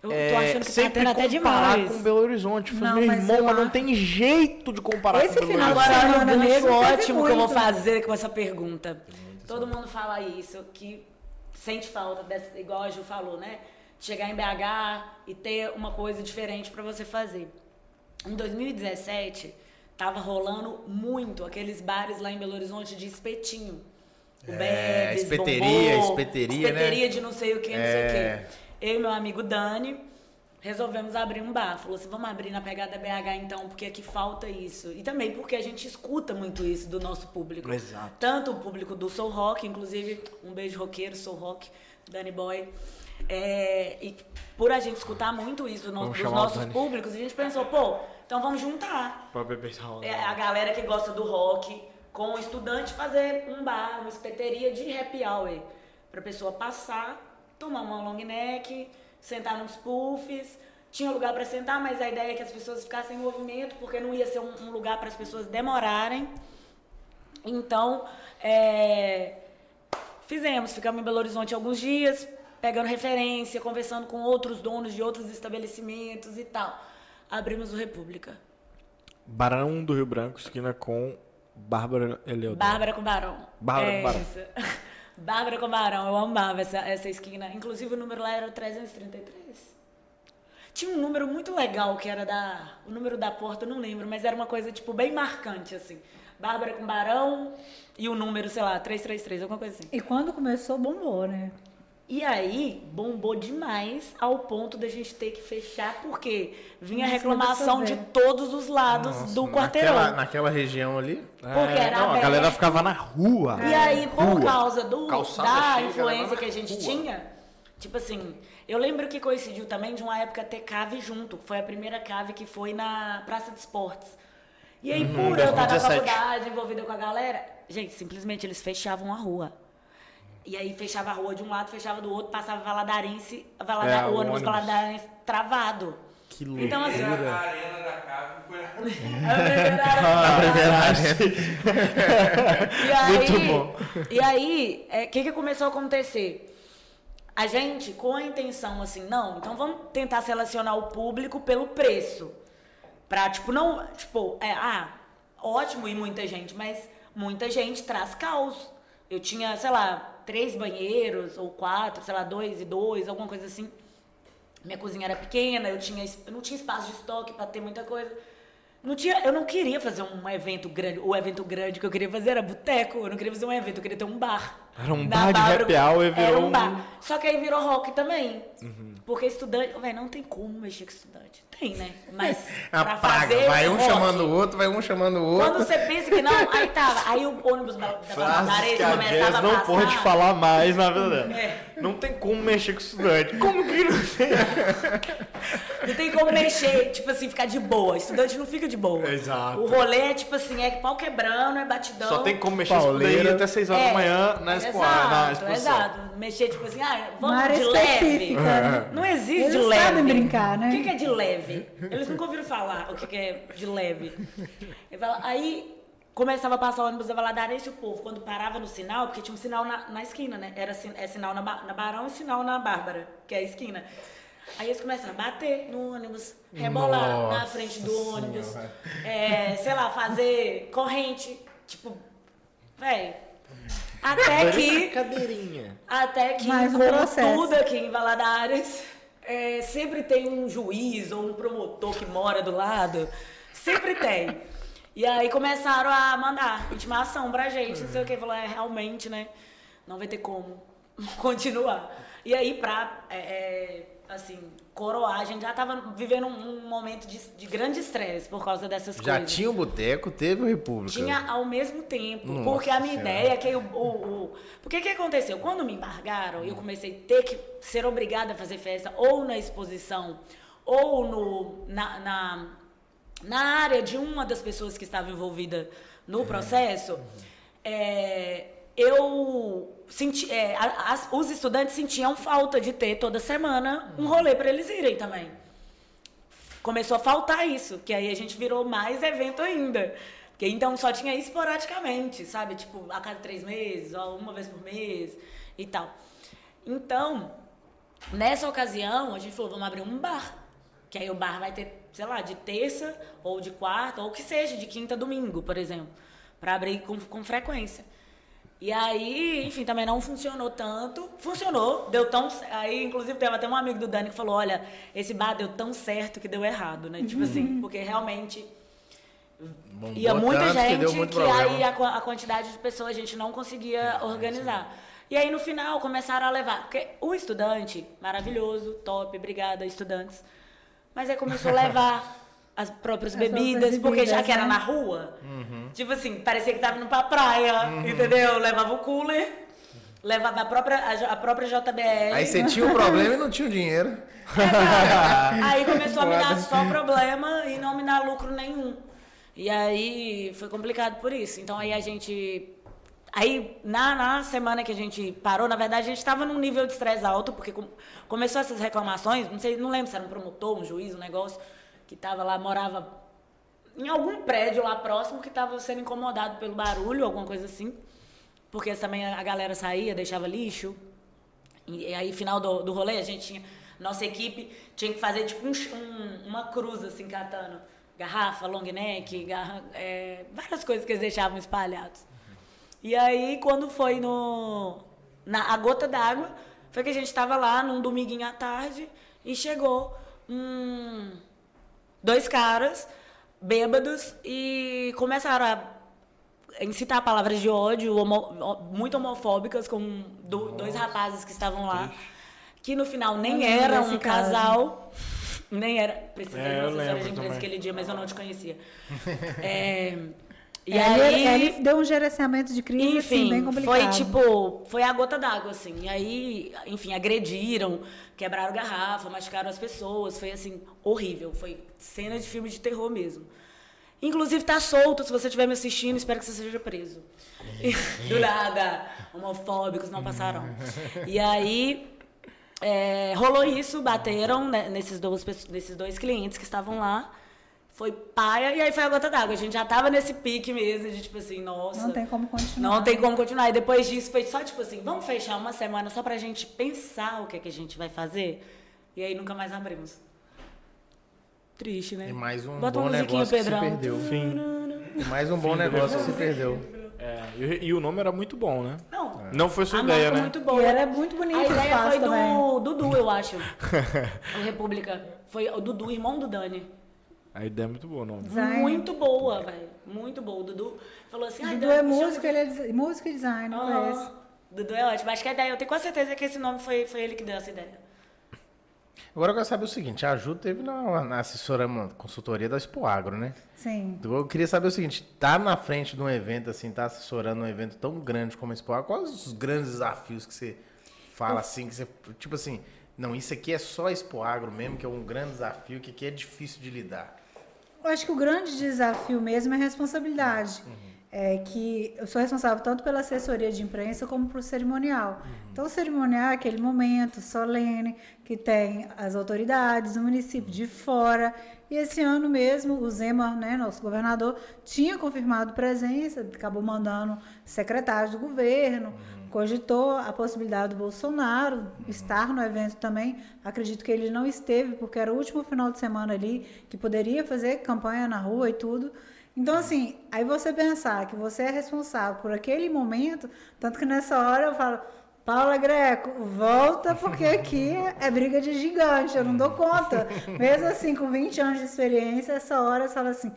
Eu tô é, achando que tá sempre tendo até comparar demais. com Belo Horizonte. Eu falei, Não, meu mas irmão, eu mas não tem jeito de comparar Esse com Belo final de Horizonte. Agora, semana um gancho mesmo ótimo que eu vou fazer com essa pergunta. Todo mundo fala isso, que sente falta, dessa, igual a Ju falou, né? De chegar em BH e ter uma coisa diferente pra você fazer. Em 2017, tava rolando muito aqueles bares lá em Belo Horizonte de espetinho. o É, Bebes, espeteria, bombom, espeteria, né? espeteria de não sei o que, não sei o É. que. Eu e meu amigo Dani resolvemos abrir um bar. Falou assim, vamos abrir na pegada BH então, porque aqui falta isso. E também porque a gente escuta muito isso do nosso público. Exato. Tanto o público do Soul Rock, inclusive, um beijo roqueiro, Soul Rock, Dani Boy. É, e por a gente escutar muito isso do Vamos dos nossos públicos, a gente pensou, pô, então vamos juntar é, a galera que gosta do rock com o estudante fazer um bar, uma espeteria de happy hour. Pra pessoa passar, tomar uma long neck, sentar nos puffs. Tinha lugar pra sentar, mas a ideia é que as pessoas ficassem em movimento, porque não ia ser um, um lugar para as pessoas demorarem. Então, é, fizemos, ficamos em Belo Horizonte alguns dias, pegando referência, conversando com outros donos de outros estabelecimentos e tal. Abrimos o República. Barão do Rio Branco, esquina com Bárbara Eleodoro. Bárbara com Barão. Bárbara é com Barão. Bárbara com Barão, eu amava essa, essa esquina. Inclusive o número lá era 333. Tinha um número muito legal que era da. O número da porta, eu não lembro, mas era uma coisa, tipo, bem marcante, assim. Bárbara com Barão e o número, sei lá, 333, alguma coisa assim. E quando começou, bombou, né? E aí, bombou demais ao ponto da gente ter que fechar, porque vinha Nossa, reclamação de todos os lados Nossa, do quarteirão. Naquela, naquela região ali. Porque era É, não, a galera ficava na rua. E aí, por Rua. causa do, Calçada da cheia, influência que a gente rua. tinha, tipo assim, eu lembro que coincidiu também de uma época ter cave junto. Foi a primeira cave que foi na Praça de Esportes. E aí, por eu estar na 2017. faculdade, envolvida com a galera, gente, simplesmente eles fechavam a rua. E aí fechava a rua de um lado, fechava do outro, passava Valadarense, Valada, É, o o ônibus ônibus. Valadarense travado. Que Então, assim, Primeira arena da casa foi a a primeira- E Muito bom. E aí, o que, que começou a acontecer? A gente, com a intenção assim, não, então vamos tentar selecionar o público pelo preço. Pra, tipo, não. Tipo, é, ah, ótimo ir muita gente, mas muita gente traz caos. Eu tinha, sei lá, três banheiros, ou quatro, sei lá, dois e dois, alguma coisa assim. Minha cozinha era pequena, eu, tinha, eu não tinha espaço de estoque pra ter muita coisa. Não tinha, eu não queria fazer um evento grande. O evento grande que eu queria fazer era boteco. Eu não queria fazer um evento, eu queria ter um bar. Era um bar de happy hour e virou Era um- bar. Só que aí virou rock também. Uhum. Porque estudante. Velho, não tem como mexer com estudante. Tem, né? Mas. pra Apaga. fazer Vai um rock, chamando o outro, vai um chamando o Quando outro. você pensa que não, aí tava. Aí o ônibus da da a começava a não passar. pode falar mais na vida dela. É. Não tem como mexer com estudante. Como que não tem? Não tem como mexer, tipo assim, ficar de boa. Estudante não fica de boa. Exato. O rolê é tipo assim, é pau quebrando, é batidão. Só tem como mexer Pauleira. daí até 6 horas da manhã na, expo, na exato, exposição. exato. Mexer tipo assim, ah, Uma vamos área de leve. né? Não existe Eles de leve. sabem brincar, né? O que que é de leve? Eles nunca ouviram falar o que que é de leve. Fala- Aí começava a passar o ônibus da Valadarense e o povo, quando parava no sinal, porque tinha um sinal na, na esquina, né? Era é sinal na, na Barão e sinal na Bárbara, que é a esquina. Aí eles começaram a bater no ônibus, rebolar na Nossa frente do ônibus, é, sei lá, fazer corrente, tipo, véi. Até que Cadeirinha. até que, Mais um como processo. tudo aqui em Valadares, é, sempre tem um juiz ou um promotor que mora do lado. Sempre tem. E aí começaram a mandar intimação pra gente, não sei o que. Falou, é, realmente, né? Não vai ter como continuar. E aí, pra, é, é, assim, coroar, a gente já tava vivendo um, um momento de, de grande estresse por causa dessas Já coisas. tinha o boteco, teve o República. Tinha ao mesmo tempo. Nossa porque a minha Senhora. ideia é que o, o, o. Porque que aconteceu? Quando me embargaram, eu comecei a ter que ser obrigada a fazer festa ou na exposição ou no, na, na, na área de uma das pessoas que estava envolvida no processo. é, eu senti, é, as- os estudantes sentiam falta de ter toda semana um rolê para eles irem também começou a faltar isso, que aí a gente virou mais evento ainda. Porque então só tinha esporadicamente, sabe? Tipo, a cada três meses, ou uma vez por mês e tal. Então, nessa ocasião, a gente falou, vamos abrir um bar. Que aí o bar vai ter, sei lá, de terça ou de quarta, ou que seja, de quinta a domingo, por exemplo. Pra abrir com, com frequência. E aí, enfim, também não funcionou tanto. Funcionou, deu tão. Aí, inclusive, teve até um amigo do Dani que falou: olha, esse bar deu tão certo que deu errado, né? Tipo assim, porque realmente Bombou ia muita tanto que gente que, problema. aí a, a quantidade de pessoas a gente não conseguia organizar. E aí no final começaram a levar, porque o estudante, maravilhoso, top, obrigada, estudantes. Mas aí começou a levar as próprias As bebidas, porque já que era né? na rua, Uhum. Tipo assim, parecia que tava indo pra praia, entendeu? Levava o cooler, levava a própria, a, a própria JBL. Aí você tinha um problema e não tinha o dinheiro. Aí começou a me dar só problema e não me dar lucro nenhum. E aí foi complicado por isso. Então aí a gente. Aí na, na semana que a gente parou, na verdade a gente estava num nível de estresse alto, porque com- começou essas reclamações, não sei, não lembro se era um promotor, um juiz, um negócio, que estava lá, morava em algum prédio lá próximo que estava sendo incomodado pelo barulho, alguma coisa assim. Porque também a galera saía, deixava lixo. E, aí, final do, do rolê, a gente tinha. Nossa equipe tinha que fazer tipo um, um- uma cruz, assim, catando garrafa, long neck, garra, é, várias coisas que eles deixavam espalhados. E aí, quando foi no. Na a gota d'água, foi que a gente estava lá num dominguinho à tarde e chegou um, dois caras bêbados e começaram a incitar palavras de ódio homo- muito homofóbicas com do- dois rapazes que estavam lá que no final nem era um caso. casal nem era precisei É, de eu uma assessora lembro de imprensa também. aquele dia mas eu não te conhecia É, e É, aí ele, ele deu um gerenciamento de crise assim, enfim, bem complicado. foi tipo, foi a gota d'água, assim. E aí, enfim, agrediram, quebraram garrafa, machucaram as pessoas. Foi assim, horrível. Foi cena de filme de terror mesmo. Inclusive, tá solto, se você estiver me assistindo, espero que você seja preso. Do nada. Homofóbicos não passarão. E aí, é, rolou isso, bateram né, nesses, dois, nesses dois clientes que estavam lá. Foi paia, e aí foi a gota d'água. A gente já tava nesse pique mesmo, de tipo assim, nossa. Não tem como continuar. Não tem como continuar. E depois disso foi só tipo assim, vamos fechar uma semana só pra gente pensar o que é que a gente vai fazer. E aí nunca mais abrimos. Triste, né? E mais um Bota bom negócio que se Pedrão. perdeu. Fim. E mais um bom negócio que se perdeu. É, e, e o nome era muito bom, né? Não. Não foi sua a ideia, né? muito E boa. era muito bonito A ideia espaço foi também. do Dudu, eu acho. o República. Foi o Dudu, irmão do Dani. A ideia é muito boa o nome. Design. Muito boa, velho. Muito boa. O Dudu falou assim, ai, Dudu é músico, ele é des- músico e design, Aham. conhece. Dudu é ótimo. Acho que a ideia, eu tenho quase certeza que esse nome foi, foi ele que deu essa ideia. Agora eu quero saber o seguinte, a Ju teve na, na assessora uma consultoria da Expo Agro, né? Sim. Eu queria saber o seguinte, tá na frente de um evento assim, tá assessorando um evento tão grande como a Expo Agro, quais os grandes desafios que você fala assim, que você, tipo assim, não, isso aqui é só Expo Agro mesmo, que é um grande desafio, que aqui é difícil de lidar. Eu acho que o grande desafio mesmo é a responsabilidade. É que eu sou responsável tanto pela assessoria de imprensa como por cerimonial. Então, o cerimonial é aquele momento solene que tem as autoridades do município de fora. E esse ano mesmo, o Zema, né, nosso governador, tinha confirmado presença, acabou mandando secretários do governo, cogitou a possibilidade do Bolsonaro estar no evento também. Acredito que ele não esteve, porque era o último final de semana ali, que poderia fazer campanha na rua e tudo. Então, assim, aí você pensar que você é responsável por aquele momento, tanto que nessa hora eu falo, Paula Greco, volta, porque aqui é briga de gigante, eu não dou conta. Mesmo assim, com 20 anos de experiência, essa hora você fala assim.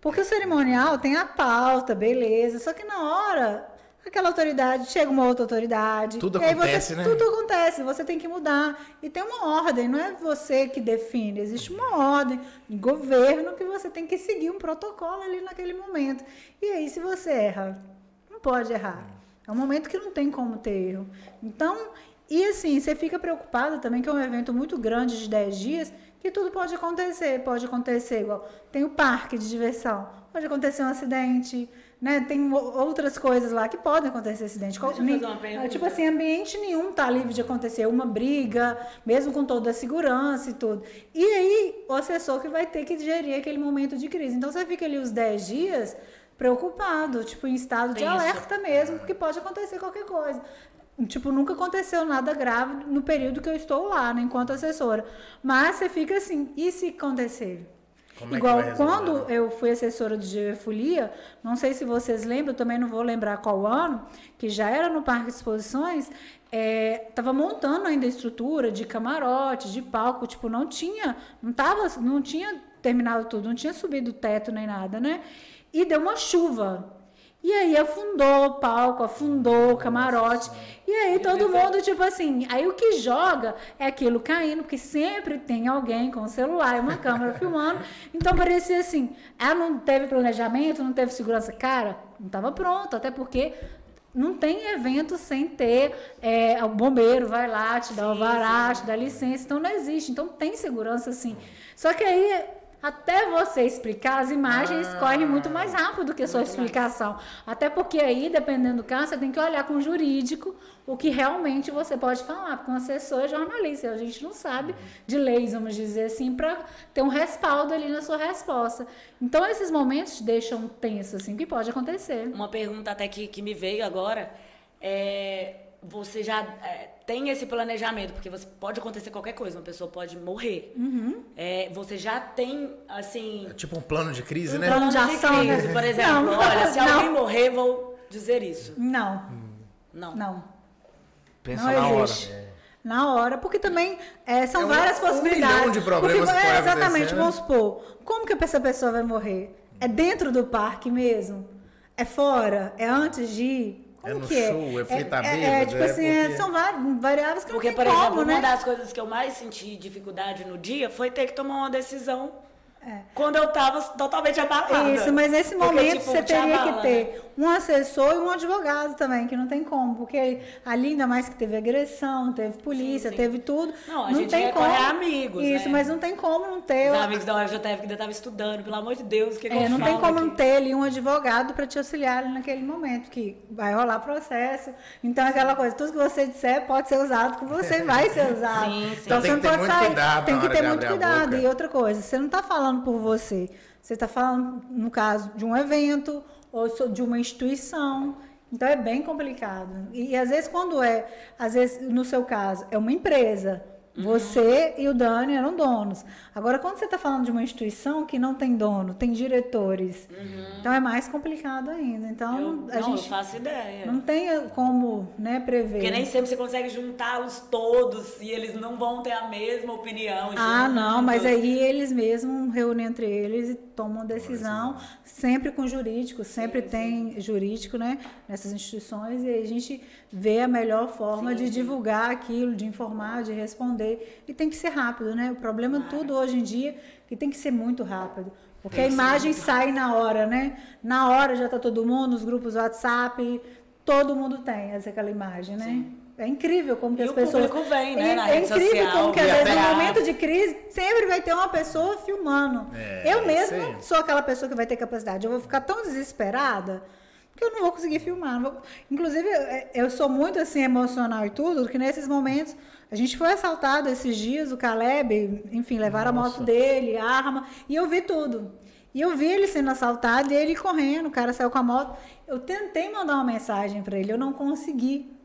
Porque o cerimonial tem a pauta, beleza, só que na hora, aquela autoridade, chega uma outra autoridade. Tudo e aí acontece, você, né? Tudo acontece, você tem que mudar. E tem uma ordem, não é você que define, existe uma ordem de governo que você tem que seguir um protocolo ali naquele momento. E aí, se você erra, não pode errar. É um momento que não tem como ter erro. Então, e assim, você fica preocupado também que é um evento muito grande de 10 dias, que tudo pode acontecer. Pode acontecer igual. Tem o parque de diversão, pode acontecer um acidente, né? Tem outras coisas lá que podem acontecer acidente. Deixa uma pergunta. Tipo assim, ambiente nenhum tá livre de acontecer uma briga, mesmo com toda a segurança e tudo. E aí, o assessor que vai ter que gerir aquele momento de crise. Então, você fica ali os 10 dias preocupado, tipo, em estado de Tenso. alerta mesmo, porque pode acontecer qualquer coisa. Tipo, nunca aconteceu nada grave no período que eu estou lá, né, enquanto assessora. Mas você fica assim, e se acontecer? Como é Igual resolver, quando né? eu fui assessora de geofolia, não sei se vocês lembram, também não vou lembrar qual ano, que já era no Parque de Exposições, estava montando ainda a estrutura de camarote, de palco, tipo, não tinha, não tava, não tinha terminado tudo, não tinha subido o teto nem nada, né? E deu uma chuva. E aí afundou o palco, afundou o camarote. E aí todo mundo, tipo assim, aí o que joga é aquilo caindo, porque sempre tem alguém com o celular e uma câmera filmando. Então parecia assim, ela não teve planejamento, não teve segurança. Cara, não estava pronto, até porque não tem evento sem ter é, o bombeiro vai lá, te dá o alvará, te dá licença, então não existe. Então tem segurança sim. Só que aí até você explicar, as imagens Ah. correm muito mais rápido do que a sua explicação. Até porque aí, dependendo do caso, você tem que olhar com o jurídico o que realmente você pode falar, porque um assessor é jornalista, a gente não sabe de leis, vamos dizer assim, para ter um respaldo ali na sua resposta. Então, esses momentos te deixam tenso, assim, que pode acontecer. Uma pergunta até que, que me veio agora é você já é, tem esse planejamento porque você pode acontecer qualquer coisa uma pessoa pode morrer Uhum. É, você já tem assim É tipo um plano de crise, um né? plano de plano de ação, né? crise, por exemplo Não. olha se Não. alguém morrer vou dizer isso Não, não não. Pensa não na hora. existe. Na hora, porque também é, são É um- várias um possibilidades. milhão de problemas porque, que é, Exatamente, né? vamos supor, como que essa pessoa vai morrer? É dentro do parque mesmo? É fora? É antes de ir? Como É no que é? show? É fita é, é, bêbada? tipo É assim, é, porque- são vari- variáveis que porque não por tem exemplo como, uma né? das coisas que eu mais senti dificuldade no dia foi ter que tomar uma decisão É. quando eu tava totalmente abalada Isso, mas nesse Porque, momento tipo, você te teria abala, que ter né? Um assessor e um advogado também, que não tem como, porque ali ainda mais que teve agressão, teve polícia, sim. teve tudo. Não, a não gente tem recorre como. amigos, Isso, né? mas não tem como não ter. os amigos da UFJF que ainda estavam estudando pelo amor de Deus o que, que É, eu não tem como não aqui? ter ali um advogado para te auxiliar ali naquele momento, que vai rolar processo. Então, aquela coisa, tudo que você disser pode ser usado com você, vai ser usado. Sim, sim. Então, Então tem você que não ter pode muito sair. cuidado tem que ter muito cuidado. E outra coisa, você não está falando por você. Você está falando, no caso, de um evento ou so- de uma instituição. Então, é bem complicado. E, e, às vezes, quando é, às vezes, no seu caso, é uma empresa. Uhum. Você e o Dani eram donos. Agora, quando você está falando de uma instituição que não tem dono, tem diretores, então é mais complicado ainda. Então, Uhum. Eu, a não, gente eu faço ideia. não tem como né, prever. Porque nem sempre você consegue juntá-los todos e eles não vão ter a mesma opinião. Ah, não, mas aí eles mesmos reúnem entre eles e tomam decisão, sempre com jurídico, sempre tem jurídico, né, nessas instituições, e aí a gente vê a melhor forma de divulgar aquilo, de informar, de responder, e tem que ser rápido, né? O problema tudo hoje em dia é que tem que ser muito rápido. Porque a imagem sai na hora, né? Na hora já tá todo mundo, nos grupos WhatsApp, todo mundo tem essa, aquela imagem, né? É incrível como que E as o pessoas. público vem, né, É, é incrível social, como que às vezes no momento de crise sempre vai ter uma pessoa filmando. É, eu mesma não sou aquela pessoa que vai ter capacidade. Eu vou ficar tão desesperada que eu não vou conseguir filmar. vou- Inclusive, é, eu sou muito assim emocional e tudo, que nesses momentos a gente foi assaltado esses dias, o Caleb, enfim, levaram a moto dele, arma, e eu vi tudo. E eu vi ele sendo assaltado e ele correndo, o cara saiu com a moto. Eu tentei mandar uma mensagem para ele, eu não consegui.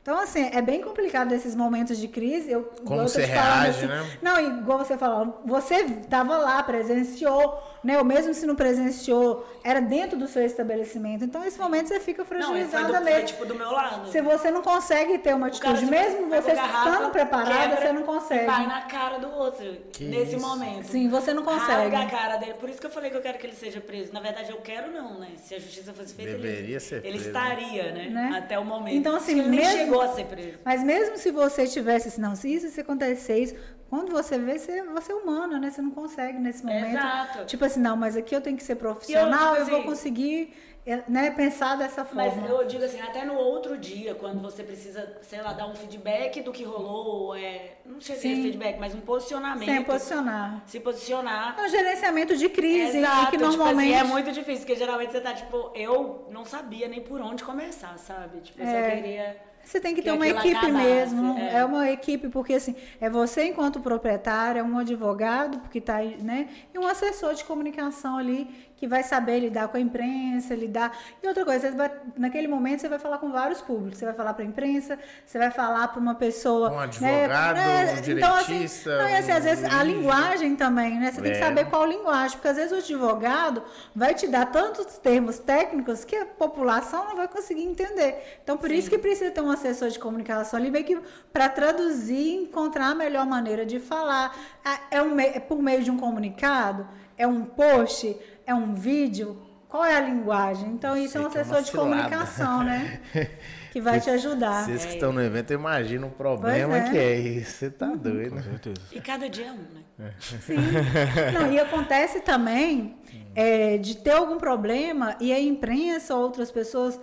Então, assim, é bem complicado esses momentos de crise. Eu, Como você reage, assim, né? Não, igual você falou, você estava lá, presenciou, né? Ou mesmo se não presenciou, era dentro do seu estabelecimento. Então, nesse momento você fica Não, fragilizada do, foi mesmo. tipo do meu lado. Se você não consegue ter uma atitude, se mesmo você estando preparada, você não consegue. Vai na cara do outro Que nesse isso. momento. Sim, você não consegue. Rasga a cara dele. Por isso que eu falei que eu quero que ele seja preso. Na verdade, eu quero não, né? Se a justiça fosse feita, Deveria ele, ser ele preso. estaria, né? Né? Até o momento. Então, assim, ele nem mesmo- chegou a ser preso. Mas mesmo se você tivesse assim, não, se isso se acontecer isso, quando você vê, você, você é humana, né? Você não consegue nesse momento. Exato. Tipo assim, não, mas aqui eu tenho que ser profissional, eu, tipo vou assim, conseguir é, né, pensar dessa Mas forma. eu digo assim, até no outro dia, quando você precisa, sei lá, dar um feedback do que rolou, é, não sei se é feedback, mas um posicionamento. Sem posicionar. Se posicionar. É um gerenciamento de crise, Exato, que tipo normalmente. assim, é muito difícil, porque geralmente você tá, tipo, eu não sabia nem por onde começar, sabe? Tipo, eu só É. queria. Você tem que ter que uma aquilo equipe acabasse, mesmo. É. é. uma equipe, porque assim, é você enquanto proprietário, é um advogado, porque tá aí, né? E um assessor de comunicação ali que vai saber lidar com a imprensa, lidar. E outra coisa, vai- naquele momento você vai falar com vários públicos. Você vai falar para a imprensa, você vai falar para uma pessoa. Um né, advogado, né, um Então, assim, direitista, não, assim, às vezes a linguagem também, né? Você tem que É. saber qual linguagem, porque às vezes o advogado vai te dar tantos termos técnicos que a população não vai conseguir entender. Então, por isso que precisa ter um assessor de comunicação ali, meio que para traduzir e encontrar a melhor maneira de falar. Ah, É, um, é por meio de um comunicado? É um post? É um vídeo? Qual é a linguagem? Então, isso é um Sei é assessor uma de cilada. comunicação, né? Que vai te ajudar. Vocês que estão no evento, imagina o problema é. que é isso. Você tá doido. Com certeza. E cada dia é um, né? Sim. Não, e acontece também é, de ter algum problema e a imprensa ou outras pessoas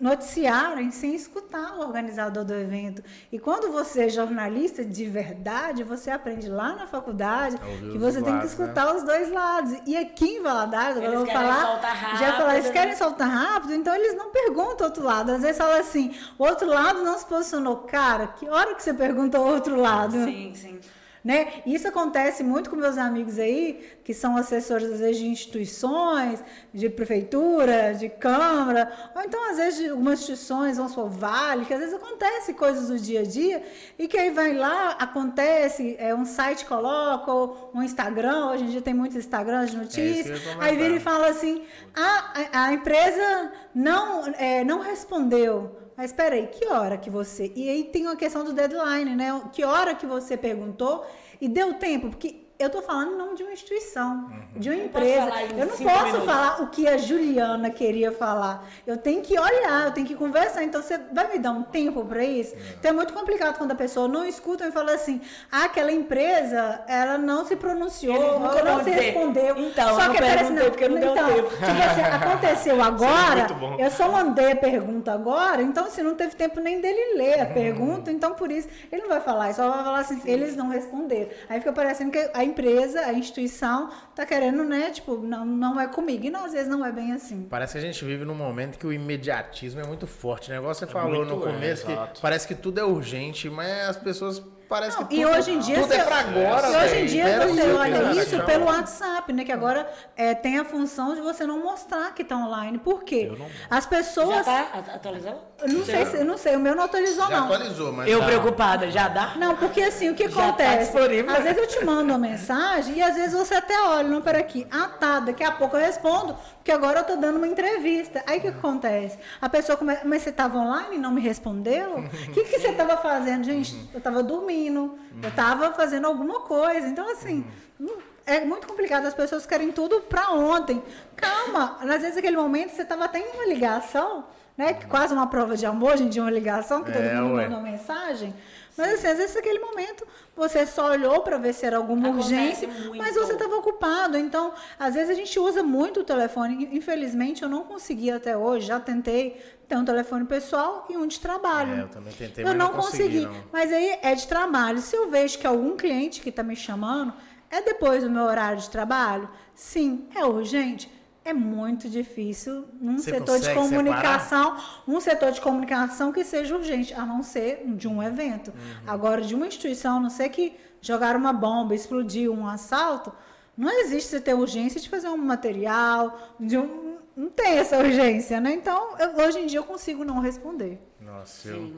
noticiarem sem escutar o organizador do evento. E quando você é jornalista de verdade, você aprende lá na faculdade ouvir que você tem que lados, né? escutar os dois lados. E aqui em Valadares, agora eu vou falar, já falar, eles né? querem soltar rápido, então eles não perguntam o outro lado. Às vezes fala assim, o outro lado não se posicionou. Cara, que hora que você pergunta o outro lado? Sim, sim. Né? Isso acontece muito com meus amigos aí, que são assessores, às vezes, de instituições, de prefeitura, de câmara, ou então, às vezes, de algumas instituições, vamos supor, Vale, que às vezes acontece coisas do dia a dia, e que aí vai lá, acontece, é, um site coloca, ou um Instagram, hoje em dia tem muitos Instagrams de É notícias, comentar. aí vira e fala assim, "Ah, a, a empresa não, é, não respondeu. Mas espera aí, que hora que você... E aí tem uma questão do deadline, né? Que hora que você perguntou e deu tempo? Porque eu tô falando em nome de uma instituição, de uma Eu empresa. em Eu não posso minutos? falar o que a Juliana queria falar. Eu tenho que olhar, eu tenho que conversar. Então, você vai me dar um tempo para isso? Então, é muito complicado quando a pessoa não escuta e fala assim, ah, aquela empresa, ela não se pronunciou, nunca não se dizer, respondeu. "Então, Só eu que parece perguntei porque não deu então, tempo." Tipo assim, aconteceu agora, eu só mandei a pergunta agora, então assim, não teve tempo nem dele ler a pergunta, então por isso ele não vai falar, ele só vai falar assim, eles não responderam. Aí fica parecendo que a empresa, a instituição, tá querendo, né, tipo, não, não é comigo. E não, às vezes não é bem assim. Parece que a gente vive num momento que o imediatismo é muito forte. O negócio você falou muito, no é, começo que exato. parece que tudo é urgente, mas as pessoas parecem Não, que e tudo, hoje em dia tudo é você- pra agora. E hoje em dia você olha isso pelo WhatsApp, né? Que agora é, tem a função de você não mostrar que tá online. Por quê? As Já pessoas. tá a- atualizando? Eu não sei, se- não sei, o meu não atualizou, Já não. atualizou, mas Eu tá. preocupada, já dá? Não, porque assim, o que Já tá acontece? disponível. às vezes eu te mando uma mensagem e às vezes você até olha, não, peraí, ah tá, daqui a pouco eu respondo, porque agora eu tô dando uma entrevista. Aí o que acontece? A pessoa começa, mas você tava online e não me respondeu? O que, que você tava fazendo? Gente, eu tava dormindo, eu tava fazendo alguma coisa. Então, assim, não- é muito complicado, as pessoas querem tudo pra ontem. Calma, às vezes naquele momento você tava até em uma ligação, né? Quase uma prova de amor, gente, de uma ligação, que todo É, mundo ué. manda uma mensagem. Mas assim, às vezes naquele momento você só olhou para ver se era alguma Acontece urgência, muito. mas você estava ocupado. Então, às vezes a gente usa muito o telefone. Infelizmente, eu não consegui até hoje. Já tentei ter um telefone pessoal e um de trabalho. É, eu também tentei, eu mas não não consegui, consegui. não. Mas aí é de trabalho. Se eu vejo que algum cliente que está me chamando é depois do meu horário de trabalho, sim, é urgente. É muito difícil num Você setor de comunicação, um setor de comunicação que seja urgente, a não ser de um evento. Uhum. Agora, de uma instituição, a não ser que jogaram uma bomba, explodiu um assalto, não existe você ter urgência de fazer um material, de um, não tem essa urgência, né? Então, eu- hoje em dia eu consigo não responder. Nossa, eu...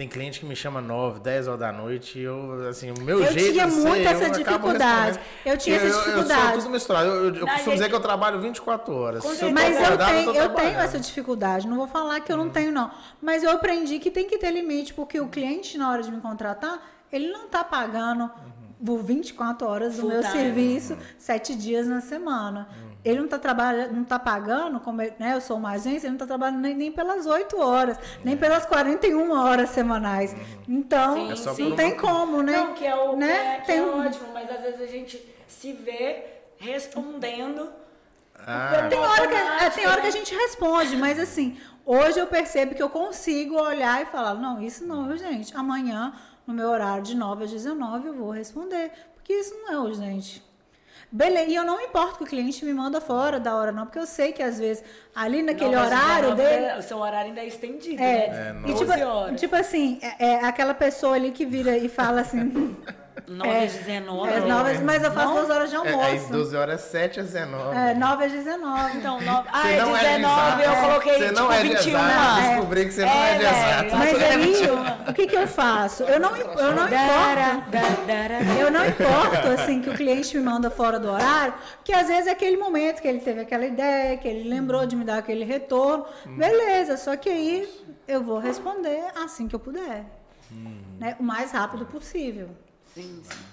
Tem cliente que me chama 9, 10 horas da noite e eu, assim, o meu Eu jeito tinha de ser, muito essa eu acabo dificuldade. Eu tinha essa Eu, eu dificuldade. sou tudo misturado. Eu, eu, eu Não, costumo gente- dizer que eu trabalho 24 horas. Se eu Mas eu tenho, eu tenho essa dificuldade. Não vou falar que eu não tenho, não. Mas eu aprendi que tem que ter limite, porque o cliente, na hora de me contratar, ele não está pagando por 24 horas do meu serviço, sete dias na semana. Ele não está trabalhando, não está pagando, como eu, né, eu sou uma agência, ele não está trabalhando nem, nem pelas 8 horas, nem pelas 41 horas semanais. Então, Sim, É sim. não tem como, né? Não, que é, o, né? é, que tem é um- ótimo, mas às vezes a gente se vê respondendo. Ah, Tem hora, que, é, tem hora né? que a gente responde, mas assim, hoje eu percebo que eu consigo olhar e falar, não, isso não é urgente. Amanhã, no meu horário de 9 às 19, eu vou responder, porque isso não é urgente. Beleza, e eu não me importo que o cliente me manda fora da hora, não, porque eu sei que às vezes ali naquele Não, horário 19 dele. é- O seu horário ainda é estendido, É, né? e 12 tipo, horas. tipo assim, é, é aquela pessoa ali que vira e fala assim. 9 É. às 19. É, nove, mas eu faço Não? duas horas de É, aí almoço. 12 horas 7 às 19. É, 9 às 19. Então, 9. Ah, é não é de 19, eu coloquei Você tipo não é de 21. exato. É. Descobri que você não é de velho, exato. Mas aí, o que, que eu faço? Eu não, eu não importo. Eu não importo, assim, que o cliente me manda fora do horário, que às vezes é aquele momento que ele teve aquela ideia, que ele lembrou de me dar aquele retorno. Beleza, só que aí eu vou responder assim que eu puder. Né? O mais rápido possível. Sim, sim.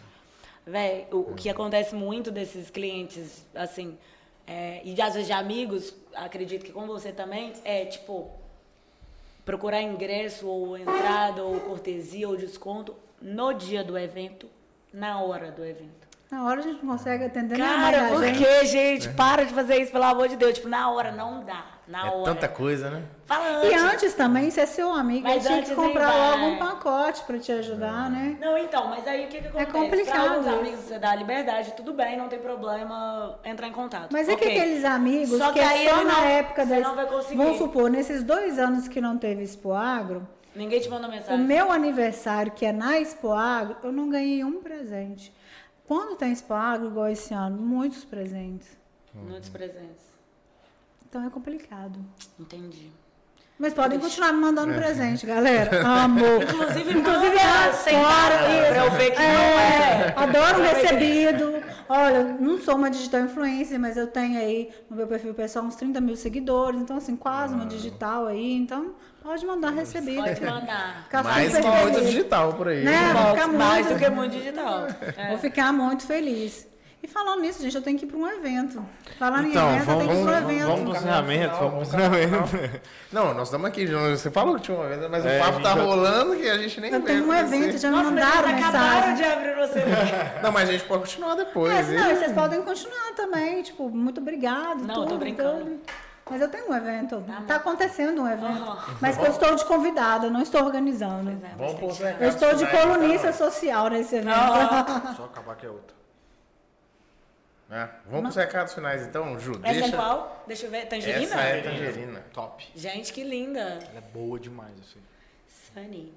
Véi, o, o que acontece muito desses clientes, assim, é, e às vezes de amigos, acredito que com você também, é tipo, procurar ingresso ou entrada ou cortesia ou desconto no dia do evento, na hora do evento. Na hora a gente não consegue atender nem a mãe Cara, da por que, gente? Para de fazer isso, pelo amor de Deus. Tipo, na hora, não dá. Na É hora. tanta coisa, né? Fala E antes. antes também, se é seu amigo, Mas ele tinha antes que comprar logo um pacote pra te ajudar, né? Não, então, mas aí o que, que acontece? complicado Pra alguns amigos você dá liberdade, tudo bem, não tem problema entrar em contato. Mas é que aqueles amigos Só que, que aí é só ele na não- época você das. não vai conseguir. Vamos supor, nesses dois anos que não teve Expo Agro, Ninguém te mandou o mensagem. meu aniversário, que é na Expo Agro, eu não ganhei um presente. Quando tem Expo Agro, igual esse ano, muitos presentes. Muitos presentes. Então é complicado. Entendi. Mas podem continuar me É. mandando presente, galera. Amo. Inclusive, Inclusive, sem fora, isso. pra eu ver que É, não é. Adoro recebido. Olha, não sou uma digital influencer, mas eu tenho aí no meu perfil pessoal uns 30 mil seguidores. Então, assim, quase uma digital aí. Então, pode mandar recebido. Pode mandar. Ficar Mais super que muito feliz. digital por aí. Né? Vou ficar Mais muito- do que muito digital. É. Vou ficar muito feliz. E falando nisso, gente, eu tenho que ir para um evento. Falando Então, em evento, eu tenho que ir vamos, para um vamos, evento. vamos pro encerramento. Vamos pro encerramento. Não, nós estamos aqui. Você falou que tinha uma vez, mas É, o papo tá já- rolando que a gente nem Eu vê tenho um evento, já me mas mandaram eles acabaram mensagem. de abrir você. Não, mas a gente pode continuar depois. É, hein? não, vocês podem continuar também, tipo, muito obrigado. Não, eu tudo, tô brincando. tudo. Mas eu tenho um evento. Tá Tá, bom. acontecendo um evento. Aham. Mas que eu estou de convidada, não estou organizando. É, Vamos mas Eu estou de colunista social nesse evento. Aham. Só acabar que é outra. É, vamos pros recados finais então, Ju. Essa deixa... é qual? Deixa eu ver. Tangerina? Essa é tangerina. Top. Gente, que linda. Ela é boa demais, assim. Sunny.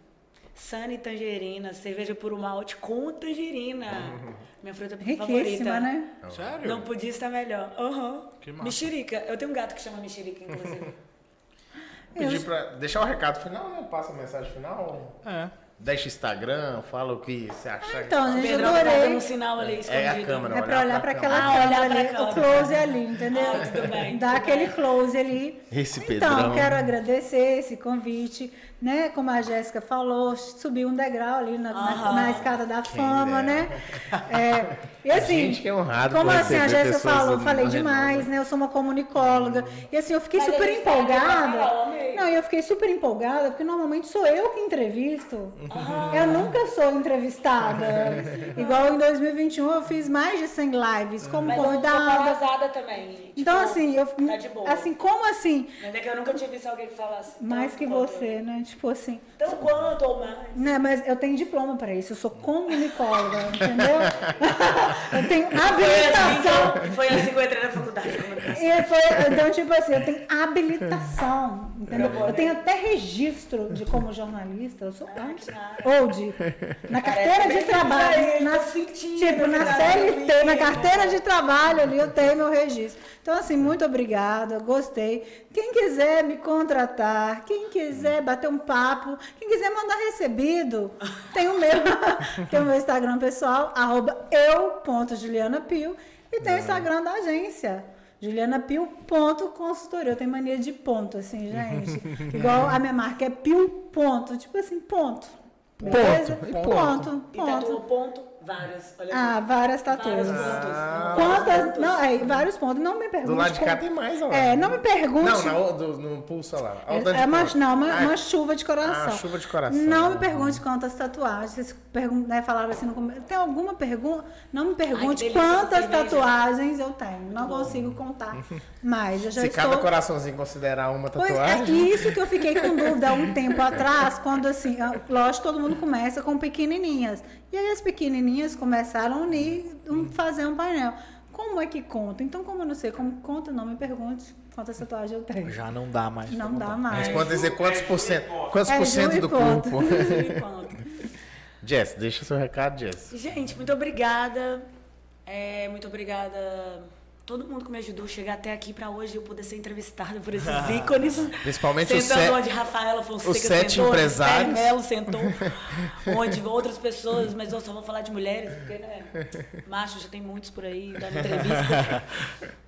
Sunny tangerina, cerveja puro malte com tangerina. Minha fruta Riquíssima, favorita. né? Sério? Não podia estar melhor. Aham. Que massa. Mexerica. Eu tenho um gato que chama Mexerica, inclusive. Pedir pra deixar o recado final, né? Passa a mensagem final. É. Deixa Instagram, fala o que você achar. Então, que... gente, Pedro eu tá adorei. um sinal ali escondido. É a câmera. É pra olhar pra aquela Ah, câmera ali, câmera. o close ali, entendeu? Ah, tudo bem, Dá tudo aquele bem. close ali. Esse Então, Pedrão. quero agradecer esse convite, né? Como a Jéssica falou, subir um degrau ali na, na- na escada da fama, dera. né? É, e assim, gente que é honrado como assim a Jéssica falou, do- falei demais, renome. né? Eu sou uma comunicóloga. E assim, eu fiquei Mas super tá empolgada. Não, e eu fiquei super empolgada, porque normalmente sou eu que entrevisto. Eu nunca sou entrevistada. Igual em 2021 eu fiz mais de 100 lives como Mas eu sou convidada. também. Tipo, Então, assim, eu. Tá de boa. Assim, como assim? Mas é que eu nunca tinha visto alguém que falasse. Mais que você, né? Tipo assim. Tanto quanto ou mais. Né, mas eu tenho diploma pra isso, eu sou comunicóloga, entendeu? eu tenho Foi assim, habilitação. foi assim que eu entrei na faculdade de comunicação. Foi, então, tipo assim, eu tenho habilitação, entendeu? Eu tenho até registro de como jornalista, eu sou que nada. ou de na carteira de trabalho, na, tipo na tá CLT, na carteira de trabalho ali eu tenho meu registro. Então assim, muito obrigada, gostei. Quem quiser me contratar, quem quiser bater um papo, quem quiser mandar recebido, tem o meu, tem o meu Instagram pessoal arroba eu.julianapio e tem o Instagram da agência. JulianaPio.consultoria. Eu tenho mania de ponto, assim, gente. Igual a minha marca é Pio Ponto. Tipo assim, ponto. Beleza? Ponto, e Ponto. ponto. E tatuou Ponto. Várias. Olha Ah, aqui. várias vários tatuas. pontos. Ah. Quantas? Não, é, vários pontos. Não me pergunte. Do lado de cá como- tem mais, ó. É, não me pergunte. Não, na, do, no pulso lá. É de uma, não, uma, Ah, uma chuva de coração. Ah, chuva de coração. Não me pergunte quantas tatuagens. Vocês pergun né, falaram assim no começo. Tem alguma pergunta? Não me pergunte delícia quantas tatuagens eu tenho. Não consigo contar. Mas eu já Se estou... cada coraçãozinho considerar uma Pois tatuagem. é, isso que eu fiquei com dúvida há um tempo atrás, quando assim, lógico, todo mundo começa com pequenininhas. E aí as pequenininhas começaram a unir, um, fazer um painel. Como é que conta? Então, como eu não sei como conta, não me pergunte quantas tatuagens eu tenho. Já não dá mais. Não pra dá mais. Mas pode dizer quantos por cento, quantos É, por cento do corpo. Jess, deixa o seu recado, Jess. Gente, muito obrigada. É, muito obrigada todo mundo que me ajudou a chegar até aqui pra hoje eu poder ser entrevistada por esses ícones. Principalmente o Sentando set- onde Rafaela Fonseca os sete sentou, onde empresários. Mello sentou, onde outras pessoas, mas eu só vou falar de mulheres, porque, né, macho já tem muitos por aí dando entrevista.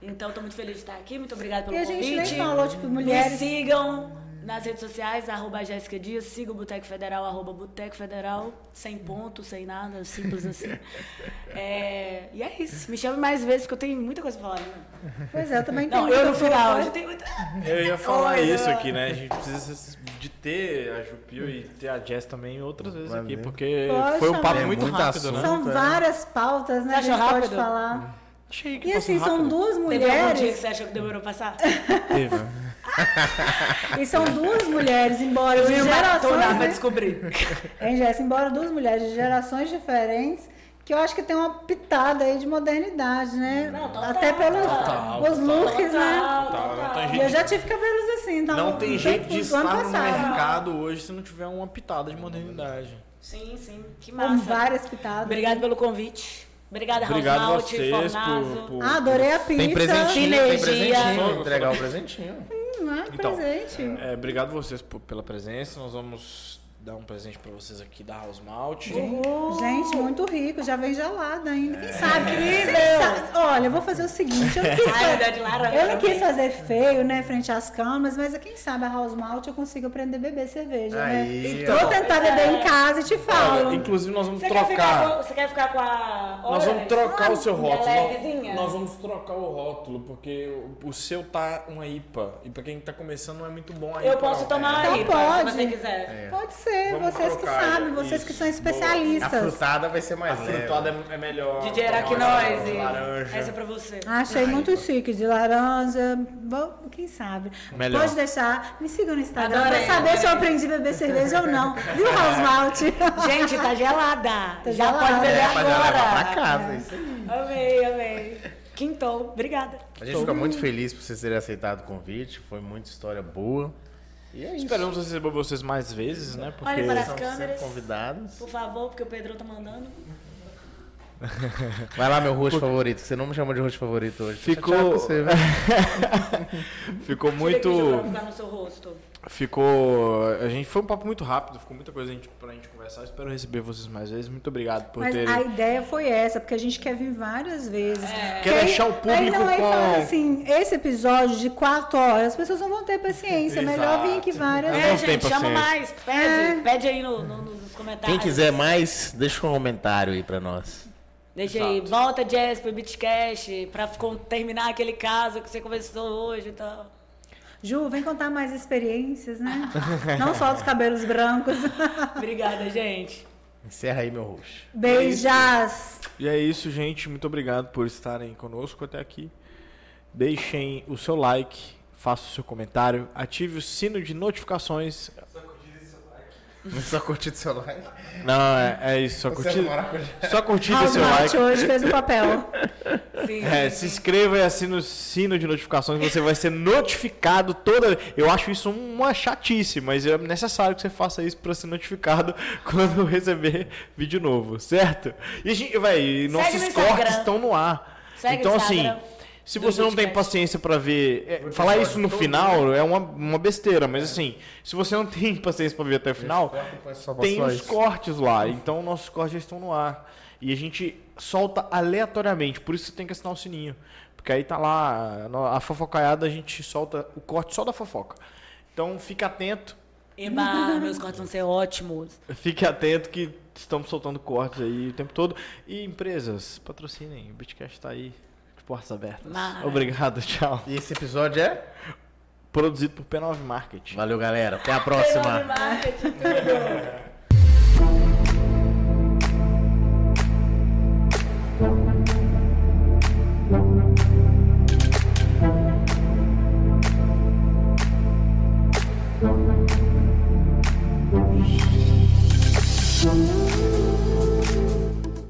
Então, tô muito feliz de estar aqui, muito obrigada pelo E a gente nem convite. falou, tipo, mulheres- Me sigam nas redes sociais, arroba Jéssica Dias, siga o Boteco Federal, arroba Boteco Federal, sem ponto, sem nada, simples assim. É, e é isso, me chame mais vezes, porque eu tenho muita coisa pra falar. Né? Pois é, eu também Não, tenho eu no final, coisa. já tenho muita... Eu ia falar Olha. isso aqui, né? A gente precisa de ter a Jupil e ter a Jess também outras vezes Vai aqui, porque Poxa, foi um papo É muito rápido, assunto. né? São é. várias pautas, né? Você A gente pode rápido? falar. Achei que E assim, passou são rápido. duas Teve algum dia que mulheres. você achou que demorou passar? Teve. E são duas mulheres, embora de gerações. pra Né? descobrir. Hein, Jéssica? Embora duas mulheres de gerações diferentes, que eu acho que tem uma pitada aí de modernidade, né? Não, total, Até pelos total, os total. looks, né? Tá, não tem E eu já tive cabelos assim, então. não tem jeito de estar no mercado hoje se não tiver uma pitada de modernidade. Sim, sim. Que Com massa. várias pitadas. Obrigado pelo convite. Obrigada, Obrigado a Rausmalte, vocês por, por- Ah, adorei a pizza. Tem presentinho, tem Sinergia. presentinho. Entregar o presentinho. Hum, né? Então, Presente. É, obrigado vocês por- pela presença. Nós vamos dar um presente pra vocês aqui da House Malt. Gente, muito rico, já vem gelado ainda. É. Quem sabe? Incrível! Quem sabe? Olha, eu vou fazer o seguinte, eu não quis, Ai, fa- dá de laranja eu não quis também. fazer feio, né, frente às câmeras, mas quem sabe a House Malt eu consigo aprender a beber cerveja, Aí, né? Vou ó. tentar beber em casa e te falo. Olha, inclusive nós vamos Você quer, ficar trocar. com, você quer ficar com a. Nós vamos trocar o seu a rótulo. levezinha? Nós vamos trocar o rótulo, porque o, o seu tá uma IPA. E pra quem tá começando não é muito bom a Eu IPA, posso não. tomar Então aí, pode. se você quiser. Pode ser, Vamos vocês que sabem, vocês isso. que são A especialistas. frutada vai ser A mais leve. frutada é, é melhor. DJ Aracnoise. Laranja. Essa é pra você. Achei muito chique, de laranja. Bom, quem sabe? Melhor. Pode deixar. Me sigam no Instagram Adorei, pra saber se eu aprendi a beber cerveja ou não. Viu, House Malt? Gente, tá gelada. Tá Já gelada. pode beber É, levar pra agora. casa, isso aí. Amei, amei. Quintou. Obrigada. A gente fica muito feliz por vocês terem aceitado o convite. Foi muita história boa. E é isso. Esperamos receber vocês mais vezes, né? Porque Olhem para as câmeras. convidados. Por favor, porque o Pedrão tá mandando. Vai lá, meu host favorito, que você não me chamou de host favorito hoje. Ficou- com Você, ficou muito. Ficou. A gente foi um papo muito rápido, ficou muita coisa a gente, pra gente conversar. Espero receber vocês mais vezes. Muito obrigado por Mas terem. a ideia foi essa, porque a gente quer vir várias vezes. É. Quer aí- deixar o aí público não, aí com- fala assim, esse episódio de quatro horas, as pessoas não vão ter paciência. É melhor vir aqui Exato. várias Eu É, não tenho gente, chama paciência. mais. Pede. É. Pede aí no- no- nos comentários. Quem quiser mais, deixa um comentário aí pra nós. Deixa aí. Volta, Jess, pro Beatcast, pra terminar aquele caso que você conversou hoje e tal. Ju, vem contar mais experiências, né? não só dos cabelos brancos. Obrigada, gente. Encerra aí, meu host. Beijas! E é isso, gente. Muito obrigado por estarem conosco até aqui. Deixem o seu like, faça o seu comentário, ative o sino de notificações. Só curtir seu like. Não, é, é isso. Só Você curtir, maracujá. só curtir House seu like. hoje fez o papel. Sim, É, sim, se inscreva e assine o sino de notificações, você vai ser notificado toda. Eu acho isso uma chatice, mas é necessário que você faça isso para ser notificado quando receber vídeo novo, certo? E a gente, vai, nossos cortes estão no ar. Segue então no assim, Instagram se você não tem paciência para ver, é, falar isso no final é uma, uma besteira, mas assim, se você não tem paciência para ver até o final, tem os cortes lá. Então nossos cortes já estão no ar. E a gente solta aleatoriamente, por isso você tem que assinar o sininho. Porque aí tá lá, a fofocaiada a gente solta o corte só da fofoca. Então fique atento, Eba, meus cortes vão ser ótimos. fique atento que estamos soltando cortes aí o tempo todo. E empresas, patrocinem, o Bitcast tá aí, portas abertas. Mara. Obrigado, tchau. E esse episódio é? Produzido por P9 Marketing. Valeu, galera. Até a próxima. Marketing, tudo. Thank